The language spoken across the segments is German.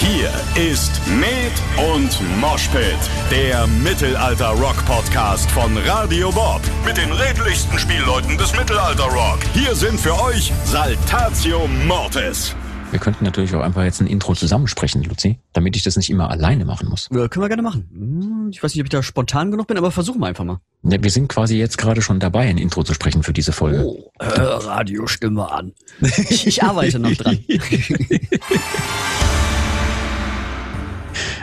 Hier ist Med und Moshpit, der Mittelalter-Rock-Podcast von Radio Bob. Mit den redlichsten Spielleuten des Mittelalter-Rock. Hier sind für euch Saltatio Mortis. Wir könnten natürlich auch einfach jetzt ein Intro zusammensprechen, Luzi, damit ich das nicht immer alleine machen muss. Ja, können wir gerne machen. Hm, Ich weiß nicht, ob ich da spontan genug bin, aber versuchen wir einfach mal. Ne, Wir sind quasi jetzt gerade schon dabei, ein Intro zu sprechen für diese Folge. Oh, äh, Radiostimme an. Ich, ich arbeite noch dran.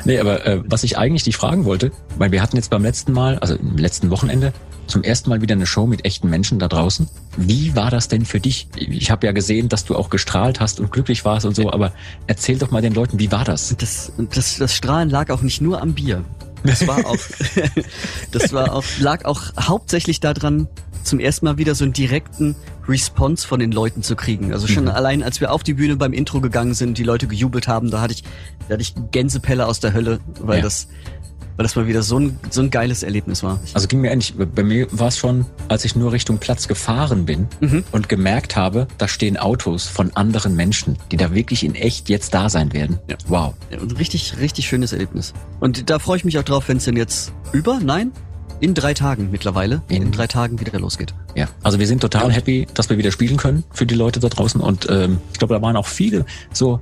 Nee, aber äh, was ich eigentlich dich fragen wollte, weil wir hatten jetzt beim letzten Mal, also im letzten Wochenende, zum ersten Mal wieder eine Show mit echten Menschen da draußen. Wie war das denn für dich? Ich habe ja gesehen, dass du auch gestrahlt hast und glücklich warst und so, aber erzähl doch mal den Leuten, wie war das? Das, das, das Strahlen lag auch nicht nur am Bier. Das war auch, das war auch, lag auch hauptsächlich daran, zum ersten Mal wieder so einen direkten Response von den Leuten zu kriegen. Also schon allein, als wir auf die Bühne beim Intro gegangen sind, die Leute gejubelt haben, da hatte ich, da hatte ich Gänsepelle aus der Hölle, weil Ja. das, weil das mal wieder so ein, so ein geiles Erlebnis war. Also ging mir ähnlich. Bei mir war es schon, als ich nur Richtung Platz gefahren bin und gemerkt habe, da stehen Autos von anderen Menschen, die da wirklich in echt jetzt da sein werden. Ja. Wow. Ja, Ein richtig, richtig schönes Erlebnis. Und da freue ich mich auch drauf, wenn es denn jetzt über, nein, in drei Tagen mittlerweile, in, In- drei Tagen wieder losgeht. Ja, also wir sind total happy, dass wir wieder spielen können für die Leute da draußen. Und ähm, ich glaube, da waren auch viele so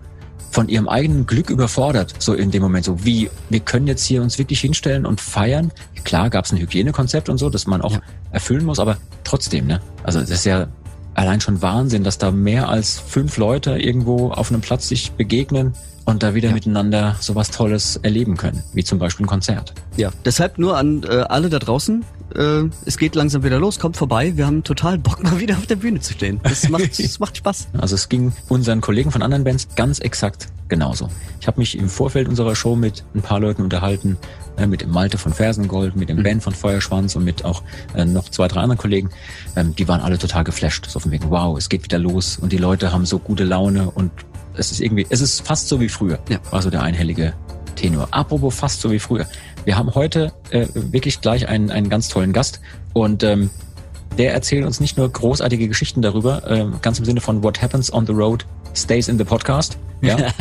von ihrem eigenen Glück überfordert, so in dem Moment. So wie, wir können jetzt hier uns wirklich hinstellen und feiern. Klar gab es ein Hygienekonzept und so, das man auch Ja. erfüllen muss, aber trotzdem, ne? Also das ist ja allein schon Wahnsinn, dass da mehr als fünf Leute irgendwo auf einem Platz sich begegnen und da wieder Ja. miteinander sowas Tolles erleben können, wie zum Beispiel ein Konzert. Ja, deshalb nur an äh, alle da draußen. Äh, es geht langsam wieder los, kommt vorbei. Wir haben total Bock, mal wieder auf der Bühne zu stehen. Das macht, das macht Spaß. Also es ging unseren Kollegen von anderen Bands ganz exakt genauso. Ich habe mich im Vorfeld unserer Show mit ein paar Leuten unterhalten, äh, mit dem Malte von Fersengold, mit dem Ben von Feuerschwanz und mit auch äh, noch zwei, drei anderen Kollegen. Ähm, die waren alle total geflasht. So von wegen, wow, es geht wieder los und die Leute haben so gute Laune und es ist irgendwie, es ist fast so wie früher. Ja. War so der einhellige Tenor. Apropos fast so wie früher. Wir haben heute äh, wirklich gleich einen, einen ganz tollen Gast und ähm, der erzählt uns nicht nur großartige Geschichten darüber, äh, ganz im Sinne von What happens on the road stays in the podcast. Ja.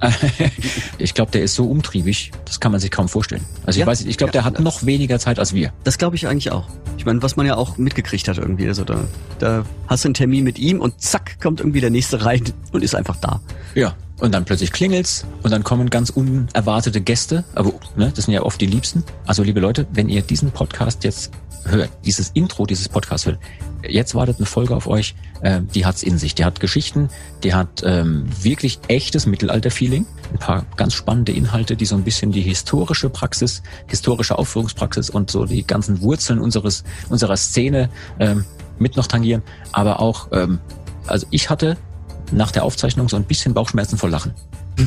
ich glaube, der ist so umtriebig, das kann man sich kaum vorstellen. Also ich Ja. weiß nicht, ich glaube, der hat noch weniger Zeit als wir. Das glaube ich eigentlich auch. Ich meine, was man ja auch mitgekriegt hat irgendwie. Also da, da hast du einen Termin mit ihm und zack, kommt irgendwie der nächste rein und ist einfach da. Ja. Und dann plötzlich klingelt's und dann kommen ganz unerwartete Gäste. Aber ne, das sind ja oft die Liebsten. Also liebe Leute, wenn ihr diesen Podcast jetzt hört, dieses Intro dieses Podcasts hört, jetzt wartet eine Folge auf euch, äh, die hat's in sich. Die hat Geschichten, die hat ähm, wirklich echtes Mittelalter-Feeling, ein paar ganz spannende Inhalte, die so ein bisschen die historische Praxis, historische Aufführungspraxis und so die ganzen Wurzeln unseres unserer Szene ähm, mit noch tangieren. Aber auch, ähm, also ich hatte nach der Aufzeichnung so ein bisschen Bauchschmerzen vor Lachen.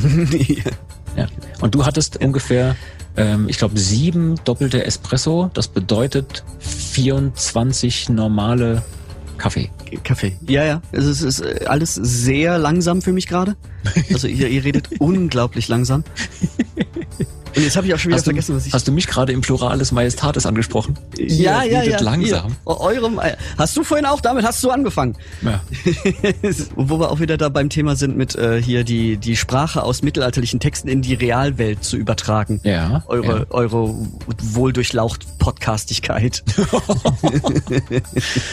Ja. Und du hattest ungefähr, ähm, ich glaube, sieben doppelte Espresso. Das bedeutet 24 normale Kaffee. Kaffee. Ja, ja. Es ist, es ist alles sehr langsam für mich gerade. Also ihr, ihr redet unglaublich langsam. Und jetzt habe ich auch schon wieder Hast du, vergessen, was ich. hast du mich gerade im Plural des Majestatis angesprochen? ja, ja, redet ja. langsam. Ihr, eurem, äh, hast du vorhin auch, damit hast du angefangen. Ja. Wo wir auch wieder da beim Thema sind, mit äh, hier die, die Sprache aus mittelalterlichen Texten in die Realwelt zu übertragen. Ja, Eure, ja. eure wohldurchlaucht Podcastigkeit.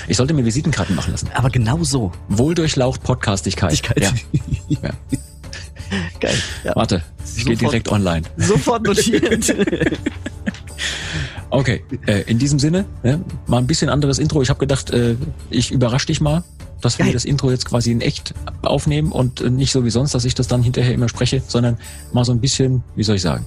Ich sollte mir Visitenkarten machen lassen. Aber genau so. Wohldurchlaucht Podcastigkeit. Ja. ja. Geil. Ja. Warte, ich gehe Sofort. direkt online. Sofort notiert. Okay, äh, in diesem Sinne, ne, mal ein bisschen anderes Intro. Ich habe gedacht, äh, ich überrasche dich mal, dass wir Geil. das Intro jetzt quasi in echt aufnehmen und äh, nicht so wie sonst, dass ich das dann hinterher immer spreche, sondern mal so ein bisschen, wie soll ich sagen?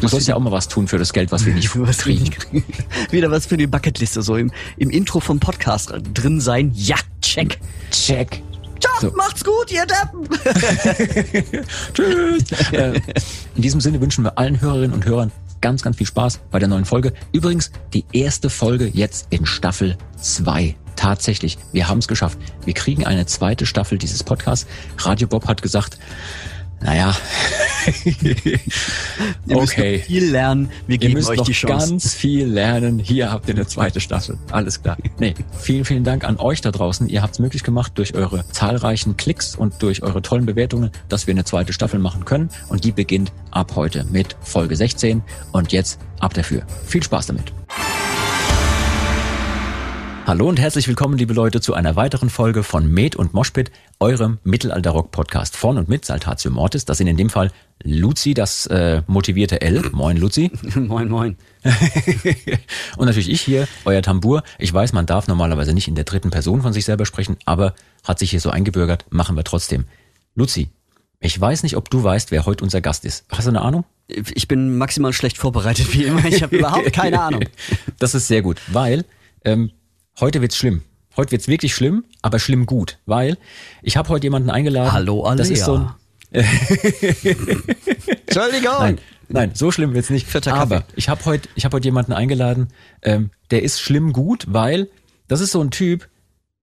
Du sollst ja auch mal was tun für das Geld, was wir nicht Was wir kriegen. kriegen. Wieder was für die Bucketliste, so im, im Intro vom Podcast drin sein. Ja, check. Check. Ciao, So. macht's gut, ihr Deppen. Tschüss. äh, in diesem Sinne wünschen wir allen Hörerinnen und Hörern ganz, ganz viel Spaß bei der neuen Folge. Übrigens, die erste Folge jetzt in Staffel 2. Tatsächlich, wir haben es geschafft. Wir kriegen eine zweite Staffel dieses Podcasts. Radio Bob hat gesagt, naja, ihr müsst Okay. noch viel lernen. Wir Ihr geben müsst euch noch die Chance. ganz viel lernen. Hier habt ihr eine zweite Staffel. Alles klar. Nee, vielen, vielen Dank an euch da draußen. Ihr habt es möglich gemacht durch eure zahlreichen Klicks und durch eure tollen Bewertungen, dass wir eine zweite Staffel machen können. Und die beginnt ab heute mit Folge 16. Und jetzt ab dafür. Viel Spaß damit. Hallo und herzlich willkommen, liebe Leute, zu einer weiteren Folge von Med und Moshpit, eurem Mittelalter-Rock-Podcast von und mit Saltatio Mortis. Das sind in dem Fall Luzi, das äh, motivierte L. Moin, Luzi. moin, moin. und natürlich ich hier, euer Tambour. Ich weiß, man darf normalerweise nicht in der dritten Person von sich selber sprechen, aber hat sich hier so eingebürgert, machen wir trotzdem. Luzi, ich weiß nicht, ob du weißt, wer heute unser Gast ist. Hast du eine Ahnung? Ich bin maximal schlecht vorbereitet wie immer. Ich habe überhaupt keine Ahnung. Das ist sehr gut, weil ähm, heute wird's schlimm. Heute wird's wirklich schlimm, aber schlimm gut, weil ich habe heute jemanden eingeladen. Hallo, Alea. Das ist so ein, Entschuldigung. Nein, nein, so schlimm wird's nicht. Vierter Kaffee. Aber ich habe heute, ich habe heute jemanden eingeladen, ähm, der ist schlimm gut, weil das ist so ein Typ,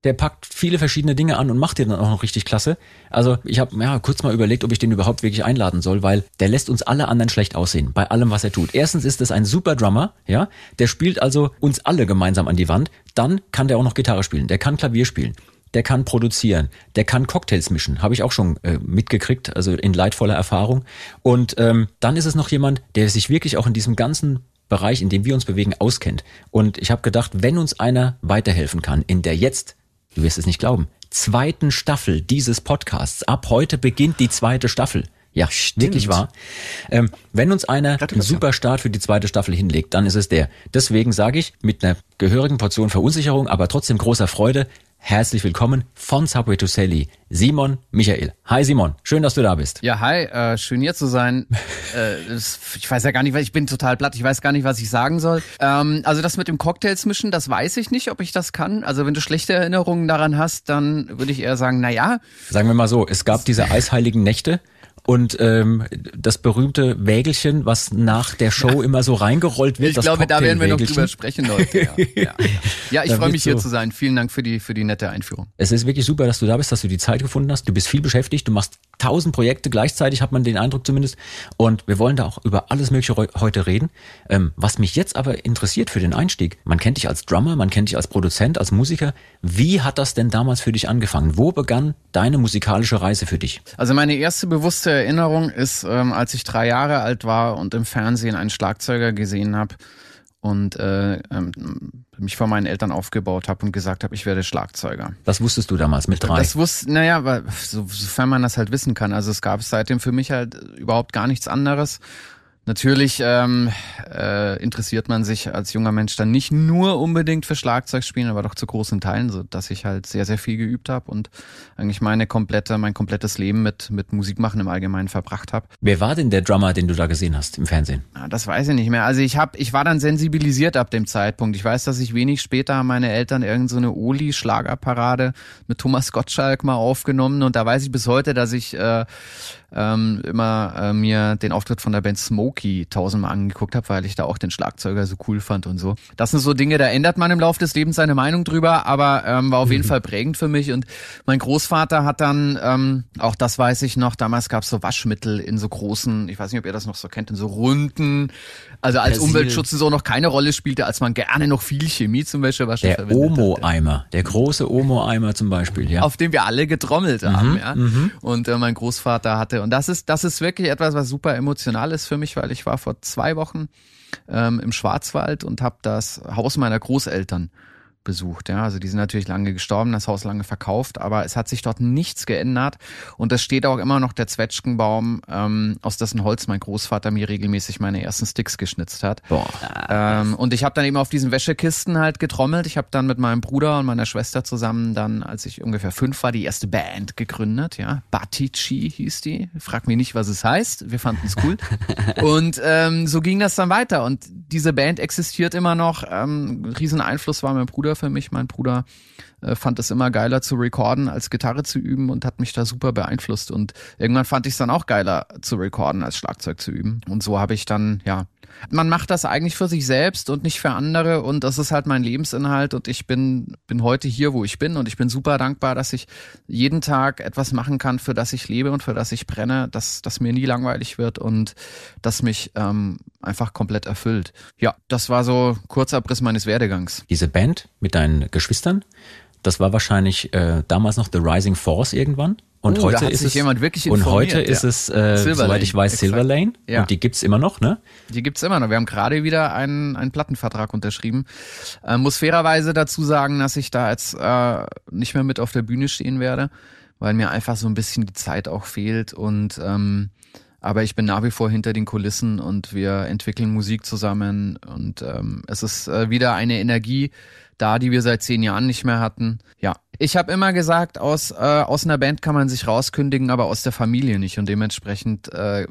der packt viele verschiedene Dinge an und macht die dann auch noch richtig klasse. Also ich habe ja kurz mal überlegt, ob ich den überhaupt wirklich einladen soll, weil der lässt uns alle anderen schlecht aussehen bei allem, was er tut. Erstens ist es ein super Drummer, ja, der spielt also uns alle gemeinsam an die Wand. Dann kann der auch noch Gitarre spielen, der kann Klavier spielen. Der kann produzieren, der kann Cocktails mischen, habe ich auch schon äh, mitgekriegt, also in leidvoller Erfahrung. Und ähm, dann ist es noch jemand, der sich wirklich auch in diesem ganzen Bereich, in dem wir uns bewegen, auskennt. Und ich habe gedacht, wenn uns einer weiterhelfen kann in der jetzt, du wirst es nicht glauben, zweiten Staffel dieses Podcasts, ab heute beginnt die zweite Staffel. Ja, wirklich wahr. Ähm, wenn uns einer einen Gratulation. super Start für die zweite Staffel hinlegt, dann ist es der. Deswegen sage ich mit einer gehörigen Portion Verunsicherung, aber trotzdem großer Freude, herzlich willkommen von Subway to Sally, Simon Michael. Hi Simon, schön, dass du da bist. Ja, hi, äh, schön hier zu sein. äh, ich weiß ja gar nicht, ich bin total platt, ich weiß gar nicht, was ich sagen soll. Ähm, also das mit dem Cocktails mischen, das weiß ich nicht, ob ich das kann. Also wenn du schlechte Erinnerungen daran hast, dann würde ich eher sagen, na ja, Sagen wir mal so, es gab diese eisheiligen Nächte und ähm, das berühmte Wägelchen, was nach der Show immer so reingerollt wird. ich glaube, da werden wir noch drüber sprechen, Leute. Ja, ja, ja. ja ich freue mich hier so- zu sein. Vielen Dank für die, für die nette Einführung. Es ist wirklich super, dass du da bist, dass du die Zeit gefunden hast. Du bist viel beschäftigt, du machst tausend Projekte gleichzeitig, hat man den Eindruck zumindest. Und wir wollen da auch über alles Mögliche heu- heute reden. Ähm, was mich jetzt aber interessiert für den Einstieg, man kennt dich als Drummer, man kennt dich als Produzent, als Musiker. Wie hat das denn damals für dich angefangen? Wo begann deine musikalische Reise für dich? Also meine erste bewusste Erinnerung ist, ähm, als ich drei Jahre alt war und im Fernsehen einen Schlagzeuger gesehen habe und äh, ähm, mich vor meinen Eltern aufgebaut habe und gesagt habe, ich werde Schlagzeuger. Das wusstest du damals mit drei. Das wusste, naja, aber so, sofern man das halt wissen kann. Also es gab seitdem für mich halt überhaupt gar nichts anderes. Natürlich ähm, äh, interessiert man sich als junger Mensch dann nicht nur unbedingt für Schlagzeugspielen, aber doch zu großen Teilen, so dass ich halt sehr, sehr viel geübt habe und eigentlich meine komplette, mein komplettes Leben mit mit Musikmachen im Allgemeinen verbracht habe. Wer war denn der Drummer, den du da gesehen hast im Fernsehen? Ah, Das weiß ich nicht mehr. Also ich hab, ich war dann sensibilisiert ab dem Zeitpunkt. Ich weiß, dass ich wenig später haben meine Eltern irgend so eine Oli-Schlagerparade mit Thomas Gottschalk mal aufgenommen und da weiß ich bis heute, dass ich äh, ähm, immer äh, mir den Auftritt von der Band Smokey tausendmal angeguckt habe, weil ich da auch den Schlagzeuger so cool fand und so. Das sind so Dinge, da ändert man im Laufe des Lebens seine Meinung drüber, aber ähm, war auf jeden Fall prägend für mich und mein Großvater hat dann, ähm, auch das weiß ich noch, damals gab es so Waschmittel in so großen, ich weiß nicht, ob ihr das noch so kennt, in so runden, also als Persil. Umweltschutz so noch keine Rolle spielte, als man gerne noch viel Chemie zum Wäschewaschen Der. Omo-Eimer, der große Omo-Eimer zum Beispiel, ja. auf dem wir alle getrommelt haben, ja. Und äh, mein Großvater hatte und das ist das ist wirklich etwas, was super emotional ist für mich, weil ich war vor zwei Wochen ähm, im Schwarzwald und habe das Haus meiner Großeltern besucht. Ja, also die sind natürlich lange gestorben, das Haus lange verkauft, aber es hat sich dort nichts geändert und es steht auch immer noch der Zwetschgenbaum, ähm, aus dessen Holz mein Großvater mir regelmäßig meine ersten Sticks geschnitzt hat. Boah. Ähm, und ich habe dann eben auf diesen Wäschekisten halt getrommelt. Ich habe dann mit meinem Bruder und meiner Schwester zusammen dann, als ich ungefähr fünf war, die erste Band gegründet. Ja, Batici hieß die. Frag mich nicht, was es heißt. Wir fanden es cool. und ähm, so ging das dann weiter. Und diese Band existiert immer noch. Ähm, riesen Einfluss war mein Bruder für mich. Mein Bruder äh, fand es immer geiler zu recorden als Gitarre zu üben und hat mich da super beeinflusst. Und irgendwann fand ich es dann auch geiler zu recorden als Schlagzeug zu üben. Und so habe ich dann, ja, Man macht das eigentlich für sich selbst und nicht für andere und das ist halt mein Lebensinhalt und ich bin, bin heute hier, wo ich bin und ich bin super dankbar, dass ich jeden Tag etwas machen kann, für das ich lebe und für das ich brenne, dass, dass mir nie langweilig wird und das mich ähm, einfach komplett erfüllt. Ja, das war so kurzer Abriss meines Werdegangs. Diese Band mit deinen Geschwistern, das war wahrscheinlich äh, damals noch The Rising Force irgendwann. Und Oh, heute da hat ist sich es jemand wirklich und heute ist ja. es, äh, soweit ich weiß, Silver. Lane. Ja. Und die gibt's immer noch, ne? Die gibt's immer noch. Wir haben gerade wieder einen, einen Plattenvertrag unterschrieben. Äh, muss fairerweise dazu sagen, dass ich da jetzt äh, nicht mehr mit auf der Bühne stehen werde, weil mir einfach so ein bisschen die Zeit auch fehlt und ähm, aber ich bin nach wie vor hinter den Kulissen und wir entwickeln Musik zusammen und ähm, es ist äh, wieder eine Energie da, die wir seit zehn Jahren nicht mehr hatten. Ja, ich habe immer gesagt, aus äh, aus einer Band kann man sich rauskündigen, aber aus der Familie nicht und dementsprechend äh,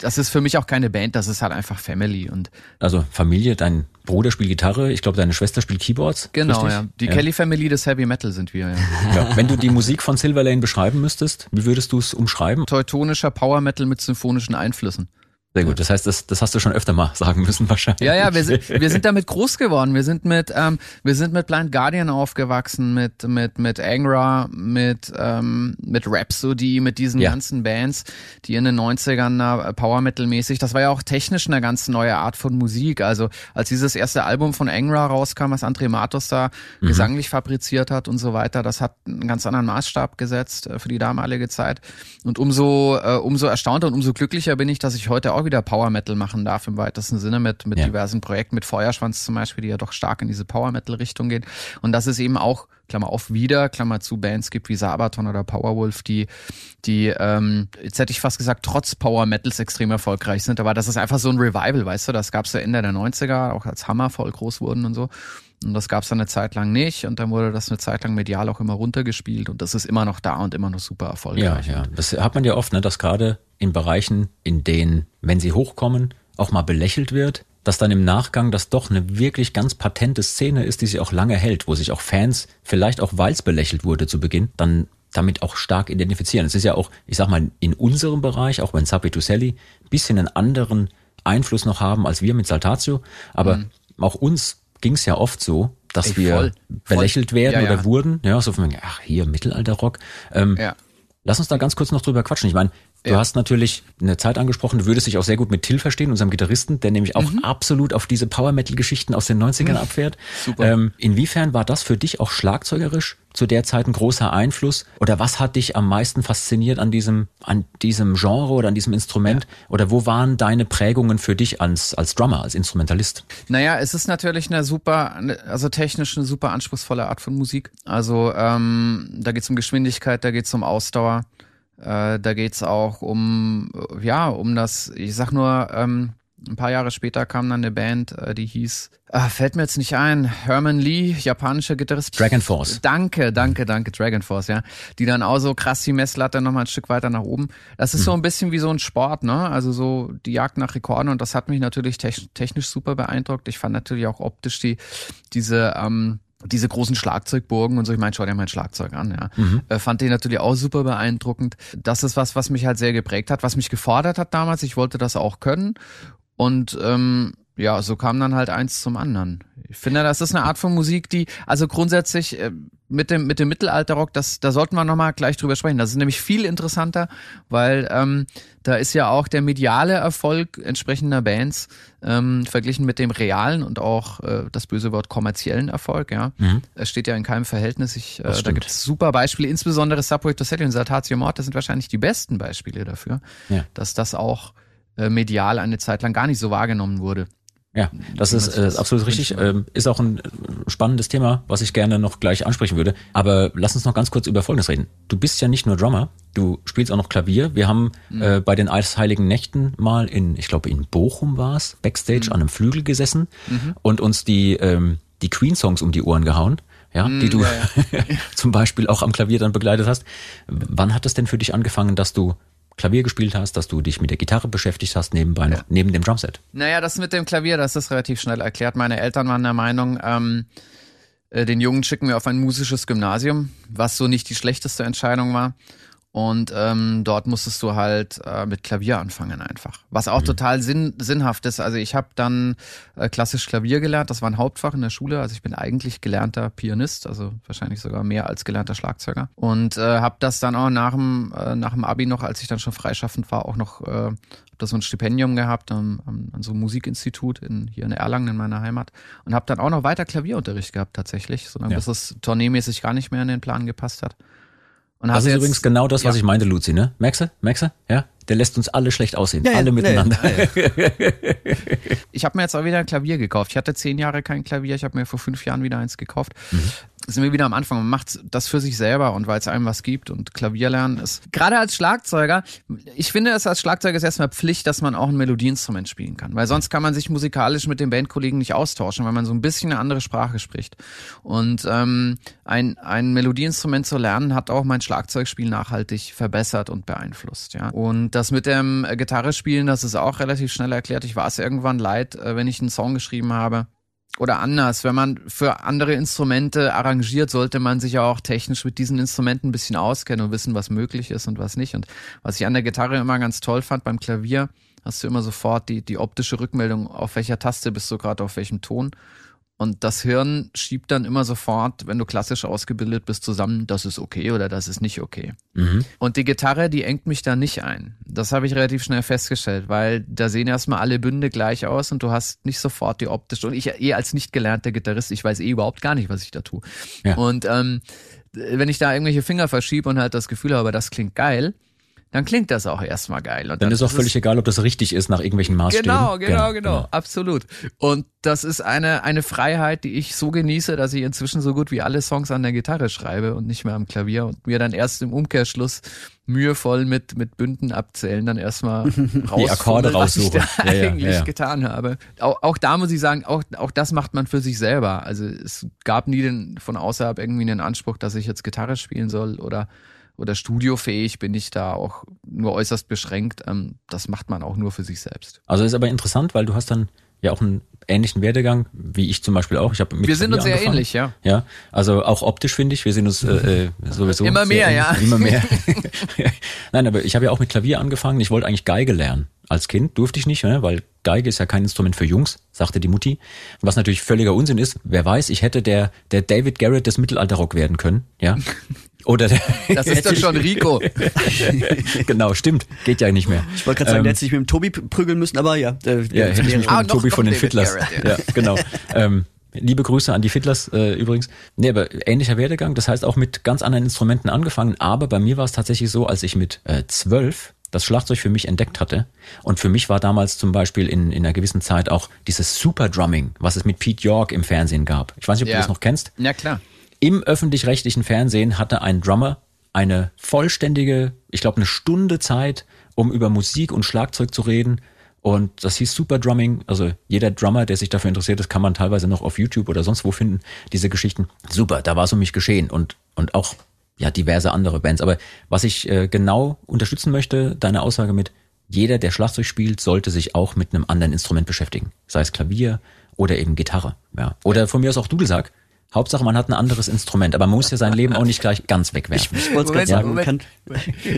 das ist für mich auch keine Band, das ist halt einfach Family und Also Familie, dein Bruder spielt Gitarre, ich glaube deine Schwester spielt Keyboards. genau, richtig? ja. Die Kelly Family des Heavy Metal sind wir, ja. Ja. Wenn du die Musik von Silver Lane beschreiben müsstest, wie würdest du es umschreiben? Teutonischer Power Metal mit symphonischen Einflüssen. Sehr gut. Das heißt, das, das hast du schon öfter mal sagen müssen wahrscheinlich. Ja, ja, wir sind, wir sind damit groß geworden. Wir sind mit, ähm, wir sind mit Blind Guardian aufgewachsen, mit, mit, mit Angra, mit, ähm, mit Rhapsody, mit diesen Ja. ganzen Bands, die in den 90ern na, Power Metal mäßig, das war ja auch technisch eine ganz neue Art von Musik. Also, als dieses erste Album von Angra rauskam, was André Matos da gesanglich fabriziert hat und so weiter, das hat einen ganz anderen Maßstab gesetzt äh, für die damalige Zeit. Und umso, äh, umso erstaunter und umso glücklicher bin ich, dass ich heute auch wieder Power Metal machen darf im weitesten Sinne mit, mit Ja. diversen Projekten, mit Feuerschwanz zum Beispiel, die ja doch stark in diese Power Metal Richtung gehen. Und dass es eben auch, Klammer auf, wieder, Klammer zu, Bands gibt wie Sabaton oder Powerwolf, die, die, ähm, jetzt hätte ich fast gesagt, trotz Power Metals extrem erfolgreich sind. Aber das ist einfach so ein Revival, weißt du, das gab's ja Ende der 90er, auch als Hammer voll groß wurden und so. Und das gab's dann eine Zeit lang nicht und dann wurde das eine Zeit lang medial auch immer runtergespielt und das ist immer noch da und immer noch super Ja, erfolgreich. ja. Das hat man ja oft, ne, dass gerade in Bereichen, in denen, wenn sie hochkommen, auch mal belächelt wird, dass dann im Nachgang das doch eine wirklich ganz patente Szene ist, die sich auch lange hält, wo sich auch Fans, vielleicht auch weil es belächelt wurde zu Beginn, dann damit auch stark identifizieren. Es ist ja auch, ich sag mal, in unserem Bereich, auch wenn Sapi Tuselli ein bisschen einen anderen Einfluss noch haben als wir mit Saltatio, aber auch uns ging es ja oft so, dass. Ey, wir voll. belächelt Voll. werden Ja, ja. oder wurden, ja, so von, ach hier, Mittelalterrock. Ähm, Ja. Lass uns da ganz kurz noch drüber quatschen. Ich meine, du Ja. hast natürlich eine Zeit angesprochen, du würdest dich auch sehr gut mit Till verstehen, unserem Gitarristen, der nämlich auch Mhm. absolut auf diese Power-Metal-Geschichten aus den 90ern abfährt. Super. Ähm, inwiefern war das für dich auch schlagzeugerisch zu der Zeit ein großer Einfluss? Oder was hat dich am meisten fasziniert an diesem, an diesem Genre oder an diesem Instrument? Oder wo waren deine Prägungen für dich als, als Drummer, als Instrumentalist? Naja, es ist natürlich eine super, also technisch eine super anspruchsvolle Art von Musik. Also ähm, da geht's um Geschwindigkeit, da geht's um Ausdauer, äh, da geht's auch um, ja, um das, ich sag nur, ähm, ein paar Jahre später kam dann eine Band, äh, die hieß, ah, fällt mir jetzt nicht ein, Herman Lee, japanischer Gitarrist. Dragon Force. Danke, danke, danke, Dragon Force, ja. Die dann auch so krass die Messlatte nochmal ein Stück weiter nach oben. Das ist so ein bisschen wie so ein Sport, ne? Also so die Jagd nach Rekorden und das hat mich natürlich tech- technisch super beeindruckt. Ich fand natürlich auch optisch die, diese, ähm, diese großen Schlagzeugburgen und so, ich meine, schau dir mein Schlagzeug an, ja. Äh, fand ich natürlich auch super beeindruckend. Das ist was, was mich halt sehr geprägt hat, was mich gefordert hat damals. Ich wollte das auch können. Und ähm, ja, so kam dann halt eins zum anderen. Ich finde, das ist eine Art von Musik, die, also grundsätzlich äh, mit dem mit dem Mittelalterrock, das da sollten wir nochmal gleich drüber sprechen. Das ist nämlich viel interessanter, weil ähm, da ist ja auch der mediale Erfolg entsprechender Bands ähm, verglichen mit dem realen und auch äh, das böse Wort kommerziellen Erfolg. Ja, es steht ja in keinem Verhältnis. Ich, äh, Das da gibt es super Beispiele, insbesondere Subway to Sally und Saltatio Morte sind wahrscheinlich die besten Beispiele dafür, Ja. dass das auch äh, medial eine Zeit lang gar nicht so wahrgenommen wurde. Ja, das ist äh, das absolut richtig. Ähm, ist auch ein äh, spannendes Thema, was ich gerne noch gleich ansprechen würde. Aber lass uns noch ganz kurz über Folgendes reden. Du bist ja nicht nur Drummer, du spielst auch noch Klavier. Wir haben Mhm. äh, bei den Eisheiligen Nächten mal in, ich glaube in Bochum war's, Backstage Mhm. an einem Flügel gesessen und uns die, ähm, die Queen-Songs um die Ohren gehauen. Ja, die du Mhm, ja, zum Beispiel auch am Klavier dann begleitet hast. Wann hat es denn für dich angefangen, dass du Klavier gespielt hast, dass du dich mit der Gitarre beschäftigt hast, nebenbei noch, neben dem Drumset? Naja, das mit dem Klavier, das ist relativ schnell erklärt. Meine Eltern waren der Meinung, ähm, äh, den Jungen schicken wir auf ein musisches Gymnasium, was so nicht die schlechteste Entscheidung war. Und ähm, dort musstest du halt äh, mit Klavier anfangen einfach. Was auch mhm. total sinn, sinnhaft ist. Also ich habe dann äh, klassisch Klavier gelernt, das war ein Hauptfach in der Schule. Also ich bin eigentlich gelernter Pianist, also wahrscheinlich sogar mehr als gelernter Schlagzeuger. Und äh, habe das dann auch nach dem, äh, nach dem Abi noch, als ich dann schon freischaffend war, auch noch äh, da so ein Stipendium gehabt an, an so einem Musikinstitut in, hier in Erlangen in meiner Heimat. Und habe dann auch noch weiter Klavierunterricht gehabt tatsächlich, solange ja. bis es tourneemäßig gar nicht mehr in den Plan gepasst hat. Und das ist übrigens genau das, was ja. ich meinte, Luzi, ne? Merkst du? Merkst du? Ja? Der lässt uns alle schlecht aussehen. Ja, alle ja, miteinander. ich habe mir jetzt auch wieder ein Klavier gekauft. Ich hatte zehn Jahre kein Klavier. Ich habe mir vor fünf Jahren wieder eins gekauft. Mhm sind wir wieder am Anfang. Man macht das für sich selber und weil es einem was gibt und Klavier lernen ist. Gerade als Schlagzeuger, ich finde es als Schlagzeuger ist erstmal Pflicht, dass man auch ein Melodieinstrument spielen kann. Weil sonst kann man sich musikalisch mit den Bandkollegen nicht austauschen, weil man so ein bisschen eine andere Sprache spricht. Und ähm, ein, ein Melodieinstrument zu lernen hat auch mein Schlagzeugspiel nachhaltig verbessert und beeinflusst. Ja. Und das mit dem Gitarre spielen, das ist auch relativ schnell erklärt. Ich war es irgendwann leid, äh, wenn ich einen Song geschrieben habe oder anders, wenn man für andere Instrumente arrangiert, sollte man sich ja auch technisch mit diesen Instrumenten ein bisschen auskennen und wissen, was möglich ist und was nicht. Und was ich an der Gitarre immer ganz toll fand beim Klavier, hast du immer sofort die, die optische Rückmeldung, auf welcher Taste bist du gerade, auf welchem Ton. Und das Hirn schiebt dann immer sofort, wenn du klassisch ausgebildet bist, zusammen, das ist okay oder das ist nicht okay. Mhm. Und die Gitarre, die engt mich da nicht ein. Das habe ich relativ schnell festgestellt, weil da sehen erstmal alle Bünde gleich aus und du hast nicht sofort die optische. Und ich eh als nicht gelernter Gitarrist, ich weiß eh überhaupt gar nicht, was ich da tue. Ja. Und ähm, wenn ich da irgendwelche Finger verschiebe und halt das Gefühl habe, das klingt geil, dann klingt das auch erstmal geil. Und dann, dann ist auch völlig egal, ob das richtig ist nach irgendwelchen Maßstäben. Genau, genau, genau, genau, absolut. Und das ist eine, eine Freiheit, die ich so genieße, dass ich inzwischen so gut wie alle Songs an der Gitarre schreibe und nicht mehr am Klavier und mir dann erst im Umkehrschluss mühevoll mit, mit Bünden abzählen, dann erstmal die Akkorde raussuchen, was ich da ja, eigentlich ja, ja. getan habe. Auch, auch da muss ich sagen, auch, auch das macht man für sich selber. Also es gab nie den, von außerhalb irgendwie den Anspruch, dass ich jetzt Gitarre spielen soll oder oder studiofähig bin ich da auch nur äußerst beschränkt. Ähm, das macht man auch nur für sich selbst. Also ist aber interessant, weil du hast dann ja auch einen ähnlichen Werdegang, wie ich zum Beispiel auch. Ich habe Wir sind uns sehr ähnlich, ja. Ja, also auch optisch finde ich, wir sind uns äh, äh sowieso immer mehr, ja. Immer mehr. Nein, aber ich habe ja auch mit Klavier angefangen. Ich wollte eigentlich Geige lernen. Als Kind durfte ich nicht, ne? weil Geige ist ja kein Instrument für Jungs, sagte die Mutti. Was natürlich völliger Unsinn ist. Wer weiß, ich hätte der der David Garrett des Mittelalterrock werden können, ja. Oder der Das ist doch schon Rico. genau, stimmt. Geht ja nicht mehr. Ich wollte gerade sagen, ähm, der hätte sich mit dem Tobi prügeln müssen, aber ja. Der, ja, hätte ich mich ah, mit dem Tobi von den Fiddlers. Garrett, ja. ja, genau. Ähm, Liebe Grüße an die Fiddlers äh, übrigens. Nee, aber ähnlicher Werdegang, das heißt auch mit ganz anderen Instrumenten angefangen, aber bei mir war es tatsächlich so, als ich mit äh, zwölf das Schlagzeug für mich entdeckt hatte. Und für mich war damals zum Beispiel in, in einer gewissen Zeit auch dieses Super Drumming, was es mit Pete York im Fernsehen gab. Ich weiß nicht, ob ja. du das noch kennst. Ja, klar. Im öffentlich-rechtlichen Fernsehen hatte ein Drummer eine vollständige, ich glaube, eine Stunde Zeit, um über Musik und Schlagzeug zu reden. Und das hieß Super Drumming. Also jeder Drummer, der sich dafür interessiert, das kann man teilweise noch auf YouTube oder sonst wo finden, diese Geschichten. Super, da war es um mich geschehen. Und, und auch ja diverse andere Bands. Aber was ich äh, genau unterstützen möchte, deine Aussage mit, jeder, der Schlagzeug spielt, sollte sich auch mit einem anderen Instrument beschäftigen. Sei es Klavier oder eben Gitarre. Ja. Oder von mir aus auch Dudelsack. Hauptsache, man hat ein anderes Instrument, aber man muss ja sein Leben auch nicht gleich ganz wegwerfen. Ich, ich wollte gerade sagen, Moment.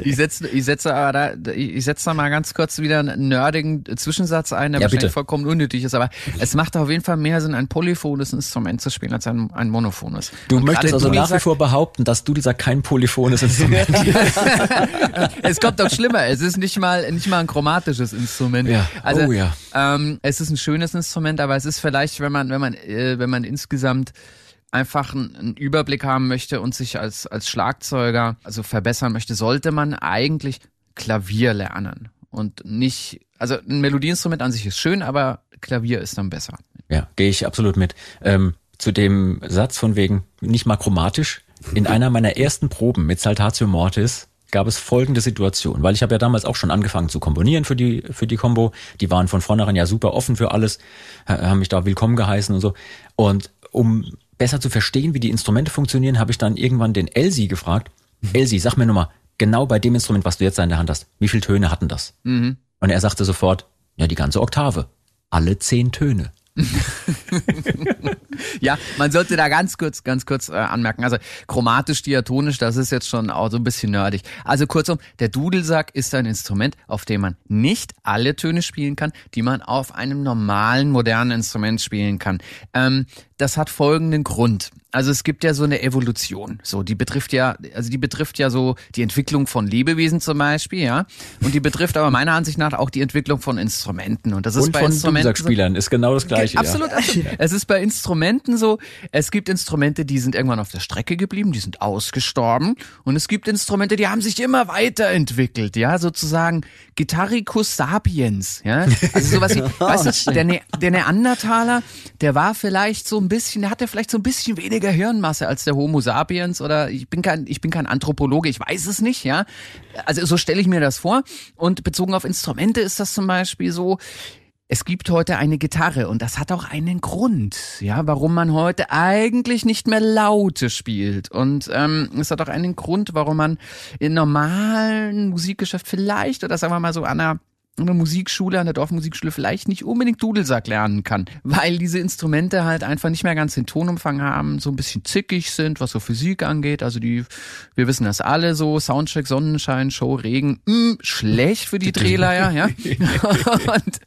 ich setze, ich setze, da, ich setze da mal ganz kurz wieder einen nerdigen Zwischensatz ein, der ja, wahrscheinlich bitte. vollkommen unnötig ist, aber es macht auf jeden Fall mehr Sinn, ein polyphones Instrument zu spielen als ein, ein monophones. Du Und möchtest also nach wie vor behaupten, dass du dieser kein polyphones Instrument ist. es kommt doch schlimmer. Es ist nicht mal, nicht mal ein chromatisches Instrument. Ja. Also, oh ja. Ähm, es ist ein schönes Instrument, aber es ist vielleicht, wenn man, wenn man, äh, wenn man insgesamt einfach einen Überblick haben möchte und sich als, als Schlagzeuger also verbessern möchte, sollte man eigentlich Klavier lernen und nicht, also ein Melodieinstrument an sich ist schön, aber Klavier ist dann besser. Ja, gehe ich absolut mit. Ähm, zu dem Satz von wegen nicht mal chromatisch. In einer meiner ersten Proben mit Saltatio Mortis gab es folgende Situation, weil ich habe ja damals auch schon angefangen zu komponieren für die für die Combo. Die waren von vornherein ja super offen für alles, haben mich da willkommen geheißen und so. Und um besser zu verstehen, wie die Instrumente funktionieren, habe ich dann irgendwann den Elsie gefragt. Mhm. Elsie, sag mir nochmal, genau bei dem Instrument, was du jetzt in der Hand hast, wie viele Töne hatten das? Mhm. Und er sagte sofort, ja, die ganze Oktave. Alle zehn Töne. Ja, man sollte da ganz kurz, ganz kurz äh, anmerken. Also chromatisch, diatonisch, das ist jetzt schon auch so ein bisschen nerdig. Also kurzum, der Dudelsack ist ein Instrument, auf dem man nicht alle Töne spielen kann, die man auf einem normalen modernen Instrument spielen kann. Ähm, das hat folgenden Grund. Also es gibt ja so eine Evolution, so die betrifft ja, also die betrifft ja so die Entwicklung von Lebewesen zum Beispiel, ja, und die betrifft aber meiner Ansicht nach auch die Entwicklung von Instrumenten. Und das ist und bei von Instrumenten ist genau das gleiche. Absolut, ja. absolut. Es ist bei Instrumenten so, es gibt Instrumente, die sind irgendwann auf der Strecke geblieben, die sind ausgestorben. Und es gibt Instrumente, die haben sich immer weiterentwickelt, ja, sozusagen Gitarricus sapiens, ja, also sowas wie, weißt du, der, ne der Neandertaler, der war vielleicht so ein bisschen, der hatte vielleicht so ein bisschen weniger Hirnmasse als der Homo sapiens oder ich bin kein, ich bin kein Anthropologe, ich weiß es nicht, ja, also so stelle ich mir das vor und bezogen auf Instrumente ist das zum Beispiel so, es gibt heute eine Gitarre und das hat auch einen Grund, ja, warum man heute eigentlich nicht mehr Laute spielt. Und ähm, es hat auch einen Grund, warum man in normalen Musikgeschäft vielleicht oder sagen wir mal so an einer der Musikschule, an der Dorfmusikschule vielleicht nicht unbedingt Dudelsack lernen kann, weil diese Instrumente halt einfach nicht mehr ganz den Tonumfang haben, so ein bisschen zickig sind, was so Physik angeht. Also die, wir wissen das alle so, Soundcheck, Sonnenschein, Show, Regen, mh, schlecht für die Drehleier, ja. Und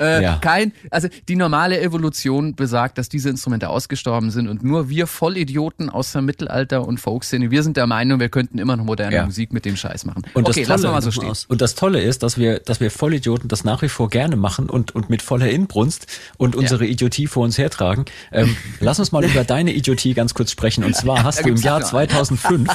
äh, Ja. kein, also die normale Evolution besagt, dass diese Instrumente ausgestorben sind und nur wir Vollidioten aus dem Mittelalter und Folkszene, wir sind der Meinung, wir könnten immer noch moderne Ja. Musik mit dem Scheiß machen. Und okay, das lassen wir mal so stehen. Und das Tolle ist, dass wir, dass wir Vollidioten das nach wie vor gerne machen und, und mit voller Inbrunst und unsere Idiotie vor uns hertragen. Ähm, lass uns mal über deine Idiotie ganz kurz sprechen. Und zwar hast du im Jahr noch. 2005,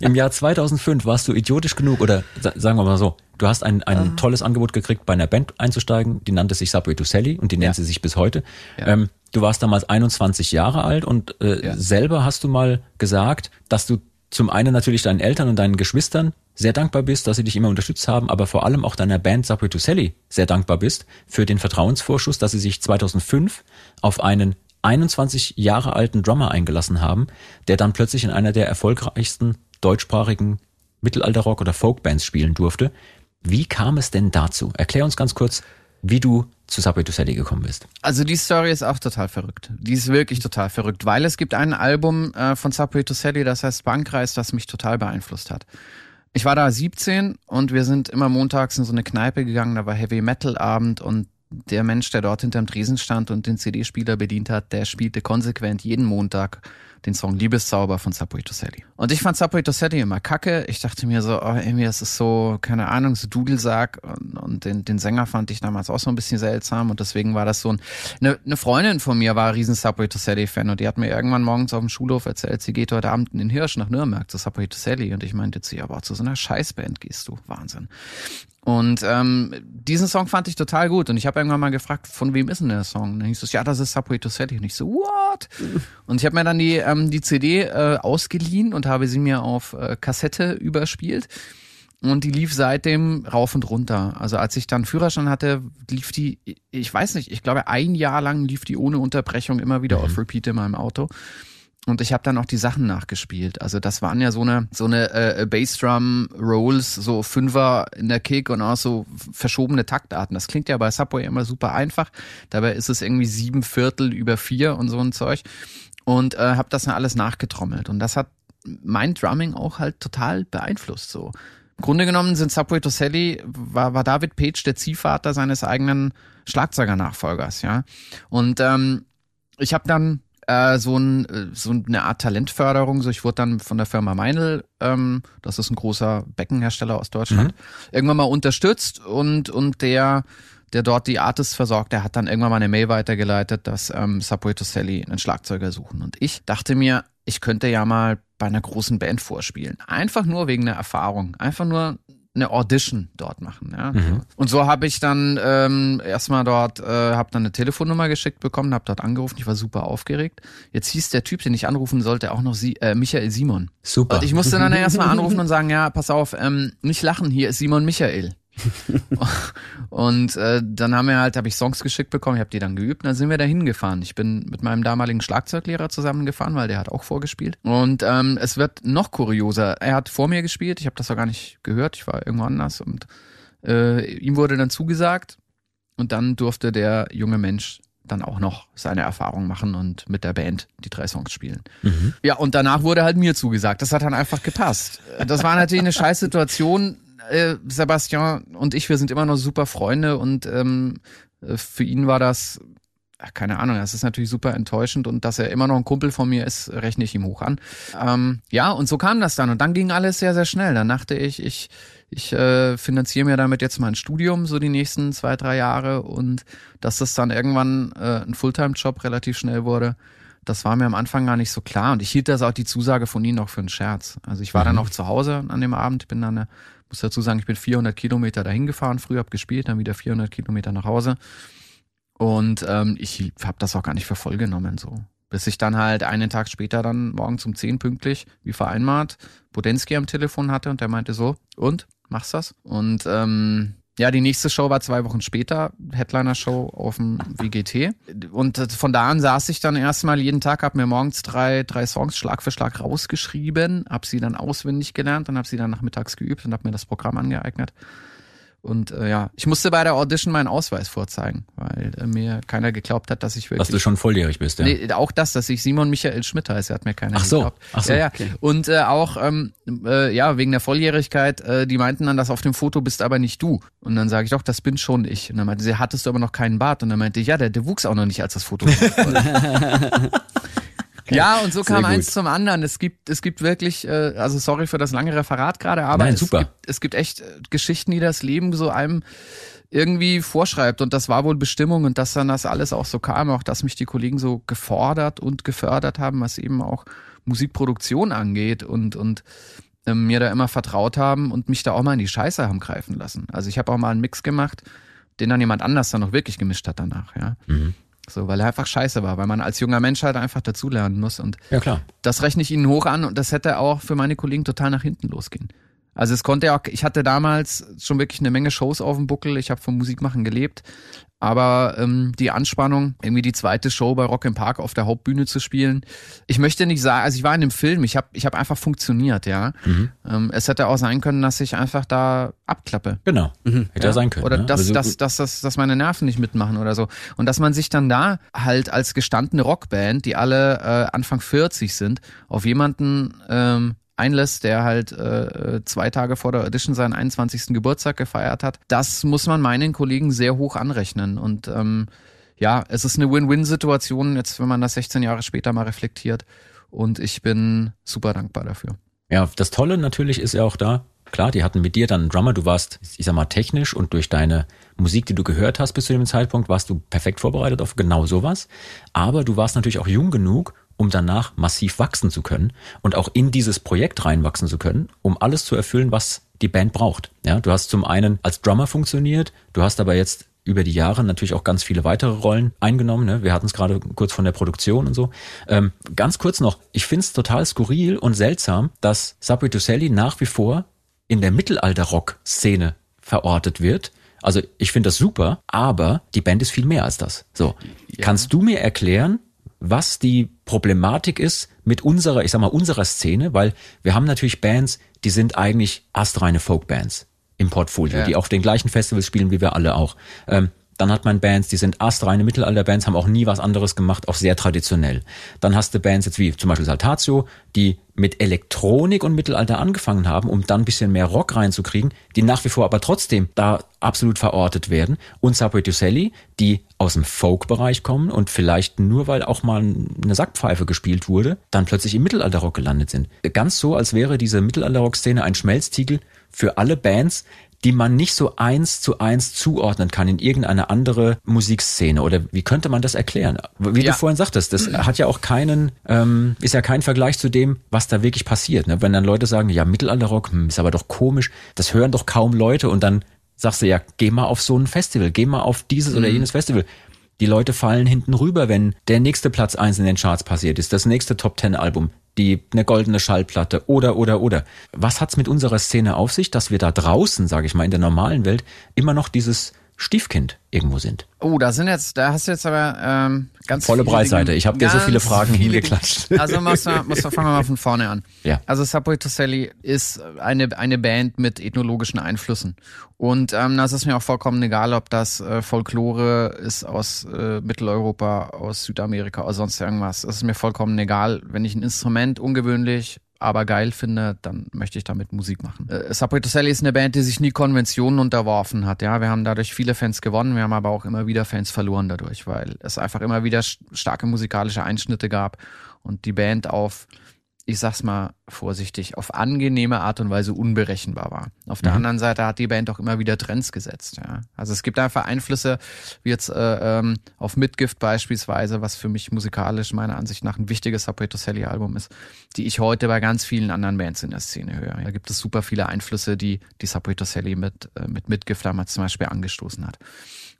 im Jahr 2005 warst du idiotisch genug oder sa- sagen wir mal so, du hast ein, ein tolles Angebot gekriegt, bei einer Band einzusteigen, die nannte sich Subway to Sally und die nennt sie sich bis heute. Ja. Ähm, du warst damals 21 Jahre alt und äh, Ja. selber hast du mal gesagt, dass du zum einen natürlich deinen Eltern und deinen Geschwistern sehr dankbar bist, dass sie dich immer unterstützt haben, aber vor allem auch deiner Band Subway to Sally sehr dankbar bist für den Vertrauensvorschuss, dass sie sich 2005 auf einen 21 Jahre alten Drummer eingelassen haben, der dann plötzlich in einer der erfolgreichsten deutschsprachigen Mittelalterrock- oder Folkbands spielen durfte. Wie kam es denn dazu? Erklär uns ganz kurz, wie du zu Subway to Sally gekommen bist. Also die Story ist auch total verrückt. Die ist wirklich total verrückt, weil es gibt ein Album äh, von Subway to Sally, das heißt Bankreis, das mich total beeinflusst hat. Ich war da 17 und wir sind immer montags in so eine Kneipe gegangen, da war Heavy Metal Abend und der Mensch, der dort hinterm Tresen stand und den CD-Spieler bedient hat, der spielte konsequent jeden Montag den Song Liebeszauber von Subway to Sally. Und ich fand Subway to Sally immer kacke. Ich dachte mir so, oh, irgendwie ist es so, keine Ahnung, so Dudelsack. Und, und den, den Sänger fand ich damals auch so ein bisschen seltsam. Und deswegen war das so ein, eine, eine Freundin von mir war ein riesen Subway to Sally Fan und die hat mir irgendwann morgens auf dem Schulhof erzählt, sie geht heute Abend in den Hirsch nach Nürnberg zu Subway to Sally. Und ich meinte zu ihr, aber zu so einer Scheißband gehst du. Wahnsinn. Und ähm, diesen Song fand ich total gut. Und ich habe irgendwann mal gefragt, von wem ist denn der Song? Und dann hieß es, ja, das ist Subway to Sally. Und ich so, what? Und ich habe mir dann die, ähm, die CD äh, ausgeliehen und habe sie mir auf äh, Kassette überspielt. Und die lief seitdem rauf und runter. Also als ich dann Führerschein hatte, lief die, ich weiß nicht, ich glaube ein Jahr lang lief die ohne Unterbrechung immer wieder auf Repeat in meinem Auto. Und ich habe dann auch die Sachen nachgespielt. Also das waren ja so eine so eine äh, Bassdrum Rolls, so Fünfer in der Kick und auch so verschobene Taktarten. Das klingt ja bei Subway immer super einfach. Dabei ist es irgendwie sieben Viertel über vier und so ein Zeug. Und äh, habe das dann alles nachgetrommelt. Und das hat mein Drumming auch halt total beeinflusst. So im Grunde genommen sind Subway to Sally war, war David Page der Ziehvater seines eigenen Schlagzeugernachfolgers, ja. Und ähm, ich habe dann äh, so, ein, äh, so eine Art Talentförderung. So, ich wurde dann von der Firma Meinl, ähm, das ist ein großer Beckenhersteller aus Deutschland, irgendwann mal unterstützt und und der der dort die Artists versorgt, der hat dann irgendwann mal eine Mail weitergeleitet, dass ähm, Subway to Sally einen Schlagzeuger suchen. Und ich dachte mir, ich könnte ja mal bei einer großen Band vorspielen. Einfach nur wegen der Erfahrung. Einfach nur eine Audition dort machen. Ja. Und so habe ich dann ähm, erstmal dort, äh, habe dann eine Telefonnummer geschickt bekommen, habe dort angerufen. Ich war super aufgeregt. Jetzt hieß der Typ, den ich anrufen sollte, auch noch Sie, äh, Michael Simon. Super. Und ich musste dann erstmal anrufen und sagen, ja, pass auf, ähm, nicht lachen, hier ist Simon Michael. und äh, dann haben wir halt, habe ich Songs geschickt bekommen, ich habe die dann geübt, und dann sind wir da hingefahren. Ich bin mit meinem damaligen Schlagzeuglehrer zusammengefahren, weil der hat auch vorgespielt. Und ähm, es wird noch kurioser. Er hat vor mir gespielt, ich habe das auch gar nicht gehört, ich war irgendwo anders und äh, ihm wurde dann zugesagt. und dann durfte der junge Mensch dann auch noch seine Erfahrung machen und mit der Band die drei Songs spielen. Mhm. Ja, und danach wurde halt mir zugesagt. Das hat dann einfach gepasst. Das war natürlich eine scheiß Situation. Äh, Sebastian und ich, wir sind immer noch super Freunde und ähm, für ihn war das, ach, keine Ahnung, das ist natürlich super enttäuschend und dass er immer noch ein Kumpel von mir ist, rechne ich ihm hoch an. Ähm, ja, und so kam das dann und dann ging alles sehr, sehr schnell. Dann dachte ich, ich ich äh, finanziere mir damit jetzt mein Studium so die nächsten zwei, drei Jahre und dass das dann irgendwann äh, ein Fulltime-Job relativ schnell wurde, das war mir am Anfang gar nicht so klar und ich hielt das auch die Zusage von ihnen auch für einen Scherz. Also ich war mhm. dann auch zu Hause an dem Abend, bin dann, muss dazu sagen, ich bin 400 Kilometer dahin gefahren, früh hab gespielt, dann wieder 400 Kilometer nach Hause und ähm, ich habe das auch gar nicht für voll genommen so. Bis ich dann halt einen Tag später dann morgens um 10 pünktlich, wie vereinbart, Bodensky am Telefon hatte und der meinte so, und, machst das? Und ähm, ja, die nächste Show war zwei Wochen später, Headliner-Show auf dem WGT. Und von da an saß ich dann erstmal jeden Tag, hab mir morgens drei, drei Songs Schlag für Schlag rausgeschrieben, hab sie dann auswendig gelernt und hab sie dann nachmittags geübt und hab mir das Programm angeeignet. Und äh, ja, ich musste bei der Audition meinen Ausweis vorzeigen, weil äh, mir keiner geglaubt hat, dass ich wirklich. Dass du schon volljährig bist, ja. Nee, auch das, dass ich Simon Michael Schmidt heiße, hat mir keiner Ach so. geglaubt. Ach so. Ja, ja. Okay. Und äh, auch, ähm, äh, ja, wegen der Volljährigkeit, äh, die meinten dann, dass auf dem Foto bist aber nicht du. Und dann sage ich doch, das bin schon ich. Und dann meinte sie, hattest du aber noch keinen Bart? Und dann meinte ich, ja, der, der wuchs auch noch nicht, als das Foto Ja, und so kam eins zum anderen. Es gibt, es gibt wirklich, äh, also sorry für das lange Referat gerade, aber Nein, es. Gibt, es gibt echt äh, Geschichten, die das Leben so einem irgendwie vorschreibt. Und das war wohl Bestimmung und dass dann das alles auch so kam, auch dass mich die Kollegen so gefordert und gefördert haben, was eben auch Musikproduktion angeht und, und ähm, mir da immer vertraut haben und mich da auch mal in die Scheiße haben greifen lassen. Also ich habe auch mal einen Mix gemacht, den dann jemand anders dann noch wirklich gemischt hat danach, ja. Mhm. So, weil er einfach scheiße war, weil man als junger Mensch halt einfach dazulernen muss. Und ja, klar. das rechne ich ihnen hoch an und das hätte auch für meine Kollegen total nach hinten losgehen. Also es konnte auch, ich hatte damals schon wirklich eine Menge Shows auf dem Buckel, ich habe vom Musikmachen gelebt, aber ähm, die Anspannung, irgendwie die zweite Show bei Rock im Park auf der Hauptbühne zu spielen, ich möchte nicht sagen, also ich war in dem Film, ich habe ich hab einfach funktioniert, ja. Mhm. Ähm, es hätte auch sein können, dass ich einfach da abklappe. Genau, mhm. hätte ja sein können. Oder ne? dass, also, dass, dass, dass, dass meine Nerven nicht mitmachen oder so. Und dass man sich dann da halt als gestandene Rockband, die alle äh, Anfang 40 sind, auf jemanden ähm, einlässt, der halt äh, zwei Tage vor der Edition seinen 21. Geburtstag gefeiert hat. Das muss man meinen Kollegen sehr hoch anrechnen. Und ähm, ja, es ist eine Win-Win-Situation, jetzt wenn man das 16 Jahre später mal reflektiert. Und ich bin super dankbar dafür. Ja, das Tolle natürlich ist ja auch da, klar, die hatten mit dir dann einen Drummer, du warst, ich sag mal, technisch und durch deine Musik, die du gehört hast bis zu dem Zeitpunkt, warst du perfekt vorbereitet auf genau sowas. Aber du warst natürlich auch jung genug, um danach massiv wachsen zu können und auch in dieses Projekt reinwachsen zu können, um alles zu erfüllen, was die Band braucht. Ja, du hast zum einen als Drummer funktioniert, du hast aber jetzt über die Jahre natürlich auch ganz viele weitere Rollen eingenommen. Ne? Wir hatten es gerade kurz von der Produktion und so. Ähm, ganz kurz noch, ich finde es total skurril und seltsam, dass to Sally nach wie vor in der Mittelalter-Rock-Szene verortet wird. Also ich finde das super, aber die Band ist viel mehr als das. So, ja. kannst du mir erklären, was die Problematik ist mit unserer, ich sag mal, unserer Szene, weil wir haben natürlich Bands, die sind eigentlich astreine Folkbands im Portfolio, ja. die auf den gleichen Festivals spielen wie wir alle auch. Ähm, dann hat man Bands, die sind astreine Mittelalterbands, haben auch nie was anderes gemacht, auch sehr traditionell. Dann hast du Bands jetzt wie zum Beispiel Saltatio, die mit Elektronik und Mittelalter angefangen haben, um dann ein bisschen mehr Rock reinzukriegen, die nach wie vor aber trotzdem da absolut verortet werden. Und Subway to Sally, die aus dem Folk-Bereich kommen und vielleicht nur, weil auch mal eine Sackpfeife gespielt wurde, dann plötzlich im Mittelalterrock gelandet sind. Ganz so, als wäre diese Mittelalterrock-Szene ein Schmelztiegel für alle Bands, die man nicht so eins zu eins zuordnen kann in irgendeine andere Musikszene? Oder wie könnte man das erklären? Wie ja. du vorhin sagtest, das hat ja auch keinen, ähm, ist ja kein Vergleich zu dem, was da wirklich passiert. Ne? Wenn dann Leute sagen, ja, Mittelalterrock, hm, ist aber doch komisch, das hören doch kaum Leute und dann sagst du ja, geh mal auf so ein Festival, geh mal auf dieses mhm. oder jenes Festival. Die Leute fallen hinten rüber, wenn der nächste Platz eins in den Charts passiert ist, das nächste Top Ten Album die eine goldene Schallplatte oder oder oder. Was hat's mit unserer Szene auf sich, dass wir da draußen, sage ich mal, in der normalen Welt immer noch dieses Stiefkind irgendwo sind. Oh, da sind jetzt, da hast du jetzt aber ähm, ganz Volle Breitseite. Ich habe dir so viele Fragen viele hingeklatscht. Also muss man, muss man, fangen wir mal von vorne an. Ja. Also Subway to Sally ist eine, eine Band mit ethnologischen Einflüssen. Und ähm, das ist mir auch vollkommen egal, ob das äh, Folklore ist aus äh, Mitteleuropa, aus Südamerika oder sonst irgendwas. Das ist mir vollkommen egal. Wenn ich ein Instrument ungewöhnlich aber geil finde, dann möchte ich damit Musik machen. Äh, Subway Sally ist eine Band, die sich nie Konventionen unterworfen hat. Ja, wir haben dadurch viele Fans gewonnen, wir haben aber auch immer wieder Fans verloren dadurch, weil es einfach immer wieder st- starke musikalische Einschnitte gab und die Band auf, ich sag's mal vorsichtig, auf angenehme Art und Weise unberechenbar war. Auf der anderen Seite hat die Band auch immer wieder Trends gesetzt. Ja. Also es gibt einfach Einflüsse, wie jetzt äh, ähm, auf Mitgift beispielsweise, was für mich musikalisch meiner Ansicht nach ein wichtiges Subway to Sally Album ist, die ich heute bei ganz vielen anderen Bands in der Szene höre. Da gibt es super viele Einflüsse, die die Subway to Sally mit, äh, mit Mitgift damals zum Beispiel angestoßen hat.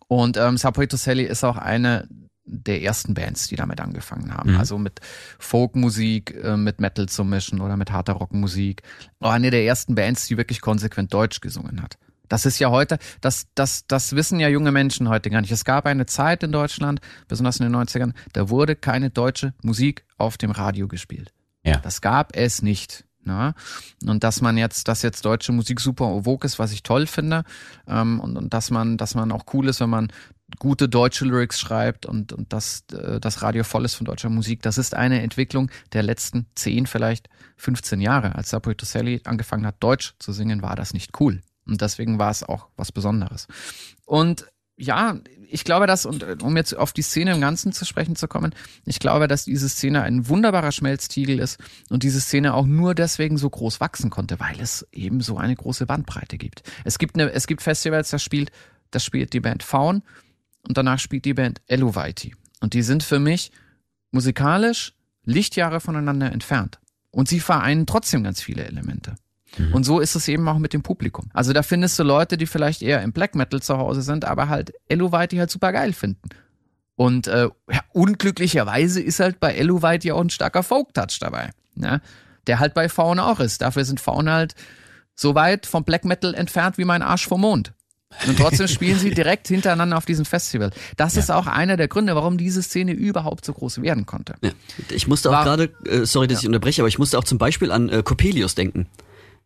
Und ähm, Subway to Sally ist auch eine der ersten Bands, die damit angefangen haben. Mhm. Also mit Folkmusik, äh, mit Metal zu mischen oder mit harter Rockmusik. Auch eine der ersten Bands, die wirklich konsequent Deutsch gesungen hat. Das ist ja heute, das, das, das wissen ja junge Menschen heute gar nicht. Es gab eine Zeit in Deutschland, besonders in den 90ern, da wurde keine deutsche Musik auf dem Radio gespielt. Ja. Das gab es nicht. Ne? Und dass man jetzt, dass jetzt deutsche Musik super vogue ist, was ich toll finde, ähm, und, und dass man, dass man auch cool ist, wenn man gute deutsche Lyrics schreibt und, und dass äh, das Radio voll ist von deutscher Musik. Das ist eine Entwicklung der letzten 10, vielleicht 15 Jahre. Als Subway to Sally angefangen hat, Deutsch zu singen, war das nicht cool. Und deswegen war es auch was Besonderes. Und ja, ich glaube, dass, und äh, um jetzt auf die Szene im Ganzen zu sprechen zu kommen, ich glaube, dass diese Szene ein wunderbarer Schmelztiegel ist und diese Szene auch nur deswegen so groß wachsen konnte, weil es eben so eine große Bandbreite gibt. Es gibt eine, es gibt Festivals, das spielt, das spielt die Band Faun und danach spielt die Band Elovaiti. Und die sind für mich musikalisch Lichtjahre voneinander entfernt. Und sie vereinen trotzdem ganz viele Elemente. Und so ist es eben auch mit dem Publikum. Also da findest du Leute, die vielleicht eher im Black Metal zu Hause sind, aber halt Elovaiti halt super geil finden. Und äh, ja, unglücklicherweise ist halt bei Elovaiti auch ein starker Folk-Touch dabei. Ne? Der halt bei Fauna auch ist. Dafür sind Fauna halt so weit vom Black Metal entfernt wie mein Arsch vom Mond. Und trotzdem spielen sie direkt hintereinander auf diesem Festival. Das ist auch einer der Gründe, warum diese Szene überhaupt so groß werden konnte. Ja. Ich musste auch gerade, äh, sorry, dass ich unterbreche, aber ich musste auch zum Beispiel an äh, Coppelius denken.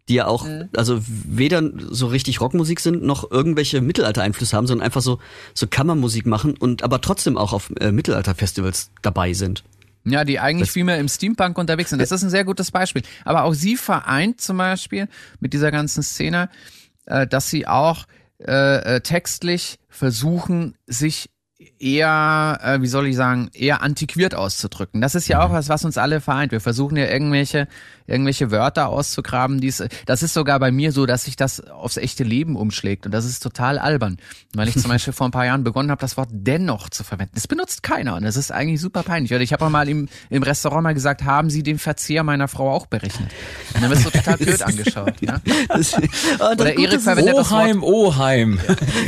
Die ja auch, Mhm. also weder so richtig Rockmusik sind, noch irgendwelche Mittelalter-Einflüsse haben, sondern einfach so, so Kammermusik machen und aber trotzdem auch auf äh, Mittelalter-Festivals dabei sind. Ja, die eigentlich viel mehr im Steampunk unterwegs sind. Das ist ein sehr gutes Beispiel. Aber auch sie vereint zum Beispiel mit dieser ganzen Szene, äh, dass sie auch äh, äh, textlich versuchen, sich eher, äh, wie soll ich sagen, eher antiquiert auszudrücken. Das ist ja auch was, was uns alle vereint. Wir versuchen ja irgendwelche, irgendwelche Wörter auszugraben, die es, das ist sogar bei mir so, dass sich das aufs echte Leben umschlägt und das ist total albern. Weil ich zum Beispiel vor ein paar Jahren begonnen habe, das Wort dennoch zu verwenden. Das benutzt keiner und das ist eigentlich super peinlich. Oder ich habe auch mal im, im Restaurant mal gesagt, haben Sie den Verzehr meiner Frau auch berechnet? Und dann wirst du total blöd angeschaut. Ne? Das Oder Erik ist, verwendet das Wort Oheim, Oheim.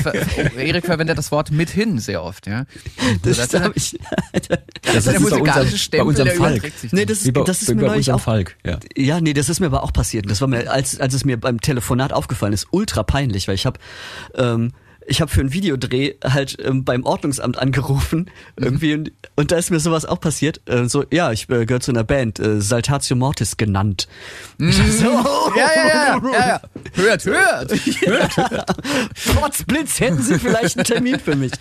Ver- Erik verwendet das Wort mithin sehr oft, ja. das, das das ist hab ich, Das ist Das der ist bei musikalische Stempel, bei unserem der Falk. überträgt sich nee, das, Wie bei, das ist wie mir bei neulich unserem auch, Falk. Ja. Ja, nee, das ist mir aber auch passiert. Das war mir, als, als es mir beim Telefonat aufgefallen ist, ultra peinlich, weil ich habe ähm, ich habe für einen Videodreh halt ähm, beim Ordnungsamt angerufen irgendwie und, und da ist mir sowas auch passiert. Äh, so, ja, ich äh, gehöre zu einer Band, äh, Saltatio Mortis genannt. Dachte so, oh, Ja, ja, ja, ja, ja. Hört, hört. Trotz Blitz hätten Sie vielleicht einen Termin für mich.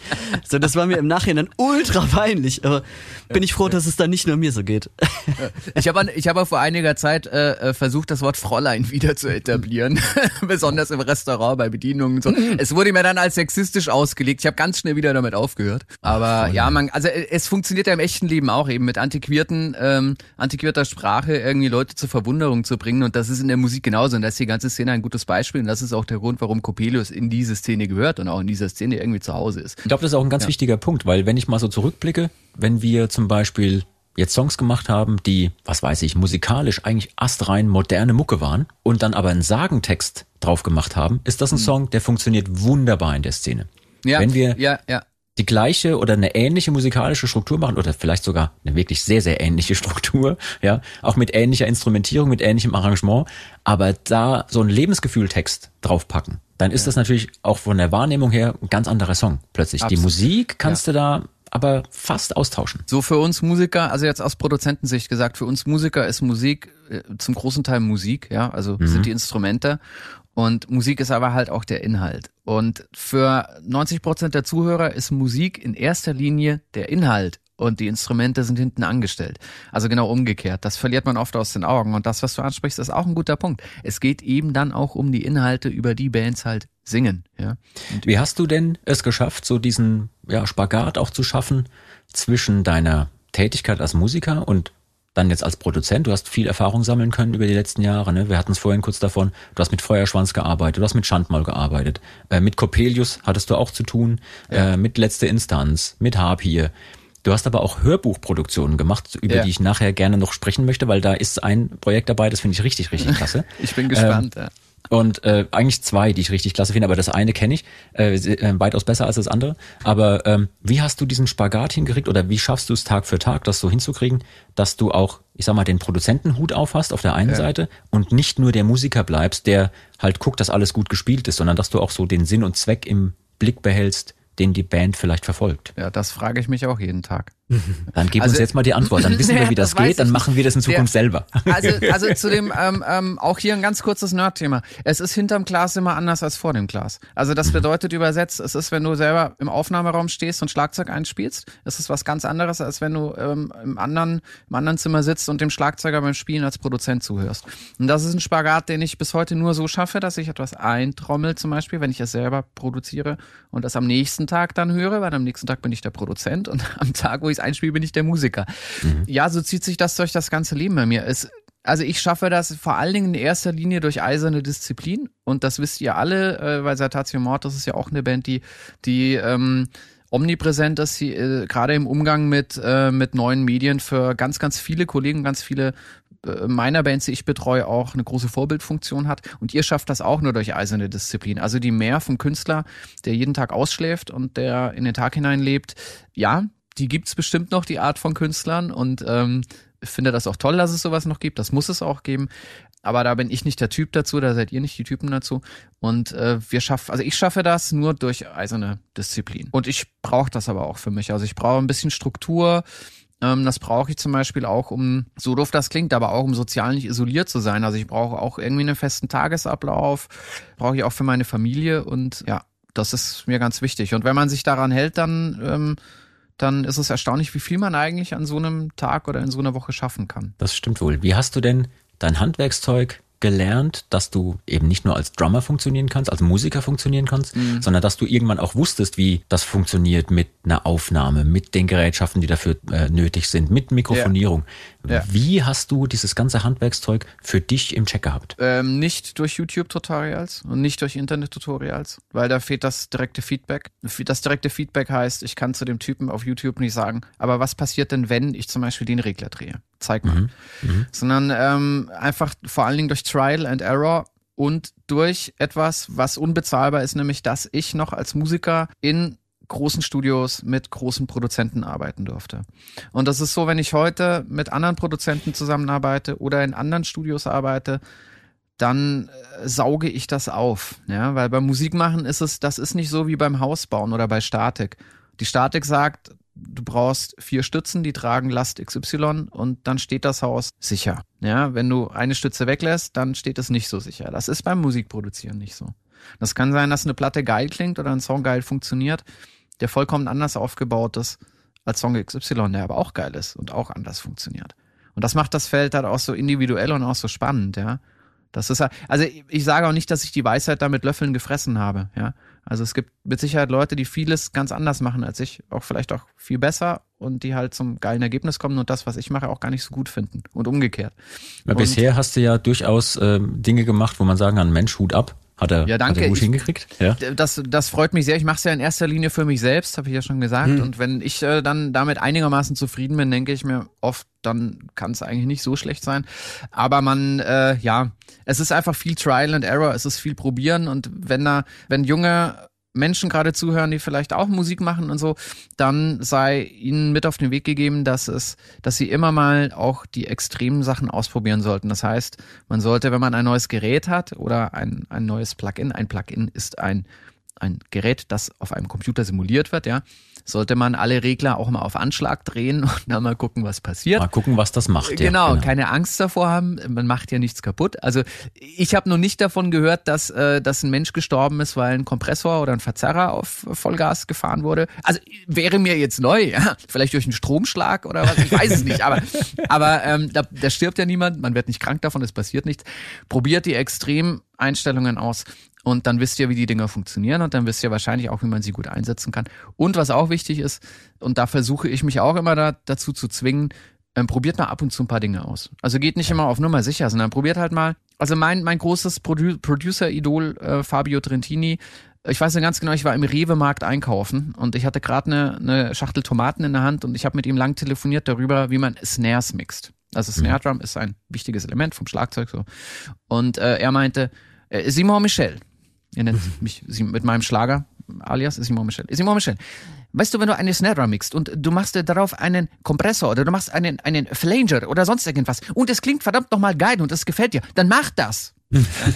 So, das war mir im Nachhinein ultra peinlich, aber bin ich froh, dass es dann nicht nur mir so geht. Ich habe ich habe vor einiger Zeit äh, äh, versucht, das Wort Fräulein wieder zu etablieren, besonders im Restaurant bei Bedienungen. und So. Es wurde mir dann als sexistisch ausgelegt. Ich habe ganz schnell wieder damit aufgehört. Aber ja, man, also äh, es funktioniert ja im echten Leben auch eben mit antiquierten, ähm, antiquierter Sprache irgendwie Leute zur Verwunderung zu bringen. Und das ist in der Musik genauso. Und da ist die ganze Szene ein gutes Beispiel. Und das ist auch der Grund, warum Coppelius in diese Szene gehört und auch in dieser Szene irgendwie zu Hause ist. Ich glaube, das ist auch ein ganz wichtiger Punkt, weil wenn ich mal so zurückblicke, wenn wir zum Beispiel jetzt Songs gemacht haben, die, was weiß ich, musikalisch eigentlich astrein moderne Mucke waren und dann aber einen Sagentext drauf gemacht haben, ist das ein Song, der funktioniert wunderbar in der Szene. Ja, Wenn wir ja, ja. die gleiche oder eine ähnliche musikalische Struktur machen oder vielleicht sogar eine wirklich sehr, sehr ähnliche Struktur, ja, auch mit ähnlicher Instrumentierung, mit ähnlichem Arrangement, aber da so ein Lebensgefühltext draufpacken, dann ist ja. das natürlich auch von der Wahrnehmung her ein ganz anderer Song plötzlich. Absolut. Die Musik kannst ja. du da aber fast austauschen. So für uns Musiker, also jetzt aus Produzentensicht gesagt, für uns Musiker ist Musik äh, zum großen Teil Musik, ja, also mhm. sind die Instrumente und Musik ist aber halt auch der Inhalt. Und für 90 Prozent der Zuhörer ist Musik in erster Linie der Inhalt und die Instrumente sind hinten angestellt. Also genau umgekehrt. Das verliert man oft aus den Augen. Und das, was du ansprichst, ist auch ein guter Punkt. Es geht eben dann auch um die Inhalte, über die Bands halt singen. Ja. Und Wie hast du denn es geschafft, so diesen ja, Spagat auch zu schaffen zwischen deiner Tätigkeit als Musiker und dann jetzt als Produzent, du hast viel Erfahrung sammeln können über die letzten Jahre. Ne? Wir hatten es vorhin kurz davon. Du hast mit Feuerschwanz gearbeitet, du hast mit Schandmal gearbeitet, äh, mit Coppelius hattest du auch zu tun, ja. äh, mit Letzte Instanz, mit Harpier. Du hast aber auch Hörbuchproduktionen gemacht, über ja. die ich nachher gerne noch sprechen möchte, weil da ist ein Projekt dabei, das finde ich richtig, richtig klasse. ich bin gespannt. Ähm, ja. Und äh, eigentlich zwei, die ich richtig klasse finde, aber das eine kenne ich, äh, äh, weitaus besser als das andere. Aber ähm, wie hast du diesen Spagat hingekriegt oder wie schaffst du es Tag für Tag, das so hinzukriegen, dass du auch, ich sag mal, den Produzentenhut aufhast auf der einen ja. Seite und nicht nur der Musiker bleibst, der halt guckt, dass alles gut gespielt ist, sondern dass du auch so den Sinn und Zweck im Blick behältst, den die Band vielleicht verfolgt? Ja, das frage ich mich auch jeden Tag. Dann gib also, uns jetzt mal die Antwort. Dann wissen wir, wie das, das geht. Dann machen wir das in Zukunft der, selber. Also, also zu dem ähm, ähm, auch hier ein ganz kurzes Nerd-Thema. Es ist hinterm Glas immer anders als vor dem Glas. Also das mhm. bedeutet übersetzt, es ist, wenn du selber im Aufnahmeraum stehst und Schlagzeug einspielst, es ist was ganz anderes, als wenn du ähm, im anderen im anderen Zimmer sitzt und dem Schlagzeuger beim Spielen als Produzent zuhörst. Und das ist ein Spagat, den ich bis heute nur so schaffe, dass ich etwas eintrommel, zum Beispiel, wenn ich es selber produziere und das am nächsten Tag dann höre, weil am nächsten Tag bin ich der Produzent und am Tag, wo ich es einspiele, bin ich der Musiker. Mhm. Ja, so zieht sich das durch das ganze Leben bei mir. Es, also ich schaffe das vor allen Dingen in erster Linie durch eiserne Disziplin und das wisst ihr alle, äh, weil Satatio Mortis ist ja auch eine Band, die, die ähm, omnipräsent ist, sie, äh, gerade im Umgang mit, äh, mit neuen Medien für ganz, ganz viele Kollegen, ganz viele äh, meiner Bands, die ich betreue, auch eine große Vorbildfunktion hat. Und ihr schafft das auch nur durch eiserne Disziplin. Also die mehr vom Künstler, der jeden Tag ausschläft und der in den Tag hineinlebt, ja, die gibt's bestimmt noch, die Art von Künstlern. Und ähm, ich finde das auch toll, dass es sowas noch gibt. Das muss es auch geben. Aber da bin ich nicht der Typ dazu, da seid ihr nicht die Typen dazu. Und äh, wir schaffen, also ich schaffe das nur durch eiserne Disziplin. Und ich brauche das aber auch für mich. Also ich brauche ein bisschen Struktur. Ähm, das brauche ich zum Beispiel auch, um, so doof das klingt, aber auch um sozial nicht isoliert zu sein. Also ich brauche auch irgendwie einen festen Tagesablauf, brauche ich auch für meine Familie und ja, das ist mir ganz wichtig. Und wenn man sich daran hält, dann ähm, dann ist es erstaunlich, wie viel man eigentlich an so einem Tag oder in so einer Woche schaffen kann. Das stimmt wohl. Wie hast du denn dein Handwerkszeug gelernt, dass du eben nicht nur als Drummer funktionieren kannst, als Musiker funktionieren kannst, mhm. sondern dass du irgendwann auch wusstest, wie das funktioniert mit einer Aufnahme, mit den Gerätschaften, die dafür äh, nötig sind, mit Mikrofonierung. Ja. Ja. Wie hast du dieses ganze Handwerkszeug für dich im Check gehabt? Ähm, nicht durch YouTube-Tutorials und nicht durch Internet-Tutorials, weil da fehlt das direkte Feedback. Das direkte Feedback heißt, ich kann zu dem Typen auf YouTube nicht sagen, aber was passiert denn, wenn ich zum Beispiel den Regler drehe? Zeig mal. Mhm. Mhm. Sondern ähm, einfach vor allen Dingen durch Trial and Error und durch etwas, was unbezahlbar ist, nämlich dass ich noch als Musiker in großen Studios mit großen Produzenten arbeiten durfte. Und das ist so, wenn ich heute mit anderen Produzenten zusammenarbeite oder in anderen Studios arbeite, dann äh, sauge ich das auf, ja, weil beim Musikmachen ist es, das ist nicht so wie beim Hausbauen oder bei Statik. Die Statik sagt, du brauchst vier Stützen, die tragen Last XY und dann steht das Haus sicher. Ja, wenn du eine Stütze weglässt, dann steht es nicht so sicher. Das ist beim Musikproduzieren nicht so. Das kann sein, dass eine Platte geil klingt oder ein Song geil funktioniert, der vollkommen anders aufgebaut ist als Song XY, der aber auch geil ist und auch anders funktioniert. Und das macht das Feld halt auch so individuell und auch so spannend, ja. Das ist also ich sage auch nicht, dass ich die Weisheit da mit Löffeln gefressen habe, ja. Also es gibt mit Sicherheit Leute, die vieles ganz anders machen als ich, auch vielleicht auch viel besser und die halt zum geilen Ergebnis kommen und das, was ich mache, auch gar nicht so gut finden und umgekehrt. Ja, bisher hast du ja durchaus ähm, Dinge gemacht, wo man sagen kann, Mensch, Hut ab. Hat er, ja, danke. Hat er gut hingekriegt? Ja. Das, das freut mich sehr. Ich mache es ja in erster Linie für mich selbst, habe ich ja schon gesagt. Hm. Und wenn ich äh, dann damit einigermaßen zufrieden bin, denke ich mir oft, dann kann es eigentlich nicht so schlecht sein. Aber man, äh, ja, es ist einfach viel Trial and Error, es ist viel Probieren. Und wenn da, wenn junge Menschen gerade zuhören, die vielleicht auch Musik machen und so, dann sei ihnen mit auf den Weg gegeben, dass es, dass sie immer mal auch die extremen Sachen ausprobieren sollten. Das heißt, man sollte, wenn man ein neues Gerät hat oder ein, ein neues Plugin, ein Plugin ist ein ein Gerät, das auf einem Computer simuliert wird, ja, sollte man alle Regler auch mal auf Anschlag drehen und dann mal gucken, was passiert. Mal gucken, was das macht. Genau, ja, genau. keine Angst davor haben, man macht ja nichts kaputt. Also ich habe noch nicht davon gehört, dass, äh, dass ein Mensch gestorben ist, weil ein Kompressor oder ein Verzerrer auf Vollgas gefahren wurde. Also wäre mir jetzt neu, ja, vielleicht durch einen Stromschlag oder was, ich weiß es nicht, aber, aber ähm, da, da stirbt ja niemand, man wird nicht krank davon, es passiert nichts. Probiert die Extremeinstellungen aus. Und dann wisst ihr, wie die Dinger funktionieren und dann wisst ihr wahrscheinlich auch, wie man sie gut einsetzen kann. Und was auch wichtig ist, und da versuche ich mich auch immer da, dazu zu zwingen, ähm, probiert mal ab und zu ein paar Dinge aus. Also geht nicht immer auf Nummer sicher, sondern probiert halt mal. Also mein, mein großes Produ Producer-Idol, äh, Fabio Trentini, ich weiß ja ganz genau, ich war im Rewe-Markt einkaufen und ich hatte gerade eine, eine Schachtel Tomaten in der Hand und ich habe mit ihm lang telefoniert darüber, wie man Snares mixt. Also Snare mhm. Drum ist ein wichtiges Element vom Schlagzeug so. Und äh, er meinte, äh, Simon Michel, Ihr nennt mich mit meinem Schlager alias Simon Michel. Simon Michel. Weißt du, wenn du eine Snare mixt und du machst darauf einen Kompressor oder du machst einen, einen Flanger oder sonst irgendwas und es klingt verdammt nochmal geil und es gefällt dir, dann mach das.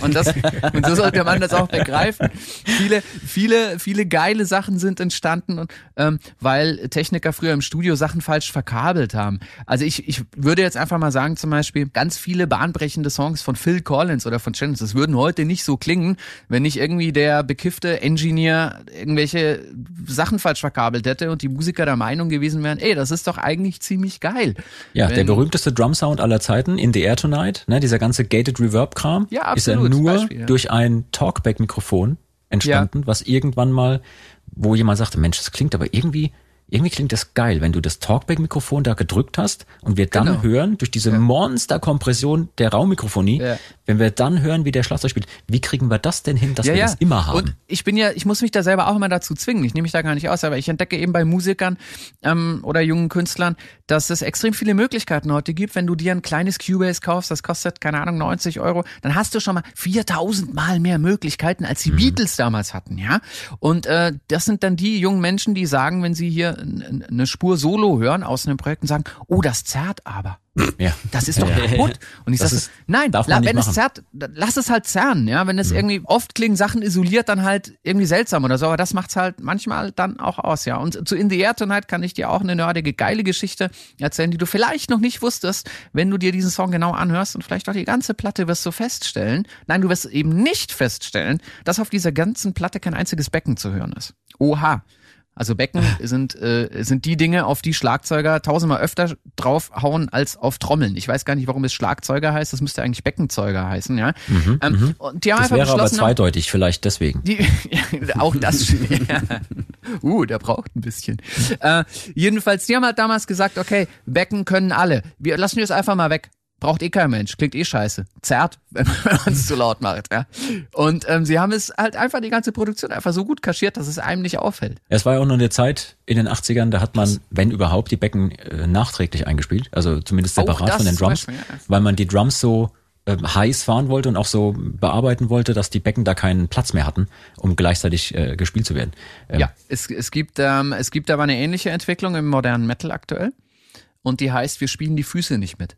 Und, das, und so sollte man das auch begreifen. Viele, viele, viele geile Sachen sind entstanden, und, ähm, weil Techniker früher im Studio Sachen falsch verkabelt haben. Also ich, ich würde jetzt einfach mal sagen, zum Beispiel, ganz viele bahnbrechende Songs von Phil Collins oder von Channels, das würden heute nicht so klingen, wenn nicht irgendwie der bekiffte Engineer irgendwelche Sachen falsch verkabelt hätte und die Musiker der Meinung gewesen wären, ey, das ist doch eigentlich ziemlich geil. Ja, wenn, der berühmteste Drum Sound aller Zeiten, In the Air Tonight, ne, dieser ganze Gated Reverb-Kram. Ja, absolut. Ist er nur Beispiel, ja. durch ein Talkback-Mikrofon entstanden, ja. was irgendwann mal, wo jemand sagte, Mensch, das klingt aber irgendwie irgendwie klingt das geil, wenn du das Talkback-Mikrofon da gedrückt hast und wir dann genau. hören, durch diese ja. Monster-Kompression der Raummikrofonie, ja. Wenn wir dann hören, wie der Schlagzeug spielt, wie kriegen wir das denn hin, dass ja, wir das immer haben? Und ich bin ja, ich muss mich da selber auch immer dazu zwingen. Ich nehme mich da gar nicht aus, aber ich entdecke eben bei Musikern ähm, oder jungen Künstlern, dass es extrem viele Möglichkeiten heute gibt. Wenn du dir ein kleines Cubase kaufst, das kostet, keine Ahnung, 90 Euro, dann hast du schon mal 4000 Mal mehr Möglichkeiten, als die mhm. Beatles damals hatten, ja? Und äh, das sind dann die jungen Menschen, die sagen, wenn sie hier eine Spur Solo hören aus einem Projekt und sagen, oh, das zerrt aber. Ja. Das ist doch ja. kaputt. Und ich sage, nein, la, wenn es zerrt, lass es halt zerren, ja. Wenn es mhm. irgendwie, oft klingen Sachen isoliert dann halt irgendwie seltsam oder so, aber das macht's halt manchmal dann auch aus, ja. Und zu In the Air Tonight kann ich dir auch eine nerdige, geile Geschichte erzählen, die du vielleicht noch nicht wusstest, wenn du dir diesen Song genau anhörst und vielleicht auch die ganze Platte wirst du feststellen, nein, du wirst eben nicht feststellen, dass auf dieser ganzen Platte kein einziges Becken zu hören ist. Oha. Also Becken sind, äh, sind die Dinge, auf die Schlagzeuger tausendmal öfter draufhauen als auf Trommeln. Ich weiß gar nicht, warum es Schlagzeuger heißt. Das müsste eigentlich Beckenzeuger heißen, ja. Mhm, ähm, mhm. und die haben das einfach wäre aber zweideutig, vielleicht deswegen. Die, ja, auch das. ja. Uh, der braucht ein bisschen. Äh, jedenfalls, die haben halt damals gesagt, okay, Becken können alle. Wir lassen wir es einfach mal weg. Braucht eh kein Mensch, klingt eh scheiße. Zerrt, wenn man es zu laut macht. Ja. Und ähm, sie haben es halt einfach die ganze Produktion einfach so gut kaschiert, dass es einem nicht auffällt. Es war ja auch noch eine Zeit in den 80ern, da hat man, wenn überhaupt, die Becken äh, nachträglich eingespielt. Also zumindest separat von den Drums. Beispiel, ja. Weil man die Drums so äh, heiß fahren wollte und auch so bearbeiten wollte, dass die Becken da keinen Platz mehr hatten, um gleichzeitig äh, gespielt zu werden. Ähm, ja, es, es gibt ähm, es gibt aber eine ähnliche Entwicklung im modernen Metal aktuell und die heißt, wir spielen die Füße nicht mit.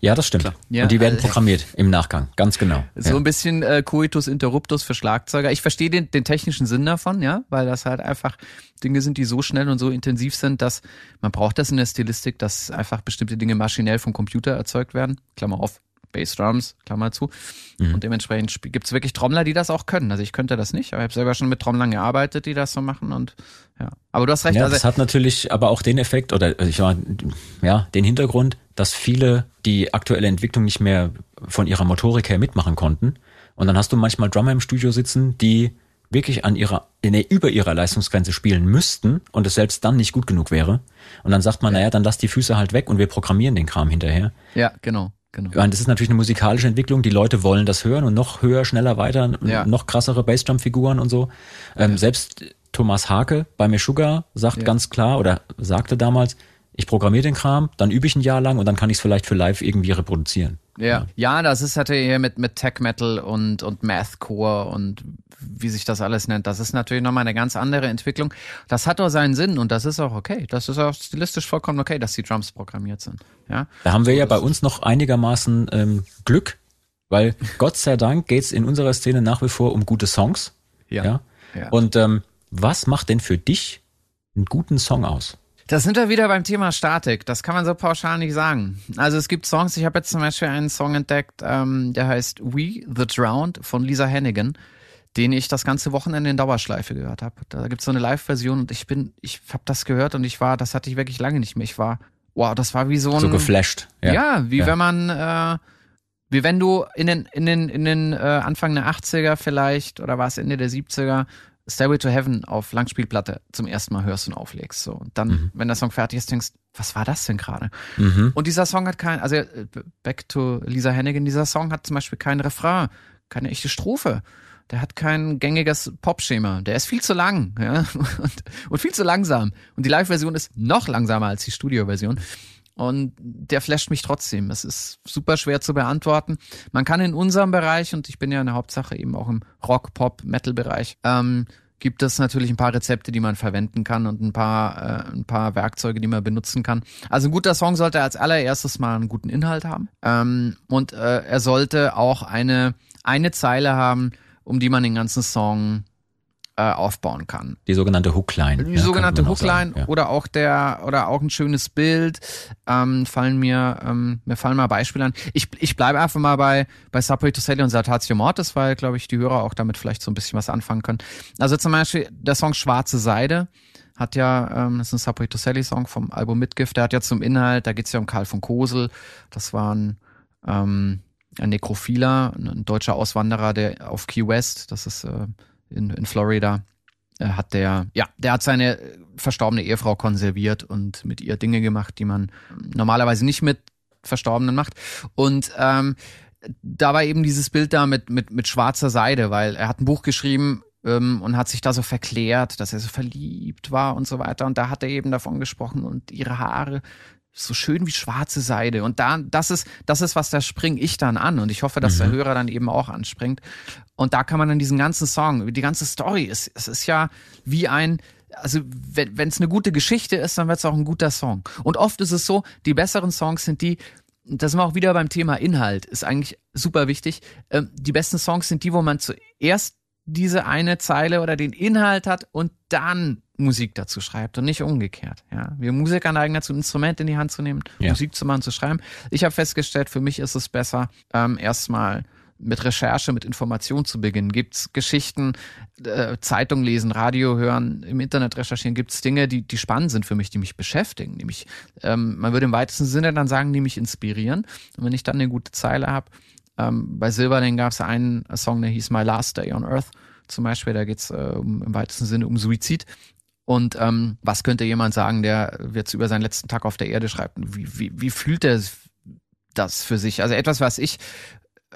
Ja, das stimmt. Ja, und die werden also, programmiert im Nachgang, ganz genau. So ja. ein bisschen äh, Coitus Interruptus für Schlagzeuger. Ich verstehe den, den technischen Sinn davon, ja, weil das halt einfach Dinge sind, die so schnell und so intensiv sind, dass man braucht das in der Stilistik, dass einfach bestimmte Dinge maschinell vom Computer erzeugt werden. Klammer auf, Bassdrums, Klammer zu. Mhm. Und dementsprechend gibt es wirklich Trommler, die das auch können. Also ich könnte das nicht, aber ich habe selber schon mit Trommlern gearbeitet, die das so machen und ja. Aber du hast recht. Ja, also das hat natürlich aber auch den Effekt oder ich war, ja, den Hintergrund, dass viele die aktuelle Entwicklung nicht mehr von ihrer Motorik her mitmachen konnten. Und dann hast du manchmal Drummer im Studio sitzen, die wirklich an ihrer, nee, über ihrer Leistungsgrenze spielen müssten und es selbst dann nicht gut genug wäre. Und dann sagt man, ja. naja, dann lass die Füße halt weg und wir programmieren den Kram hinterher. Ja, genau. Genau. Und das ist natürlich eine musikalische Entwicklung. Die Leute wollen das hören und noch höher, schneller, weiter, ja. noch krassere Bassdrum-Figuren und so. Ähm, ja. Selbst Thomas Hake bei Meshuggah sagt ganz klar oder sagte damals, ich programmiere den Kram, dann übe ich ein Jahr lang und dann kann ich es vielleicht für live irgendwie reproduzieren. Ja, ja, das ist natürlich hier mit, mit Tech Metal und, und Mathcore und wie sich das alles nennt. Das ist natürlich nochmal eine ganz andere Entwicklung. Das hat doch seinen Sinn und das ist auch okay. Das ist auch stilistisch vollkommen okay, dass die Drums programmiert sind. Ja. Da haben wir ja bei uns noch einigermaßen ähm, Glück, weil Gott sei Dank geht's in unserer Szene nach wie vor um gute Songs. Ja. ja? Ja. Und ähm, was macht denn für dich einen guten Song aus? Da sind wir wieder beim Thema Statik. Das kann man so pauschal nicht sagen. Also es gibt Songs, ich habe jetzt zum Beispiel einen Song entdeckt, ähm, der heißt We the Drowned von Lisa Hannigan, den ich das ganze Wochenende in Dauerschleife gehört habe. Da gibt's so eine Live-Version und ich bin, ich habe das gehört und ich war, das hatte ich wirklich lange nicht mehr. Ich war, wow, das war wie so ein. So geflasht. Ja, Ja. wie Ja. wenn man, äh, wie wenn du in den, in den, in den äh, Anfang der 80er vielleicht oder war es Ende der 70er Stairway to Heaven auf Langspielplatte zum ersten Mal hörst und auflegst. So. Und dann, wenn der Song fertig ist, denkst, was war das denn gerade? Mhm. Und dieser Song hat kein, also äh, back to Lisa Hannigan, dieser Song hat zum Beispiel kein Refrain, keine echte Strophe. Der hat kein gängiges Popschema. Der ist viel zu lang, ja, und, und viel zu langsam. Und die Live-Version ist noch langsamer als die Studio-Version. Und der flasht mich trotzdem. Es ist super schwer zu beantworten. Man kann in unserem Bereich, und ich bin ja in der Hauptsache eben auch im Rock, Pop, Metal-Bereich, ähm, gibt es natürlich ein paar Rezepte, die man verwenden kann und ein paar, äh, ein paar Werkzeuge, die man benutzen kann. Also ein guter Song sollte als allererstes mal einen guten Inhalt haben. Ähm, und äh, er sollte auch eine, eine Zeile haben, um die man den ganzen Song äh, aufbauen kann. Die sogenannte Hookline. Die ja, sogenannte auch Hookline ja. oder auch der oder auch ein schönes Bild ähm, fallen mir ähm, mir fallen mal Beispiele an. Ich ich bleibe einfach mal bei bei Subway to Sally und Saltatio Mortis, weil glaube ich die Hörer auch damit vielleicht so ein bisschen was anfangen können. Also zum Beispiel der Song Schwarze Seide hat ja, ähm, das ist ein Subway to Sally Song vom Album Mitgift, der hat ja zum Inhalt, da geht's ja um Karl von Kosel, das war ein, ähm, ein Nekrophiler, ein deutscher Auswanderer, der auf Key West, das ist äh, in, in Florida, äh, hat der, ja, der hat seine äh, verstorbene Ehefrau konserviert und mit ihr Dinge gemacht, die man normalerweise nicht mit Verstorbenen macht. Und ähm, da war eben dieses Bild da mit, mit, mit schwarzer Seide, weil er hat ein Buch geschrieben ähm, und hat sich da so verklärt, dass er so verliebt war und so weiter. Und da hat er eben davon gesprochen und ihre Haare so schön wie schwarze Seide. Und da, das ist, das ist was, da springe ich dann an. Und ich hoffe, dass der Hörer dann eben auch anspringt. Und da kann man dann diesen ganzen Song, die ganze Story ist, es ist ja wie ein, also wenn es eine gute Geschichte ist, dann wird es auch ein guter Song. Und oft ist es so, die besseren Songs sind die, das sind wir auch wieder beim Thema Inhalt, ist eigentlich super wichtig. Ähm, die besten Songs sind die, wo man zuerst diese eine Zeile oder den Inhalt hat und dann Musik dazu schreibt und nicht umgekehrt. Ja, wir Musiker neigen dazu, ein Instrument in die Hand zu nehmen, Ja. Musik zu machen, zu schreiben. Ich habe festgestellt, für mich ist es besser, ähm, erstmal mit Recherche, mit Information zu beginnen. Gibt's Geschichten, äh, Zeitung lesen, Radio hören, im Internet recherchieren? Gibt's Dinge, die, die spannend sind für mich, die mich beschäftigen? Nämlich, ähm, man würde im weitesten Sinne dann sagen, die mich inspirieren. Und wenn ich dann eine gute Zeile habe, ähm, bei Silberling gab's einen Song, der hieß My Last Day on Earth zum Beispiel. Da geht's äh, um, im weitesten Sinne um Suizid. Und ähm, was könnte jemand sagen, der jetzt über seinen letzten Tag auf der Erde schreibt? Wie, wie, wie fühlt er das für sich? Also etwas, was ich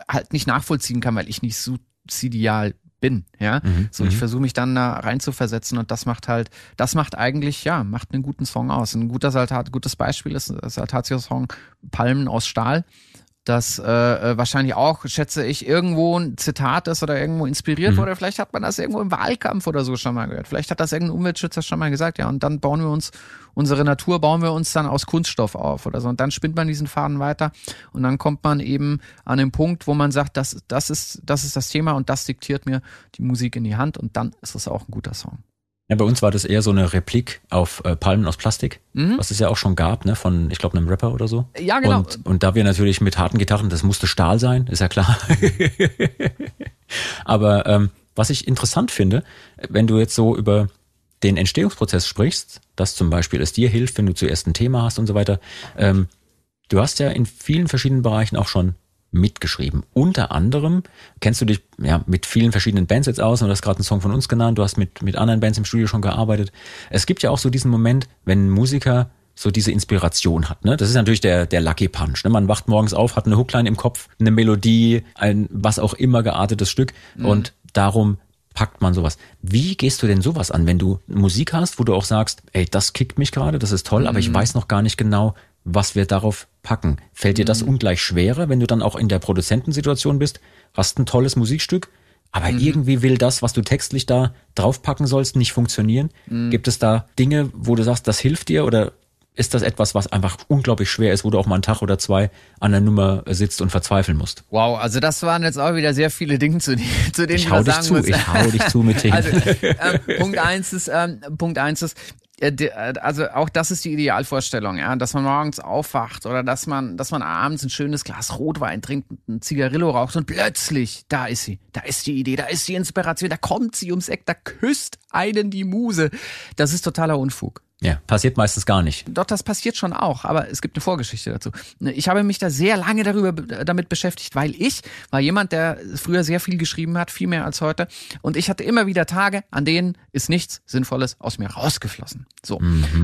halt nicht nachvollziehen kann, weil ich nicht suizidial bin, ja. Mhm. So, ich Mhm. versuche mich dann da rein zu versetzen und das macht halt, das macht eigentlich, ja, macht einen guten Song aus. Ein guter Saltat, gutes Beispiel ist ein Saltatio-Song Palmen aus Stahl. Das äh, äh, wahrscheinlich auch, schätze ich, irgendwo ein Zitat ist oder irgendwo inspiriert Mhm. wurde. Vielleicht hat man das irgendwo im Wahlkampf oder so schon mal gehört. Vielleicht hat das irgendein Umweltschützer schon mal gesagt, ja, und dann bauen wir uns, unsere Natur bauen wir uns dann aus Kunststoff auf oder so. Und dann spinnt man diesen Faden weiter und dann kommt man eben an den Punkt, wo man sagt, das, das ist, das ist das Thema und das diktiert mir die Musik in die Hand und dann ist es auch ein guter Song. Ja, bei uns war das eher so eine Replik auf äh, Palmen aus Plastik, Mhm. was es ja auch schon gab, ne, von, ich glaube, einem Rapper oder so. Ja, genau. Und, und da wir natürlich mit harten Gitarren, das musste Stahl sein, ist ja klar. Aber ähm, was ich interessant finde, wenn du jetzt so über den Entstehungsprozess sprichst, dass zum Beispiel es dir hilft, wenn du zuerst ein Thema hast und so weiter, ähm, du hast ja in vielen verschiedenen Bereichen auch schon mitgeschrieben. Unter anderem kennst du dich ja mit vielen verschiedenen Bands jetzt aus und du hast gerade einen Song von uns genannt, du hast mit, mit anderen Bands im Studio schon gearbeitet. Es gibt ja auch so diesen Moment, wenn ein Musiker so diese Inspiration hat. Ne? Das ist natürlich der, der Lucky Punch. Ne? Man wacht morgens auf, hat eine Hookline im Kopf, eine Melodie, ein was auch immer geartetes Stück und darum packt man sowas. Wie gehst du denn sowas an, wenn du Musik hast, wo du auch sagst, ey, das kickt mich gerade, das ist toll, aber ich weiß noch gar nicht genau, was wir darauf packen. Fällt dir das ungleich schwerer, wenn du dann auch in der Produzentensituation bist, hast ein tolles Musikstück, aber irgendwie will das, was du textlich da draufpacken sollst, nicht funktionieren? Gibt es da Dinge, wo du sagst, das hilft dir oder ist das etwas, was einfach unglaublich schwer ist, wo du auch mal einen Tag oder zwei an der Nummer sitzt und verzweifeln musst? Wow, also das waren jetzt auch wieder sehr viele Dinge, zu, die- zu denen Ich hau dich zu, muss. ich hau dich zu mit Themen. Also ähm, Punkt eins ist, ähm, Punkt eins ist, äh, äh, also auch das ist die Idealvorstellung, ja, dass man morgens aufwacht oder dass man, dass man abends ein schönes Glas Rotwein trinkt, ein Zigarillo raucht und plötzlich, da ist sie, da ist die Idee, da ist die Inspiration, da kommt sie ums Eck, da küsst einen die Muse. Das ist totaler Unfug. Ja, passiert meistens gar nicht. Doch, das passiert schon auch, aber es gibt eine Vorgeschichte dazu. Ich habe mich da sehr lange darüber damit beschäftigt, weil ich war jemand, der früher sehr viel geschrieben hat, viel mehr als heute. Und ich hatte immer wieder Tage, an denen ist nichts Sinnvolles aus mir rausgeflossen. So.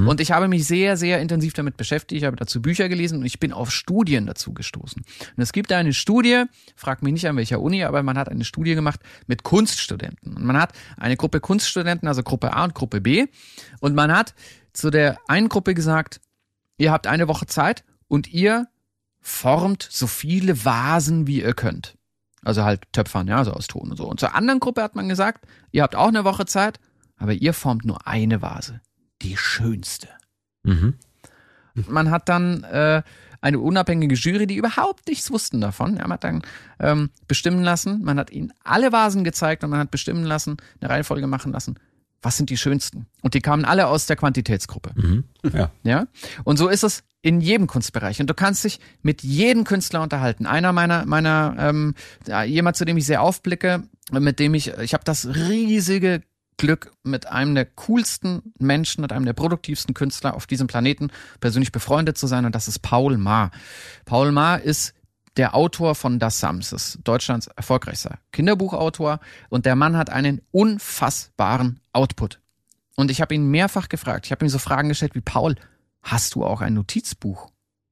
Und ich habe mich sehr, sehr intensiv damit beschäftigt. Ich habe dazu Bücher gelesen und ich bin auf Studien dazu gestoßen. Und es gibt eine Studie, frag mich nicht an welcher Uni, aber man hat eine Studie gemacht mit Kunststudenten. Und man hat eine Gruppe Kunststudenten, also Gruppe A und Gruppe B. Und man hat zu der einen Gruppe gesagt, ihr habt eine Woche Zeit und ihr formt so viele Vasen, wie ihr könnt. Also halt Töpfern, ja, so aus Ton und so. Und zur anderen Gruppe hat man gesagt, ihr habt auch eine Woche Zeit, aber ihr formt nur eine Vase. Die schönste. Mhm. Man hat dann äh, eine unabhängige Jury, die überhaupt nichts wussten davon. Ja, man hat dann ähm, bestimmen lassen, man hat ihnen alle Vasen gezeigt und man hat bestimmen lassen, eine Reihenfolge machen lassen, was sind die schönsten. Und die kamen alle aus der Quantitätsgruppe. Mhm. Ja. Ja. Und so ist es in jedem Kunstbereich. Und du kannst dich mit jedem Künstler unterhalten. Einer meiner, meiner, ähm, jemand, zu dem ich sehr aufblicke, mit dem ich, ich habe das riesige Glück, mit einem der coolsten Menschen, mit einem der produktivsten Künstler auf diesem Planeten persönlich befreundet zu sein. Und das ist Paul Maar. Paul Maar ist der Autor von Das Sams, ist Deutschlands erfolgreichster Kinderbuchautor. Und der Mann hat einen unfassbaren Output. Und ich habe ihn mehrfach gefragt. Ich habe ihm so Fragen gestellt wie Paul, hast du auch ein Notizbuch,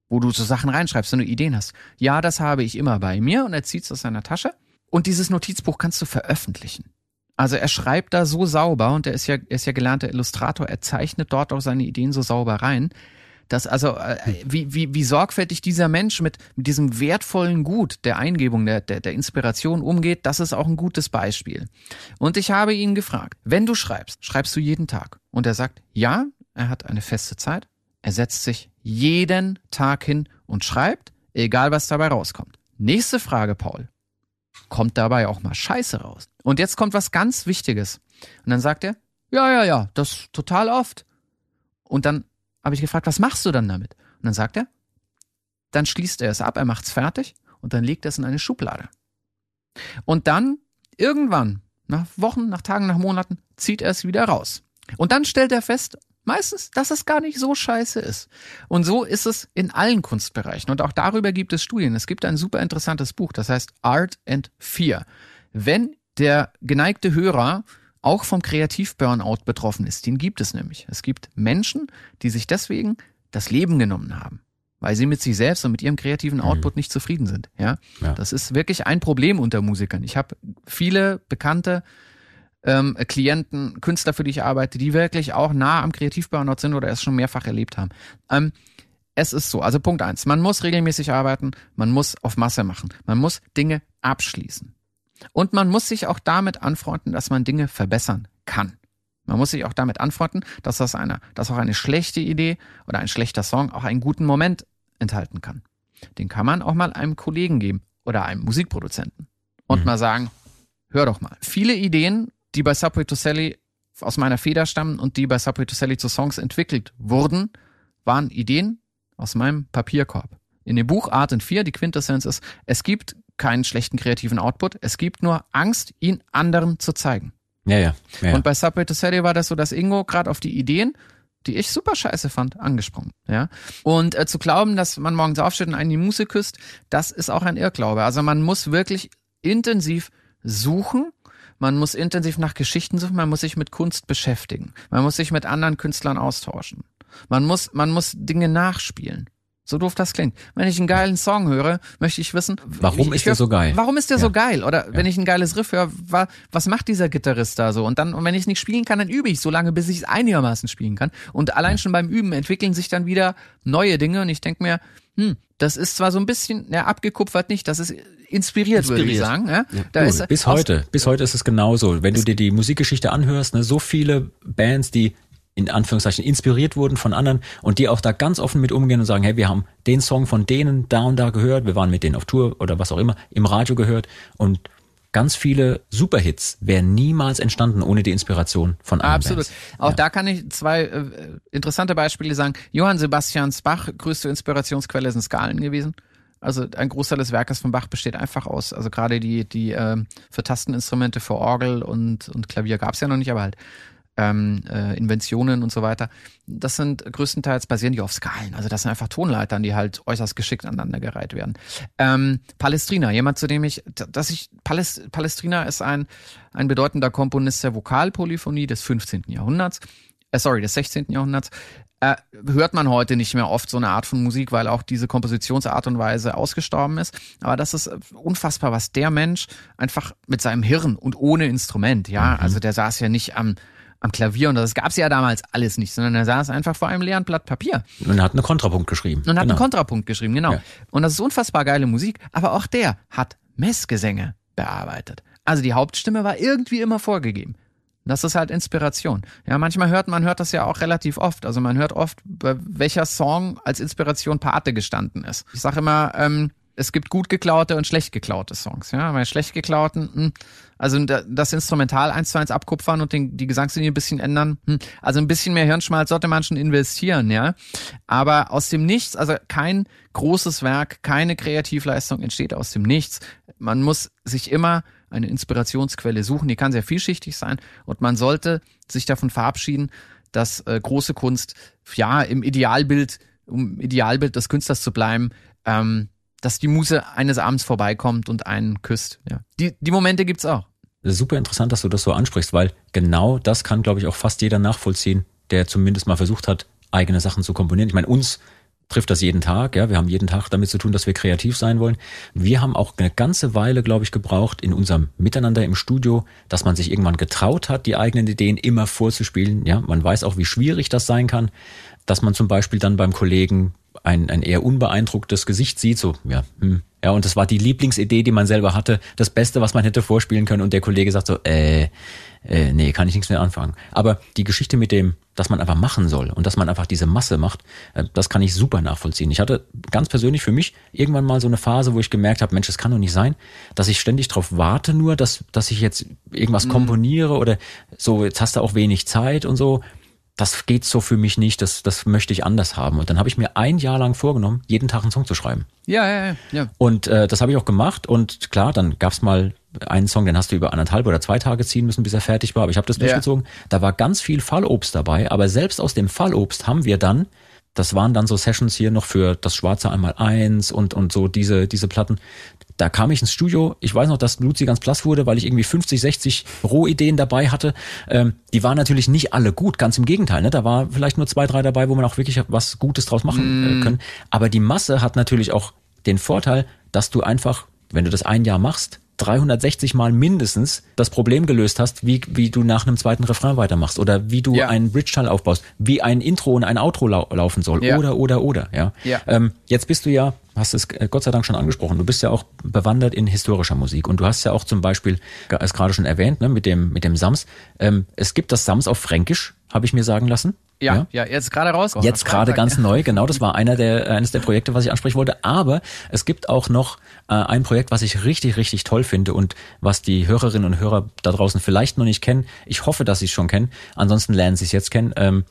wo du so Sachen reinschreibst, wenn du Ideen hast? Ja, das habe ich immer bei mir und er zieht es aus seiner Tasche. Und dieses Notizbuch kannst du veröffentlichen. Also er schreibt da so sauber und er ist ja, er ist ja gelernter Illustrator, er zeichnet dort auch seine Ideen so sauber rein, dass also äh, wie, wie, wie sorgfältig dieser Mensch mit, mit diesem wertvollen Gut der Eingebung, der, der, der Inspiration umgeht, das ist auch ein gutes Beispiel. Und ich habe ihn gefragt, wenn du schreibst, schreibst du jeden Tag? Und er sagt, ja, er hat eine feste Zeit, er setzt sich jeden Tag hin und schreibt, egal was dabei rauskommt. Nächste Frage, Paul. Kommt dabei auch mal Scheiße raus? Und jetzt kommt was ganz Wichtiges. Und dann sagt er, ja, ja, ja, das total oft. Und dann habe ich gefragt, was machst du dann damit? Und dann sagt er, dann schließt er es ab, er macht's fertig und dann legt er es in eine Schublade. Und dann irgendwann, nach Wochen, nach Tagen, nach Monaten, zieht er es wieder raus. Und dann stellt er fest, meistens, dass es gar nicht so scheiße ist. Und so ist es in allen Kunstbereichen. Und auch darüber gibt es Studien. Es gibt ein super interessantes Buch, das heißt Art and Fear. Wenn der geneigte Hörer auch vom Kreativ-Burnout betroffen ist, den gibt es nämlich. Es gibt Menschen, die sich deswegen das Leben genommen haben, weil sie mit sich selbst und mit ihrem kreativen Output nicht zufrieden sind. Ja, Ja. das ist wirklich ein Problem unter Musikern. Ich habe viele bekannte ähm, Klienten, Künstler, für die ich arbeite, die wirklich auch nah am Kreativ-Burnout sind oder es schon mehrfach erlebt haben. Ähm, es ist so, also Punkt eins, man muss regelmäßig arbeiten, man muss auf Masse machen, man muss Dinge abschließen. Und man muss sich auch damit anfreunden, dass man Dinge verbessern kann. Man muss sich auch damit anfreunden, dass das eine, dass auch eine schlechte Idee oder ein schlechter Song auch einen guten Moment enthalten kann. Den kann man auch mal einem Kollegen geben oder einem Musikproduzenten und mal sagen, hör doch mal. Viele Ideen, die bei Subway to Sally aus meiner Feder stammen und die bei Subway to Sally zu Songs entwickelt wurden, waren Ideen aus meinem Papierkorb. In dem Buch Art and Fear, die Quintessenz ist, es gibt keinen schlechten kreativen Output, es gibt nur Angst, ihn anderen zu zeigen. Ja, ja. ja. Und bei Subway to Sally war das so, dass Ingo gerade auf die Ideen, die ich super scheiße fand, angesprungen. Ja. Und äh, zu glauben, dass man morgens aufsteht und einen die Muße küsst, das ist auch ein Irrglaube. Also man muss wirklich intensiv suchen. Man muss intensiv nach Geschichten suchen, man muss sich mit Kunst beschäftigen. Man muss sich mit anderen Künstlern austauschen. Man muss, man muss Dinge nachspielen. So doof das klingt. Wenn ich einen geilen Song höre, möchte ich wissen, Warum ich, ist der so geil? Warum ist der Ja. so geil? Oder wenn ich ein geiles Riff höre, wa, was macht dieser Gitarrist da so? Und dann, und wenn ich es nicht spielen kann, dann übe ich so lange, bis ich es einigermaßen spielen kann. Und allein schon beim Üben entwickeln sich dann wieder neue Dinge. Und ich denke mir, hm, das ist zwar so ein bisschen, ja, abgekupfert nicht, das ist inspiriert, würde ich Inspiriert. sagen. Ja? Da Du, ist, bis heute, bis heute ist es genauso. Wenn du dir die Musikgeschichte anhörst, ne, so viele Bands, die in Anführungszeichen inspiriert wurden von anderen und die auch da ganz offen mit umgehen und sagen, hey, wir haben den Song von denen da und da gehört, wir waren mit denen auf Tour oder was auch immer, im Radio gehört und ganz viele Superhits wären niemals entstanden ohne die Inspiration von anderen Absolut. Bands. Auch da kann ich zwei äh, interessante Beispiele sagen. Johann Sebastians Bach, größte Inspirationsquelle sind Skalen gewesen. Also ein Großteil des Werkes von Bach besteht einfach aus, also gerade die, die ähm, für Tasteninstrumente, für Orgel und, und Klavier gab's ja noch nicht, aber halt ähm, äh, Inventionen und so weiter. Das sind größtenteils basieren die auf Skalen. Also das sind einfach Tonleitern, die halt äußerst geschickt aneinandergereiht werden. Ähm, Palestrina, jemand zu dem ich, dass ich Palest, Palestrina ist ein ein bedeutender Komponist der Vokalpolyphonie des 15. Jahrhunderts, äh, sorry, des 16. Jahrhunderts. Äh, hört man heute nicht mehr oft so eine Art von Musik, weil auch diese Kompositionsart und Weise ausgestorben ist. Aber das ist äh, unfassbar, was der Mensch einfach mit seinem Hirn und ohne Instrument, ja, also der saß ja nicht am am Klavier und das gab's ja damals alles nicht, sondern er saß einfach vor einem leeren Blatt Papier Und er hat einen Kontrapunkt geschrieben. und hat Genau. einen Kontrapunkt geschrieben, genau. Ja. Und das ist unfassbar geile Musik, aber auch der hat Messgesänge bearbeitet. Also die Hauptstimme war irgendwie immer vorgegeben. Das ist halt Inspiration. Ja, manchmal hört man hört das ja auch relativ oft. Also man hört oft, bei welcher Song als Inspiration Pate gestanden ist. Ich sage immer, ähm, es gibt gut geklaute und schlecht geklaute Songs. Ja, bei schlecht geklauten, hm, also da- das Instrumental eins zu eins abkupfern und den, die Gesangslinie ein bisschen ändern. Hm, also ein bisschen mehr Hirnschmalz sollte man schon investieren, ja. Aber aus dem Nichts, also kein großes Werk, keine Kreativleistung entsteht aus dem Nichts. Man muss sich immer eine Inspirationsquelle suchen, die kann sehr vielschichtig sein und man sollte sich davon verabschieden, dass äh, große Kunst, ja, im Idealbild, um Idealbild des Künstlers zu bleiben, ähm, dass die Muse eines Abends vorbeikommt und einen küsst. Ja. Die, die Momente gibt's auch. Super interessant, dass du das so ansprichst, weil genau das kann, glaube ich, auch fast jeder nachvollziehen, der zumindest mal versucht hat, eigene Sachen zu komponieren. Ich meine, uns trifft das jeden Tag, ja. Wir haben jeden Tag damit zu tun, dass wir kreativ sein wollen. Wir haben auch eine ganze Weile, glaube ich, gebraucht in unserem Miteinander im Studio, dass man sich irgendwann getraut hat, die eigenen Ideen immer vorzuspielen. Ja, man weiß auch, wie schwierig das sein kann, dass man zum Beispiel dann beim Kollegen ein, ein eher unbeeindrucktes Gesicht sieht, so, ja, hm. Ja, und das war die Lieblingsidee, die man selber hatte, das Beste, was man hätte vorspielen können und der Kollege sagt so, äh, äh, nee, kann ich nichts mehr anfangen. Aber die Geschichte mit dem, dass man einfach machen soll und dass man einfach diese Masse macht, äh, das kann ich super nachvollziehen. Ich hatte ganz persönlich für mich irgendwann mal so eine Phase, wo ich gemerkt habe, Mensch, das kann doch nicht sein, dass ich ständig drauf warte nur, dass, dass ich jetzt irgendwas komponiere oder so, jetzt hast du auch wenig Zeit und so das geht so für mich nicht, das, das möchte ich anders haben. Und dann habe ich mir ein Jahr lang vorgenommen, jeden Tag einen Song zu schreiben. Ja, ja, ja. ja. Und äh, das habe ich auch gemacht. Und klar, dann gab's mal einen Song, den hast du über anderthalb oder zwei Tage ziehen müssen, bis er fertig war. Aber ich habe das Ja. durchgezogen. Da war ganz viel Fallobst dabei. Aber selbst aus dem Fallobst haben wir dann, das waren dann so Sessions hier noch für das Schwarze einmal eins und, und so diese, diese Platten. Da kam ich ins Studio. Ich weiß noch, dass Luzi ganz blass wurde, weil ich irgendwie 50, 60 Rohideen dabei hatte. Ähm, die waren natürlich nicht alle gut, ganz im Gegenteil. Ne? Da war vielleicht nur zwei, drei dabei, wo man auch wirklich was Gutes draus machen äh, können. Aber die Masse hat natürlich auch den Vorteil, dass du einfach, wenn du das ein Jahr machst, 360 Mal mindestens das Problem gelöst hast, wie, wie du nach einem zweiten Refrain weitermachst oder wie du Ja. einen Bridge-Teil aufbaust, wie ein Intro und ein Outro lau laufen soll Ja. oder, oder, oder, ja. Ja. Ähm, jetzt bist du ja, hast es äh, Gott sei Dank schon angesprochen, du bist ja auch bewandert in historischer Musik und du hast ja auch zum Beispiel, es gerade schon erwähnt, ne, mit dem, mit dem Sams, ähm, es gibt das Sams auf Fränkisch, habe ich mir sagen lassen. Ja, ja, jetzt gerade raus. Jetzt gerade ganz neu, genau, das war einer der, eines der Projekte, was ich ansprechen wollte. Aber es gibt auch noch äh, ein Projekt, was ich richtig, richtig toll finde und was die Hörerinnen und Hörer da draußen vielleicht noch nicht kennen. Ich hoffe, dass sie es schon kennen. Ansonsten lernen sie es jetzt kennen, ähm,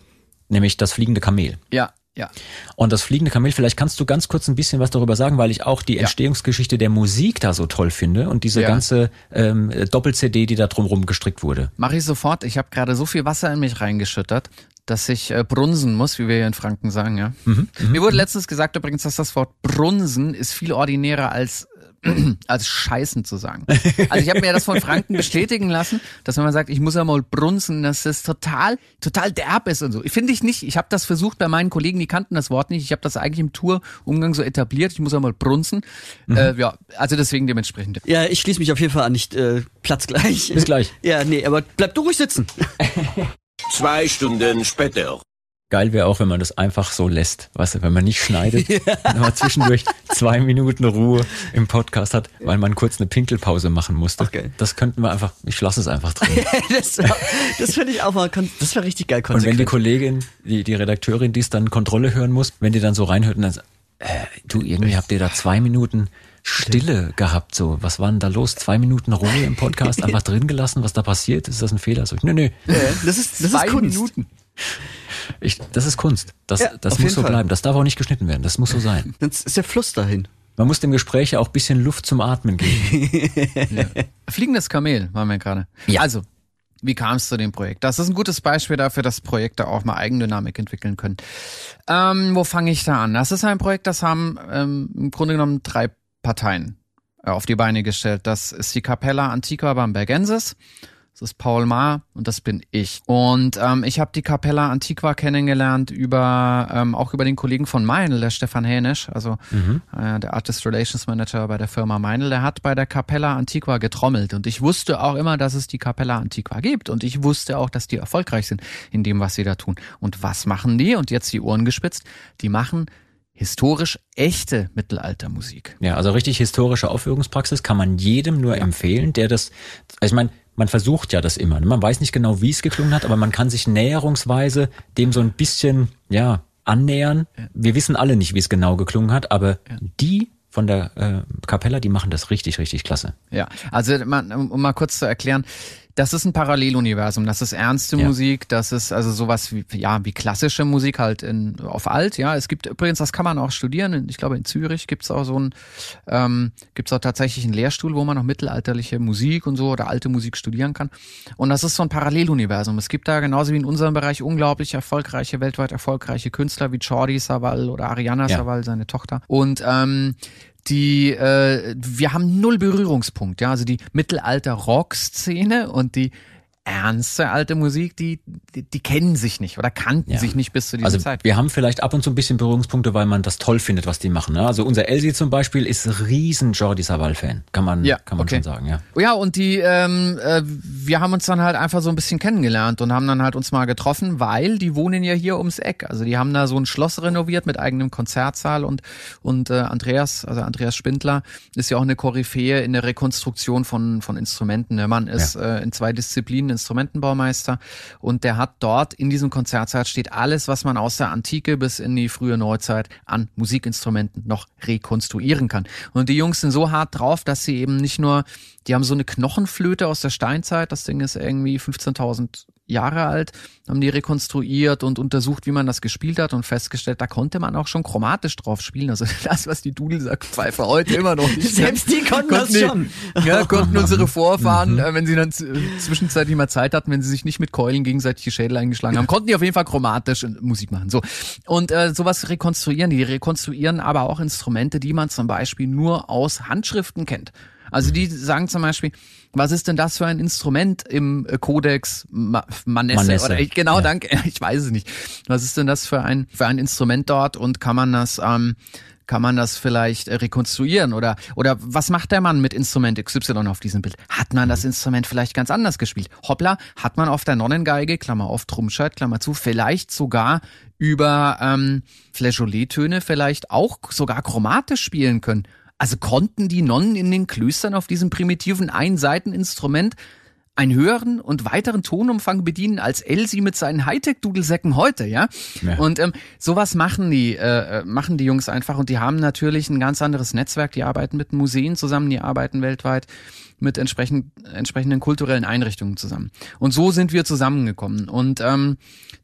nämlich das fliegende Kamel. Ja, ja. Und das fliegende Kamel, vielleicht kannst du ganz kurz ein bisschen was darüber sagen, weil ich auch die Entstehungsgeschichte der Musik da so toll finde und diese Ja. ganze ähm, Doppel-CD, die da drumherum gestrickt wurde. Mache ich sofort. Ich habe gerade so viel Wasser in mich reingeschüttet, dass ich äh, brunsen muss, wie wir hier in Franken sagen, ja. Mhm, Mir wurde letztens gesagt übrigens, dass das Wort brunsen ist viel ordinärer als als scheißen zu sagen. Also ich habe mir das von Franken bestätigen lassen, dass wenn man sagt, ich muss ja mal brunzen, dass das total, total derb ist und so. Finde ich nicht. Ich habe das versucht bei meinen Kollegen, die kannten das Wort nicht. Ich habe das eigentlich im Tourumgang so etabliert. Ich muss ja mal brunzen. Mhm. Äh, ja, also deswegen dementsprechend. Ja, ich schließe mich auf jeden Fall an, nicht äh, Platz gleich. Bis gleich. Ja, nee, aber bleib du ruhig sitzen. Zwei Stunden später. Geil wäre auch, wenn man das einfach so lässt. Weißt du, wenn man nicht schneidet, wenn man zwischendurch zwei Minuten Ruhe im Podcast hat, weil man kurz eine Pinkelpause machen musste. Okay. Das könnten wir einfach, ich lasse es einfach drin. das das finde ich auch mal, das wäre richtig geil Und wenn konsequent. die Kollegin, die, die Redakteurin, die es dann Kontrolle hören muss, wenn die dann so reinhört und dann sagt, äh, du, irgendwie habt ihr da zwei Minuten Stille gehabt, so. Was war denn da los? Zwei Minuten Ruhe im Podcast einfach drin gelassen, was da passiert? Ist das ein Fehler? So, nö, nö. Ja, das ist, das Zwei ist Kunst. Minuten. Ich, das ist Kunst. Das, Ja, das muss so Fall. bleiben. Das darf auch nicht geschnitten werden. Das muss so sein. Sonst ist der Fluss dahin. Man muss dem Gespräch ja auch ein bisschen Luft zum Atmen geben. Fliegendes Kamel waren wir gerade. Ja. Also, wie kam es zu dem Projekt? Das ist ein gutes Beispiel dafür, dass Projekte auch mal Eigendynamik entwickeln können. Ähm, wo fange ich da an? Das ist ein Projekt, das haben ähm, im Grunde genommen drei Parteien äh, auf die Beine gestellt. Das ist die Capella Antiqua Bambergensis. Das ist Paul Maar und das bin ich. Und ähm, ich habe die Capella Antiqua kennengelernt über ähm, auch über den Kollegen von Meinl, der Stefan Hänisch, also äh, der Artist Relations Manager bei der Firma Meinl. Der hat bei der Capella Antiqua getrommelt und ich wusste auch immer, dass es die Capella Antiqua gibt und ich wusste auch, dass die erfolgreich sind in dem, was sie da tun. Und was machen die? Und jetzt die Ohren gespitzt. Die machen historisch echte Mittelaltermusik. Ja, also richtig historische Aufführungspraxis kann man jedem nur empfehlen, der das, also ich meine, man versucht ja das immer. ne? Man weiß nicht genau, wie es geklungen hat, aber man kann sich näherungsweise dem so ein bisschen, ja, annähern. Wir wissen alle nicht, wie es genau geklungen hat, aber die von der äh, Kapella, die machen das richtig, richtig klasse. Ja, also man, um um mal kurz zu erklären, das ist ein Paralleluniversum, das ist ernste Ja. Musik, das ist also sowas wie ja wie klassische Musik halt in, auf alt. Ja, es gibt übrigens, das kann man auch studieren. Ich glaube in Zürich gibt's auch so ein ähm, gibt's auch tatsächlich einen Lehrstuhl, wo man noch mittelalterliche Musik und so oder alte Musik studieren kann. Und das ist so ein Paralleluniversum. Es gibt da genauso wie in unserem Bereich unglaublich erfolgreiche, weltweit erfolgreiche Künstler wie Jordi Savall oder Ariana Ja. Savall, seine Tochter. Und ähm, die äh, wir haben null Berührungspunkt, ja, also die Mittelalter-Rock-Szene und die ernste alte Musik, die, die, die kennen sich nicht oder kannten Ja. sich nicht bis zu dieser Also Zeit. wir haben vielleicht ab und zu ein bisschen Berührungspunkte, weil man das toll findet, was die machen. Ne? Also unser Elsie zum Beispiel ist riesen Jordi Savall-Fan, kann man, Ja, kann man okay. schon sagen, ja. Ja, und die, ähm, äh, wir haben uns dann halt einfach so ein bisschen kennengelernt und haben dann halt uns mal getroffen, weil die wohnen ja hier ums Eck. Also die haben da so ein Schloss renoviert mit eigenem Konzertsaal und und äh, Andreas, also Andreas Spindler, ist ja auch eine Koryphäe in der Rekonstruktion von von Instrumenten. Der Mann ist äh, in zwei Disziplinen Instrumentenbaumeister und der hat dort in diesem Konzertsaal steht alles, was man aus der Antike bis in die frühe Neuzeit an Musikinstrumenten noch rekonstruieren kann. Und die Jungs sind so hart drauf, dass sie eben nicht nur, die haben so eine Knochenflöte aus der Steinzeit, das Ding ist irgendwie 15.000 Jahre alt, haben die rekonstruiert und untersucht, wie man das gespielt hat und festgestellt, da konnte man auch schon chromatisch drauf spielen. Also das, was die Dudelsackpfeife heute immer noch nicht Selbst die konnten das die- schon. Ja, konnten unsere Vorfahren, äh, wenn sie dann zwischenzeitlich mal Zeit hatten, wenn sie sich nicht mit Keulen gegenseitig die Schädel eingeschlagen haben, konnten die auf jeden Fall chromatisch äh, Musik machen. So und äh, sowas rekonstruieren. Die rekonstruieren aber auch Instrumente, die man zum Beispiel nur aus Handschriften kennt. Also die sagen zum Beispiel, was ist denn das für ein Instrument im äh, Codex Ma Manesse? Manesse. Oder ich, genau, Ja. danke. Ich weiß es nicht. Was ist denn das für ein für ein Instrument dort und kann man das ähm, kann man das vielleicht äh, rekonstruieren oder oder was macht der Mann mit Instrument XY auf diesem Bild? Hat man das Instrument vielleicht ganz anders gespielt? Hoppla, hat man auf der Nonnengeige, Klammer auf Trumscheit, Klammer zu, vielleicht sogar über ähm, Flageolet-Töne vielleicht auch sogar chromatisch spielen können? Also konnten die Nonnen in den Klöstern auf diesem primitiven Einseiteninstrument einen höheren und weiteren Tonumfang bedienen als Elsie mit seinen Hightech-Dudelsäcken heute, ja? Ja. Und ähm, sowas machen die, äh, äh, machen die Jungs einfach und die haben natürlich ein ganz anderes Netzwerk. Die arbeiten mit Museen zusammen, die arbeiten weltweit mit entsprechend, entsprechenden kulturellen Einrichtungen zusammen. Und so sind wir zusammengekommen. Und ähm,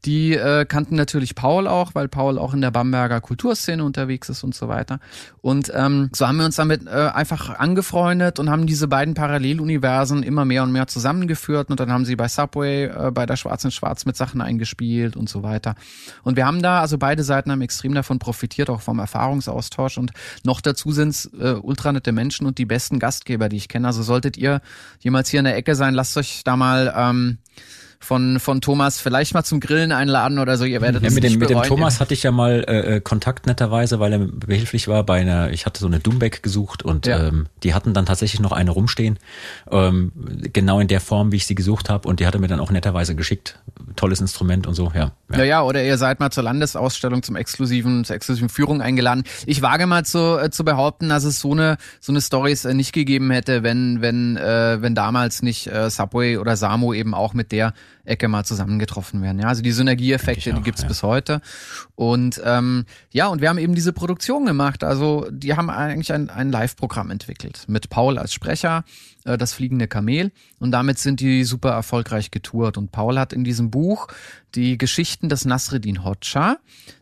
die äh, kannten natürlich Paul auch, weil Paul auch in der Bamberger Kulturszene unterwegs ist und so weiter. Und ähm, so haben wir uns damit äh, einfach angefreundet und haben diese beiden Paralleluniversen immer mehr und mehr zusammen zusammengeführt und dann haben sie bei Subway, äh, bei der Schwarz in Schwarz mit Sachen eingespielt und so weiter. Und wir haben da, also beide Seiten haben extrem davon profitiert, auch vom Erfahrungsaustausch und noch dazu sind es äh, ultranette Menschen und die besten Gastgeber, die ich kenne. Also solltet ihr jemals hier in der Ecke sein, lasst euch da mal ähm, von, von Thomas vielleicht mal zum Grillen einladen oder so. Ihr werdet ja, das mit dem, mit dem. Thomas hatte ich ja mal äh, äh, Kontakt netterweise, weil er behilflich war bei einer, ich hatte so eine Dumbeck gesucht und Ja. ähm, die hatten dann tatsächlich noch eine rumstehen, ähm, genau in der Form, wie ich sie gesucht habe und die hatte mir dann auch netterweise geschickt. Tolles Instrument und so, ja. Ja, ja, oder ihr seid mal zur Landesausstellung zum exklusiven, zur exklusiven Führung eingeladen. Ich wage mal zu, äh, zu behaupten, dass es so eine so eine Stories äh, nicht gegeben hätte, wenn wenn äh, wenn damals nicht äh, Subway oder Samo eben auch mit der Ecke mal zusammengetroffen wären. Ja, also die Synergieeffekte, ich die auch, gibt's ja. bis heute. Und ähm, ja, und wir haben eben diese Produktion gemacht. Also die haben eigentlich ein, ein Live-Programm entwickelt mit Paul als Sprecher, äh, das fliegende Kamel. Und damit sind die super erfolgreich getourt. Und Paul hat in diesem Buch die Geschichten des Nasreddin Hoxha.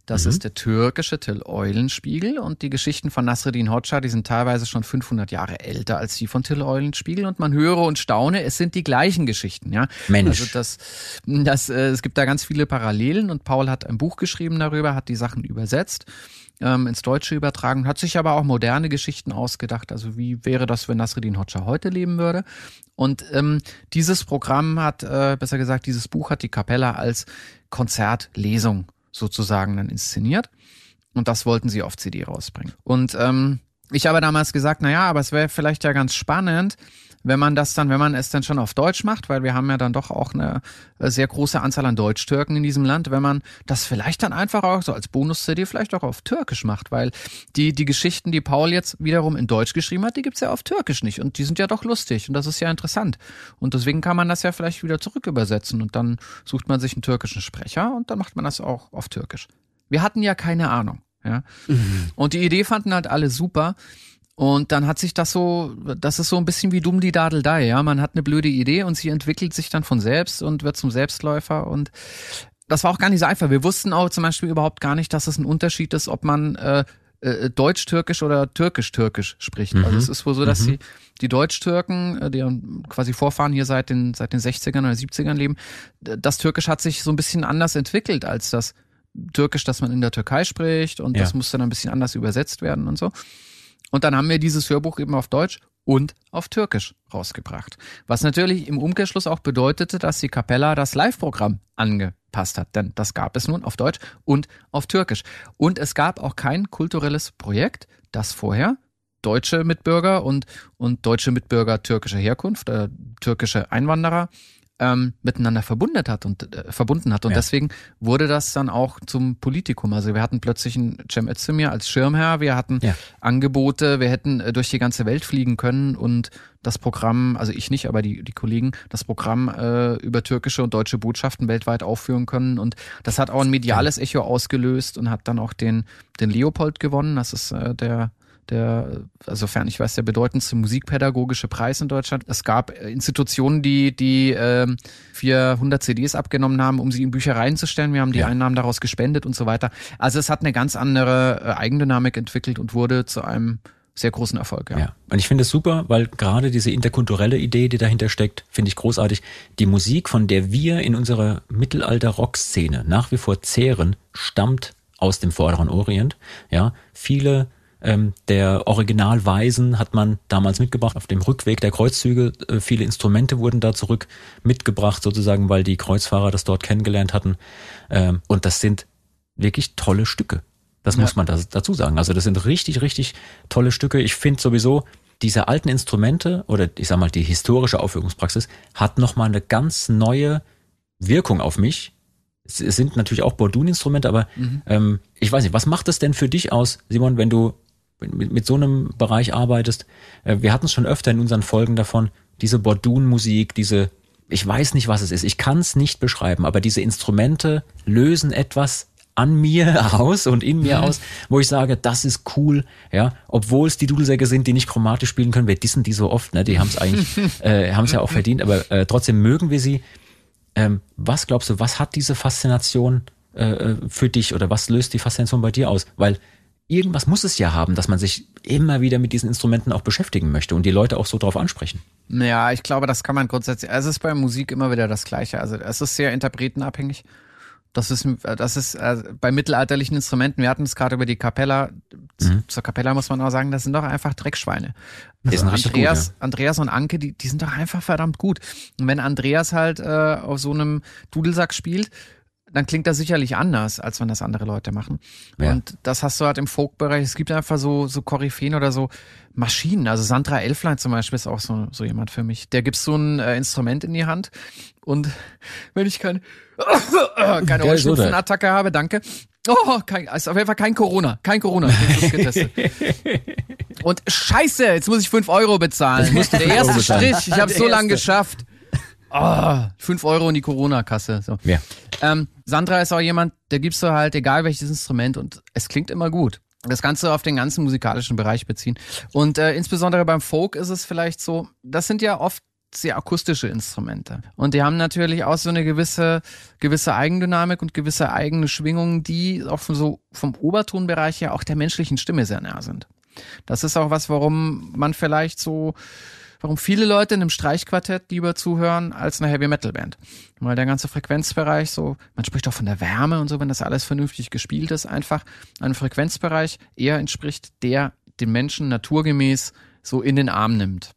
Das ist der türkische Till Eulenspiegel. Und die Geschichten von Nasreddin Hoxha, die sind teilweise schon 500 Jahre älter als die von Till Eulenspiegel. Und man höre und staune, es sind die gleichen Geschichten. Ja, Mensch. Also das, das, äh, es gibt da ganz viele Parallelen. Und Paul hat ein Buch geschrieben darüber, hat die Sachen übersetzt ähm, ins Deutsche übertragen, hat sich aber auch moderne Geschichten ausgedacht. Also wie wäre das, wenn Nasreddin Hoxha heute leben würde? Und ähm, dieses Programm hat, äh, besser gesagt, dieses Buch hat die Capella als Konzertlesung sozusagen dann inszeniert. Und das wollten sie auf CD rausbringen. Und ähm, ich habe damals gesagt, na ja, aber es wäre vielleicht ja ganz spannend, wenn man das dann, wenn man es dann schon auf Deutsch macht, weil wir haben ja dann doch auch eine äh, sehr große Anzahl an Deutsch-Türken in diesem Land, wenn man das vielleicht dann einfach auch so als Bonus-CD vielleicht auch auf Türkisch macht, weil die, die Geschichten, die Paul jetzt wiederum in Deutsch geschrieben hat, die gibt's ja auf Türkisch nicht und die sind ja doch lustig und das ist ja interessant. Und deswegen kann man das ja vielleicht wieder zurück übersetzen und dann sucht man sich einen türkischen Sprecher und dann macht man das auch auf Türkisch. Wir hatten ja keine Ahnung, ja. Und die Idee fanden halt alle super. Und dann hat sich das so, das ist so ein bisschen wie dumm die Dadeldei, ja. Man hat eine blöde Idee und sie entwickelt sich dann von selbst und wird zum Selbstläufer und das war auch gar nicht so einfach. Wir wussten auch zum Beispiel überhaupt gar nicht, dass es ein Unterschied ist, ob man äh, äh, Deutsch-Türkisch oder Türkisch-Türkisch spricht. Also es ist wohl so, dass die, die Deutsch-Türken, äh, die quasi Vorfahren hier seit den, seit den 60ern oder 70ern leben, das Türkisch hat sich so ein bisschen anders entwickelt als das Türkisch, das man in der Türkei spricht und Ja. das musste dann ein bisschen anders übersetzt werden und so. Und dann haben wir dieses Hörbuch eben auf Deutsch und auf Türkisch rausgebracht. Was natürlich im Umkehrschluss auch bedeutete, dass die Capella das Live-Programm angepasst hat. Denn das gab es nun auf Deutsch und auf Türkisch. Und es gab auch kein kulturelles Projekt, das vorher deutsche Mitbürger und, und deutsche Mitbürger türkischer Herkunft, äh, türkische Einwanderer ähm, miteinander verbunden hat und äh, verbunden hat und Ja. deswegen wurde das dann auch zum Politikum. Also wir hatten plötzlich einen Cem Özdemir als Schirmherr, wir hatten Ja. Angebote, wir hätten äh, durch die ganze Welt fliegen können und das Programm, also ich nicht, aber die die Kollegen, das Programm äh, über türkische und deutsche Botschaften weltweit aufführen können und das hat auch ein mediales Echo ausgelöst und hat dann auch den den Leopold gewonnen. Das ist äh, der der, also sofern ich weiß, der bedeutendste musikpädagogische Preis in Deutschland. Es gab äh, Institutionen, die die ähm, 400 CDs abgenommen haben, um sie in Büchereien zu stellen. Wir haben die Ja. Einnahmen daraus gespendet und so weiter. Also es hat eine ganz andere äh, Eigendynamik entwickelt und wurde zu einem sehr großen Erfolg. Ja. Ja. Und ich finde es super, weil gerade diese interkulturelle Idee, die dahinter steckt, finde ich großartig. Die Musik, von der wir in unserer Mittelalter-Rock-Szene nach wie vor zehren, stammt aus dem vorderen Orient. Ja, viele ähm, der Originalweisen hat man damals mitgebracht. Auf dem Rückweg der Kreuzzüge, äh, viele Instrumente wurden da zurück mitgebracht, sozusagen, weil die Kreuzfahrer das dort kennengelernt hatten. Ähm, und das sind wirklich tolle Stücke. Das Ja. muss man da, dazu sagen. Also das sind richtig, richtig tolle Stücke. Ich finde sowieso, diese alten Instrumente oder ich sag mal die historische Aufführungspraxis hat nochmal eine ganz neue Wirkung auf mich. Es, sind natürlich auch Bordun-Instrumente, aber ähm, ich weiß nicht, was macht es denn für dich aus, Simon, wenn du mit, mit so einem Bereich arbeitest? Äh, wir hatten es schon öfter in unseren Folgen davon, diese Bordun-Musik, diese, ich weiß nicht, was es ist, ich kann es nicht beschreiben, aber diese Instrumente lösen etwas an mir aus und in mir aus, wo ich sage, das ist cool, ja, obwohl es die Dudelsäcke sind, die nicht chromatisch spielen können, wir dissen die so oft, ne, die haben es eigentlich, äh, haben es ja auch verdient, aber äh, trotzdem mögen wir sie. Ähm, was glaubst du, was hat diese Faszination äh, äh, für dich oder was löst die Faszination bei dir aus? Weil irgendwas muss es ja haben, dass man sich immer wieder mit diesen Instrumenten auch beschäftigen möchte und die Leute auch so drauf ansprechen. Ja, ich glaube, das kann man grundsätzlich. Also es ist bei Musik immer wieder das Gleiche. Also es ist sehr interpretenabhängig. Das ist, das ist äh, bei mittelalterlichen Instrumenten, wir hatten es gerade über die Kapella. Mhm. Zur Kapella muss man auch sagen, das sind doch einfach Dreckschweine. Also Andreas, gut, ja. Andreas und Anke, die, die sind doch einfach verdammt gut. Und wenn Andreas halt äh, auf so einem Dudelsack spielt, dann klingt das sicherlich anders, als wenn das andere Leute machen. Ja. Und das hast du halt im Folk-Bereich. Es gibt einfach so, so Koryphäen oder so Maschinen. Also Sandra Elflein zum Beispiel ist auch so, so jemand für mich. Der gibt so ein äh, Instrument in die Hand und wenn ich kein, keine Heuschnupfenattacke habe, danke. Oh, kein, ist auf jeden Fall kein Corona. Kein Corona. und scheiße, jetzt muss ich fünf Euro bezahlen. Der erste Strich, ich habe so lange geschafft. Oh, fünf Euro in die Corona-Kasse. So. Ja. Ähm, Sandra ist auch jemand, der gibst du halt, egal welches Instrument, und es klingt immer gut. Das Ganze auf den ganzen musikalischen Bereich beziehen. Und äh, insbesondere beim Folk ist es vielleicht so, das sind ja oft sehr akustische Instrumente. Und die haben natürlich auch so eine gewisse, gewisse Eigendynamik und gewisse eigene Schwingungen, die auch so vom Obertonbereich her auch der menschlichen Stimme sehr nah sind. Das ist auch was, warum man vielleicht so warum viele Leute in einem Streichquartett lieber zuhören als einer Heavy Metal Band. Weil der ganze Frequenzbereich so, man spricht auch von der Wärme und so, wenn das alles vernünftig gespielt ist, einfach ein Frequenzbereich eher entspricht, der den Menschen naturgemäß so in den Arm nimmt.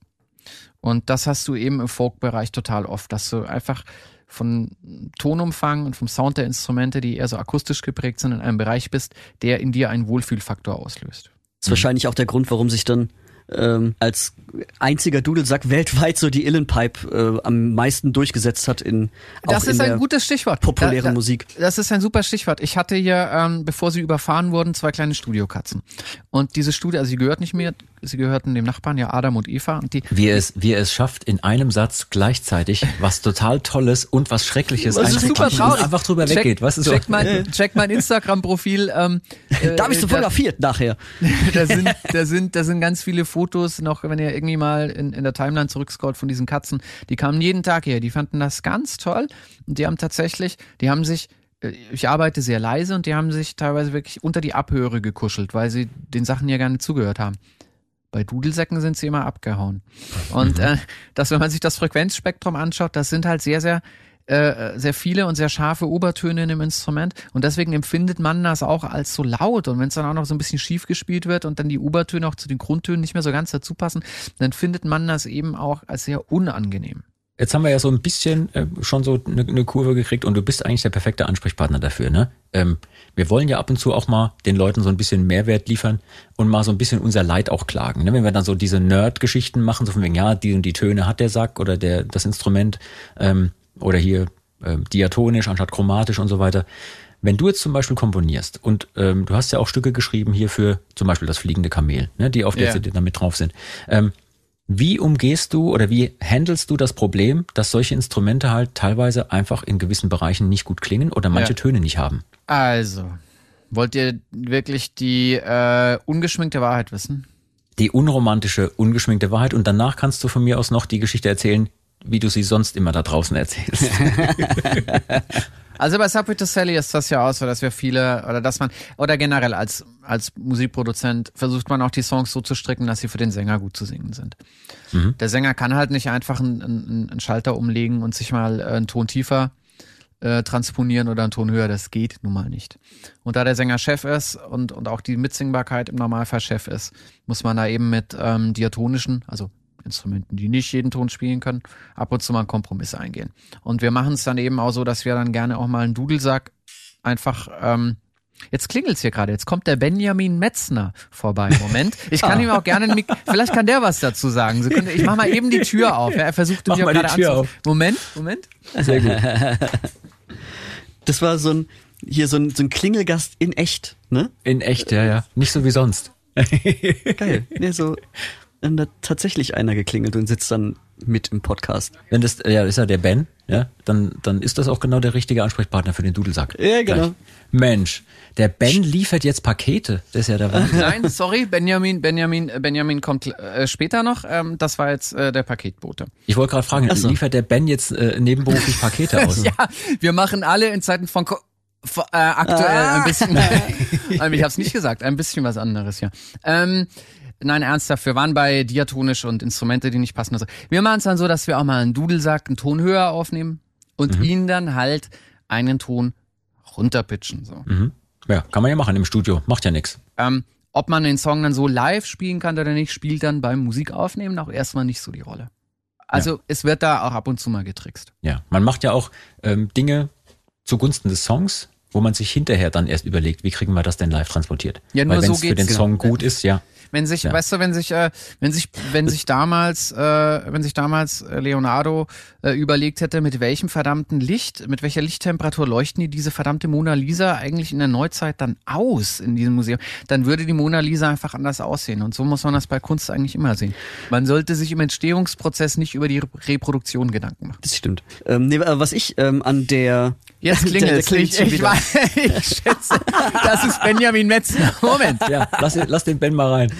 Und das hast du eben im Folk-Bereich total oft, dass du einfach von Tonumfang und vom Sound der Instrumente, die eher so akustisch geprägt sind, in einem Bereich bist, der in dir einen Wohlfühlfaktor auslöst. Das ist wahrscheinlich auch der Grund, warum sich dann ähm, als einziger Dudelsack weltweit so die Illenpipe äh, am meisten durchgesetzt hat in Das ist ein gutes Stichwort. Populäre da, da, Musik. Das ist ein super Stichwort. Ich hatte hier, ähm, bevor sie überfahren wurden, zwei kleine Studiokatzen. Und diese Studie, also sie gehört nicht mehr, sie gehörten dem Nachbarn, ja Adam und Eva. Und die, wie es, wie es schafft, in einem Satz gleichzeitig was total Tolles und was Schreckliches was super traurig. und einfach drüber check, weggeht. Was ist check so? mein, check mein Instagram-Profil. Ähm, äh, da bist du fotografiert nachher. da sind, da sind, da sind ganz viele Fotos noch, wenn ihr irgendwie mal in, in der Timeline zurückscrollt von diesen Katzen. Die kamen jeden Tag her. Die fanden das ganz toll und die haben tatsächlich, die haben sich äh, ich arbeite sehr leise und die haben sich teilweise wirklich unter die Abhöre gekuschelt, weil sie den Sachen ja gerne zugehört haben. Bei Dudelsäcken sind sie immer abgehauen. Und mhm. äh, das, wenn man sich das Frequenzspektrum anschaut, das sind halt sehr, sehr äh, sehr viele und sehr scharfe Obertöne in dem Instrument und deswegen empfindet man das auch als so laut und wenn es dann auch noch so ein bisschen schief gespielt wird und dann die Obertöne auch zu den Grundtönen nicht mehr so ganz dazu passen, dann findet man das eben auch als sehr unangenehm. Jetzt haben wir ja so ein bisschen äh, schon so eine, eine Kurve gekriegt und du bist eigentlich der perfekte Ansprechpartner dafür, ne? Ähm, wir wollen ja ab und zu auch mal den Leuten so ein bisschen Mehrwert liefern und mal so ein bisschen unser Leid auch klagen. Ne? Wenn wir dann so diese Nerd-Geschichten machen, so von wegen, ja, die und die Töne hat der Sack oder der das Instrument ähm, oder hier äh, diatonisch anstatt chromatisch und so weiter. Wenn du jetzt zum Beispiel komponierst und ähm, du hast ja auch Stücke geschrieben hier für zum Beispiel das fliegende Kamel, ne, die auf der yeah. CD damit drauf sind. Ähm, wie umgehst du oder wie handelst du das Problem, dass solche Instrumente halt teilweise einfach in gewissen Bereichen nicht gut klingen oder manche ja. Töne nicht haben? Also, wollt ihr wirklich die äh, ungeschminkte Wahrheit wissen? Die unromantische, ungeschminkte Wahrheit und danach kannst du von mir aus noch die Geschichte erzählen, wie du sie sonst immer da draußen erzählst. Also bei Subway to Sally ist das ja auch so, dass wir viele oder dass man oder generell als als Musikproduzent versucht man auch die Songs so zu stricken, dass sie für den Sänger gut zu singen sind. Mhm. Der Sänger kann halt nicht einfach einen, einen, einen Schalter umlegen und sich mal äh, einen Ton tiefer äh, transponieren oder einen Ton höher. Das geht nun mal nicht. Und da der Sänger Chef ist und und auch die Mitsingbarkeit im Normalfall Chef ist, muss man da eben mit ähm, diatonischen, also Instrumenten, die nicht jeden Ton spielen können, ab und zu mal einen Kompromiss eingehen. Und wir machen es dann eben auch so, dass wir dann gerne auch mal einen Dudelsack einfach ähm, Jetzt klingelt's hier gerade. Jetzt kommt der Benjamin Metzner vorbei. Moment. Ich kann ihm auch gerne, vielleicht kann der was dazu sagen. Ich mach mal eben die Tür auf. Er versucht mich auch gerade anzurufen. Moment, Moment. Sehr gut. Das war so ein, hier so ein, so ein Klingelgast in echt, ne? In echt, ja, ja. Nicht so wie sonst. Geil. Nee, so dann da tatsächlich einer geklingelt und sitzt dann mit im Podcast. Wenn das ja ist ja der Ben, ja, dann dann ist das auch genau der richtige Ansprechpartner für den Dudelsack. Ja, genau. Gleich. Mensch, der Ben liefert jetzt Pakete. Das ist ja der Wahnsinn. Nein, sorry, Benjamin, Benjamin, Benjamin kommt äh, später noch. Ähm, das war jetzt äh, der Paketbote. Ich wollte gerade fragen, so. liefert der Ben jetzt äh, nebenberuflich Pakete aus? ja, wir machen alle in Zeiten von Co äh, aktuell ah. ein bisschen. ich habe es nicht gesagt, ein bisschen was anderes, ja. Ähm, nein, ernsthaft, wir waren bei diatonisch und Instrumente, die nicht passen. Also, wir machen es dann so, dass wir auch mal einen Dudelsack einen Ton höher aufnehmen und mhm. ihn dann halt einen Ton runterpitchen. So. Mhm. Ja, kann man ja machen im Studio, macht ja nichts. Ähm, ob man den Song dann so live spielen kann oder nicht, spielt dann beim Musikaufnehmen auch erstmal nicht so die Rolle. Also ja. es wird da auch ab und zu mal getrickst. Ja, man macht ja auch ähm, Dinge zugunsten des Songs, wo man sich hinterher dann erst überlegt, wie kriegen wir das denn live transportiert. Ja, nur Weil wenn es so für den genau. Song gut ist, ja, wenn sich, ja. weißt du, wenn sich, äh, wenn sich, wenn sich damals, äh, wenn sich damals äh, Leonardo äh, überlegt hätte, mit welchem verdammten Licht, mit welcher Lichttemperatur leuchten die diese verdammte Mona Lisa eigentlich in der Neuzeit dann aus in diesem Museum, dann würde die Mona Lisa einfach anders aussehen. Und so muss man das bei Kunst eigentlich immer sehen. Man sollte sich im Entstehungsprozess nicht über die Reproduktion Gedanken machen. Das stimmt. Ähm, nee, was ich ähm, an der Jetzt klingelt es. Ich, ich, ich schätze, das ist Benjamin Metzner. Moment. Ja, lass, lass den Ben mal rein.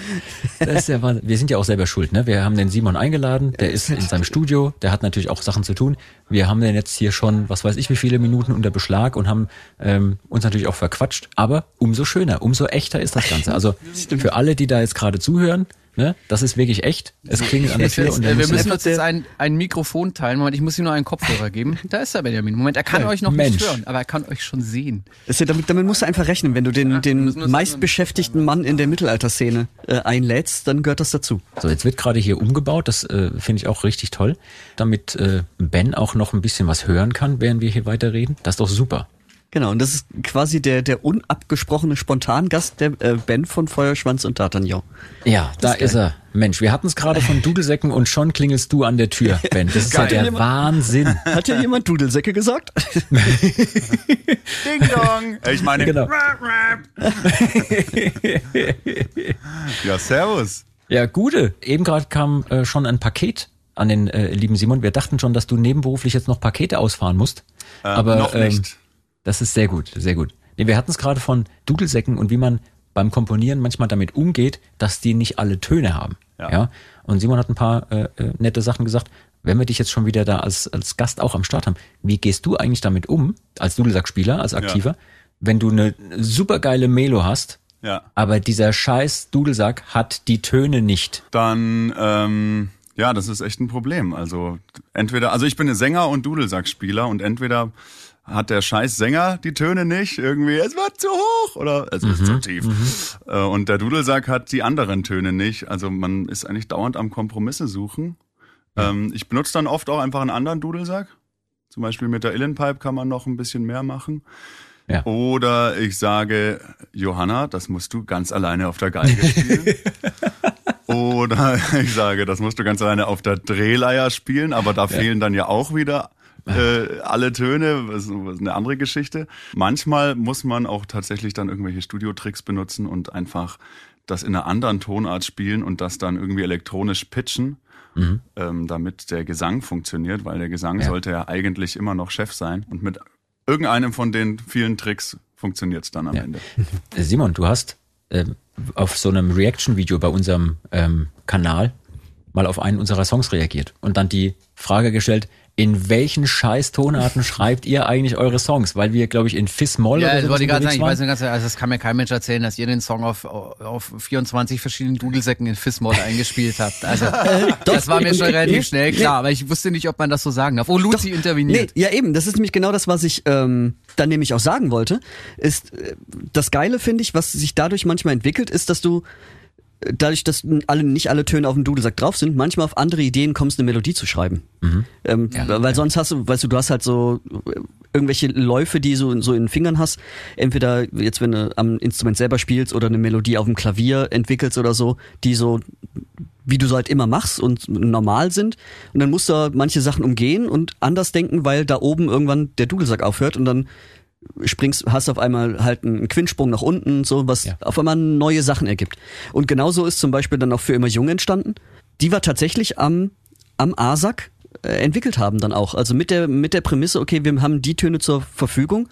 Das ist ja Wir sind ja auch selber schuld, ne? Wir haben den Simon eingeladen, der ist in seinem Studio, der hat natürlich auch Sachen zu tun. Wir haben den jetzt hier schon, was weiß ich, wie viele Minuten unter Beschlag und haben ähm, uns natürlich auch verquatscht. Aber umso schöner, umso echter ist das Ganze. Also für alle, die da jetzt gerade zuhören, Ne? Das ist wirklich echt. Es klingelt an der Tür. und wir müssen uns jetzt ein, ein Mikrofon teilen. Moment, ich muss ihm nur einen Kopfhörer geben. Da ist er, Benjamin. Moment, er kann hey, euch noch Mensch. nicht hören, aber er kann euch schon sehen. Ja, damit, damit musst du einfach rechnen. Wenn du den, ja, den meistbeschäftigten Mann in der Mittelalterszene äh, einlädst, dann gehört das dazu. So, jetzt wird gerade hier umgebaut. Das äh, finde ich auch richtig toll. Damit äh, Ben auch noch ein bisschen was hören kann, während wir hier weiterreden. Das ist doch super. Genau, und das ist quasi der, der unabgesprochene Spontangast, der äh, Ben von Feuerschwanz und D'Artagnan. Ja, das da ist, ist, er. Mensch, wir hatten es gerade von Dudelsäcken und schon klingelst du an der Tür, Ben. Das ist ja der jemand, Wahnsinn. Hat ja jemand Dudelsäcke gesagt? Ding dong. Ich meine, genau. ja, servus. Ja, gute. Eben gerade kam äh, schon ein Paket an den äh, lieben Simon. Wir dachten schon, dass du nebenberuflich jetzt noch Pakete ausfahren musst. Äh, aber noch nicht. Das ist sehr gut, sehr gut. Nee, wir hatten es gerade von Dudelsäcken und wie man beim Komponieren manchmal damit umgeht, dass die nicht alle Töne haben. Ja. ja? Und Simon hat ein paar äh, äh, nette Sachen gesagt. Wenn wir dich jetzt schon wieder da als, als Gast auch am Start haben, wie gehst du eigentlich damit um, als Dudelsackspieler, als Aktiver, ja. wenn du eine supergeile Melo hast, ja. aber dieser scheiß Dudelsack hat die Töne nicht? Dann, ähm, ja, das ist echt ein Problem. Also entweder, also ich bin ein Sänger und Dudelsackspieler und entweder hat der scheiß Sänger die Töne nicht, irgendwie, es wird zu hoch oder es ist mhm, zu tief. Mhm. Äh, und der Dudelsack hat die anderen Töne nicht. Also man ist eigentlich dauernd am Kompromisse suchen. Ja. Ähm, ich benutze dann oft auch einfach einen anderen Dudelsack. Zum Beispiel mit der Illenpipe kann man noch ein bisschen mehr machen. Ja. Oder ich sage, Johanna, das musst du ganz alleine auf der Geige spielen. Oder ich sage, das musst du ganz alleine auf der Drehleier spielen, aber da ja. fehlen dann ja auch wieder äh, alle Töne, was, was eine andere Geschichte. Manchmal muss man auch tatsächlich dann irgendwelche Studiotricks benutzen und einfach das in einer anderen Tonart spielen und das dann irgendwie elektronisch pitchen, mhm. ähm, damit der Gesang funktioniert, weil der Gesang ja. sollte ja eigentlich immer noch Chef sein und mit irgendeinem von den vielen Tricks funktioniert es dann am ja. Ende. Simon, du hast äh, auf so einem Reaction-Video bei unserem ähm, Kanal mal auf einen unserer Songs reagiert und dann die Frage gestellt, in welchen scheiß Tonarten schreibt ihr eigentlich eure Songs? Weil wir, glaube ich, in Fis-Moll Ja, das wollte ich gerade sagen. Ich weiß nicht ganz, also das kann mir kein Mensch erzählen, dass ihr den Song auf, auf 24 verschiedenen Dudelsäcken in Fis-Moll eingespielt habt. Also, das war mir schon relativ schnell klar, aber ich wusste nicht, ob man das so sagen darf. Oh, Luzi Doch, interveniert. Nee, ja, eben. Das ist nämlich genau das, was ich ähm, dann nämlich auch sagen wollte. Ist äh, das Geile, finde ich, was sich dadurch manchmal entwickelt, ist, dass du dadurch, dass alle, nicht alle Töne auf dem Dudelsack drauf sind, manchmal auf andere Ideen kommst, eine Melodie zu schreiben. Mhm. Ähm, ja, weil ja. sonst hast du, weißt du, du hast halt so äh, irgendwelche Läufe, die so, so in den Fingern hast. Entweder jetzt, wenn du am Instrument selber spielst oder eine Melodie auf dem Klavier entwickelst oder so, die so, wie du so halt immer machst und normal sind. Und dann musst du manche Sachen umgehen und anders denken, weil da oben irgendwann der Dudelsack aufhört und dann springst, hast auf einmal halt einen Quintsprung nach unten, so was ja. auf einmal neue Sachen ergibt. Und genauso ist zum Beispiel dann auch für immer jung entstanden. Die war tatsächlich am, am ASAC äh, entwickelt haben dann auch. Also mit der, mit der Prämisse, okay, wir haben die Töne zur Verfügung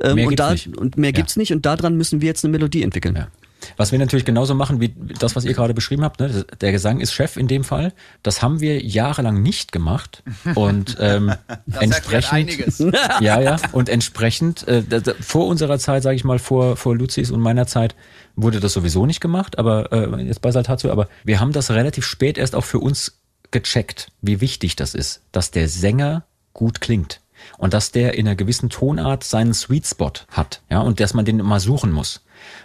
ähm, und, da, und mehr gibt's ja. nicht und daran müssen wir jetzt eine Melodie entwickeln. Ja. Was wir natürlich genauso machen wie das, was ihr gerade beschrieben habt. Ne? Der Gesang ist Chef in dem Fall. Das haben wir jahrelang nicht gemacht und ähm, entsprechend. Ja, ja. Und entsprechend äh, vor unserer Zeit, sage ich mal, vor vor Luzis und meiner Zeit wurde das sowieso nicht gemacht. Aber äh, jetzt bei Saltatio. Aber wir haben das relativ spät erst auch für uns gecheckt, wie wichtig das ist, dass der Sänger gut klingt und dass der in einer gewissen Tonart seinen Sweet Spot hat, ja, und dass man den immer suchen muss.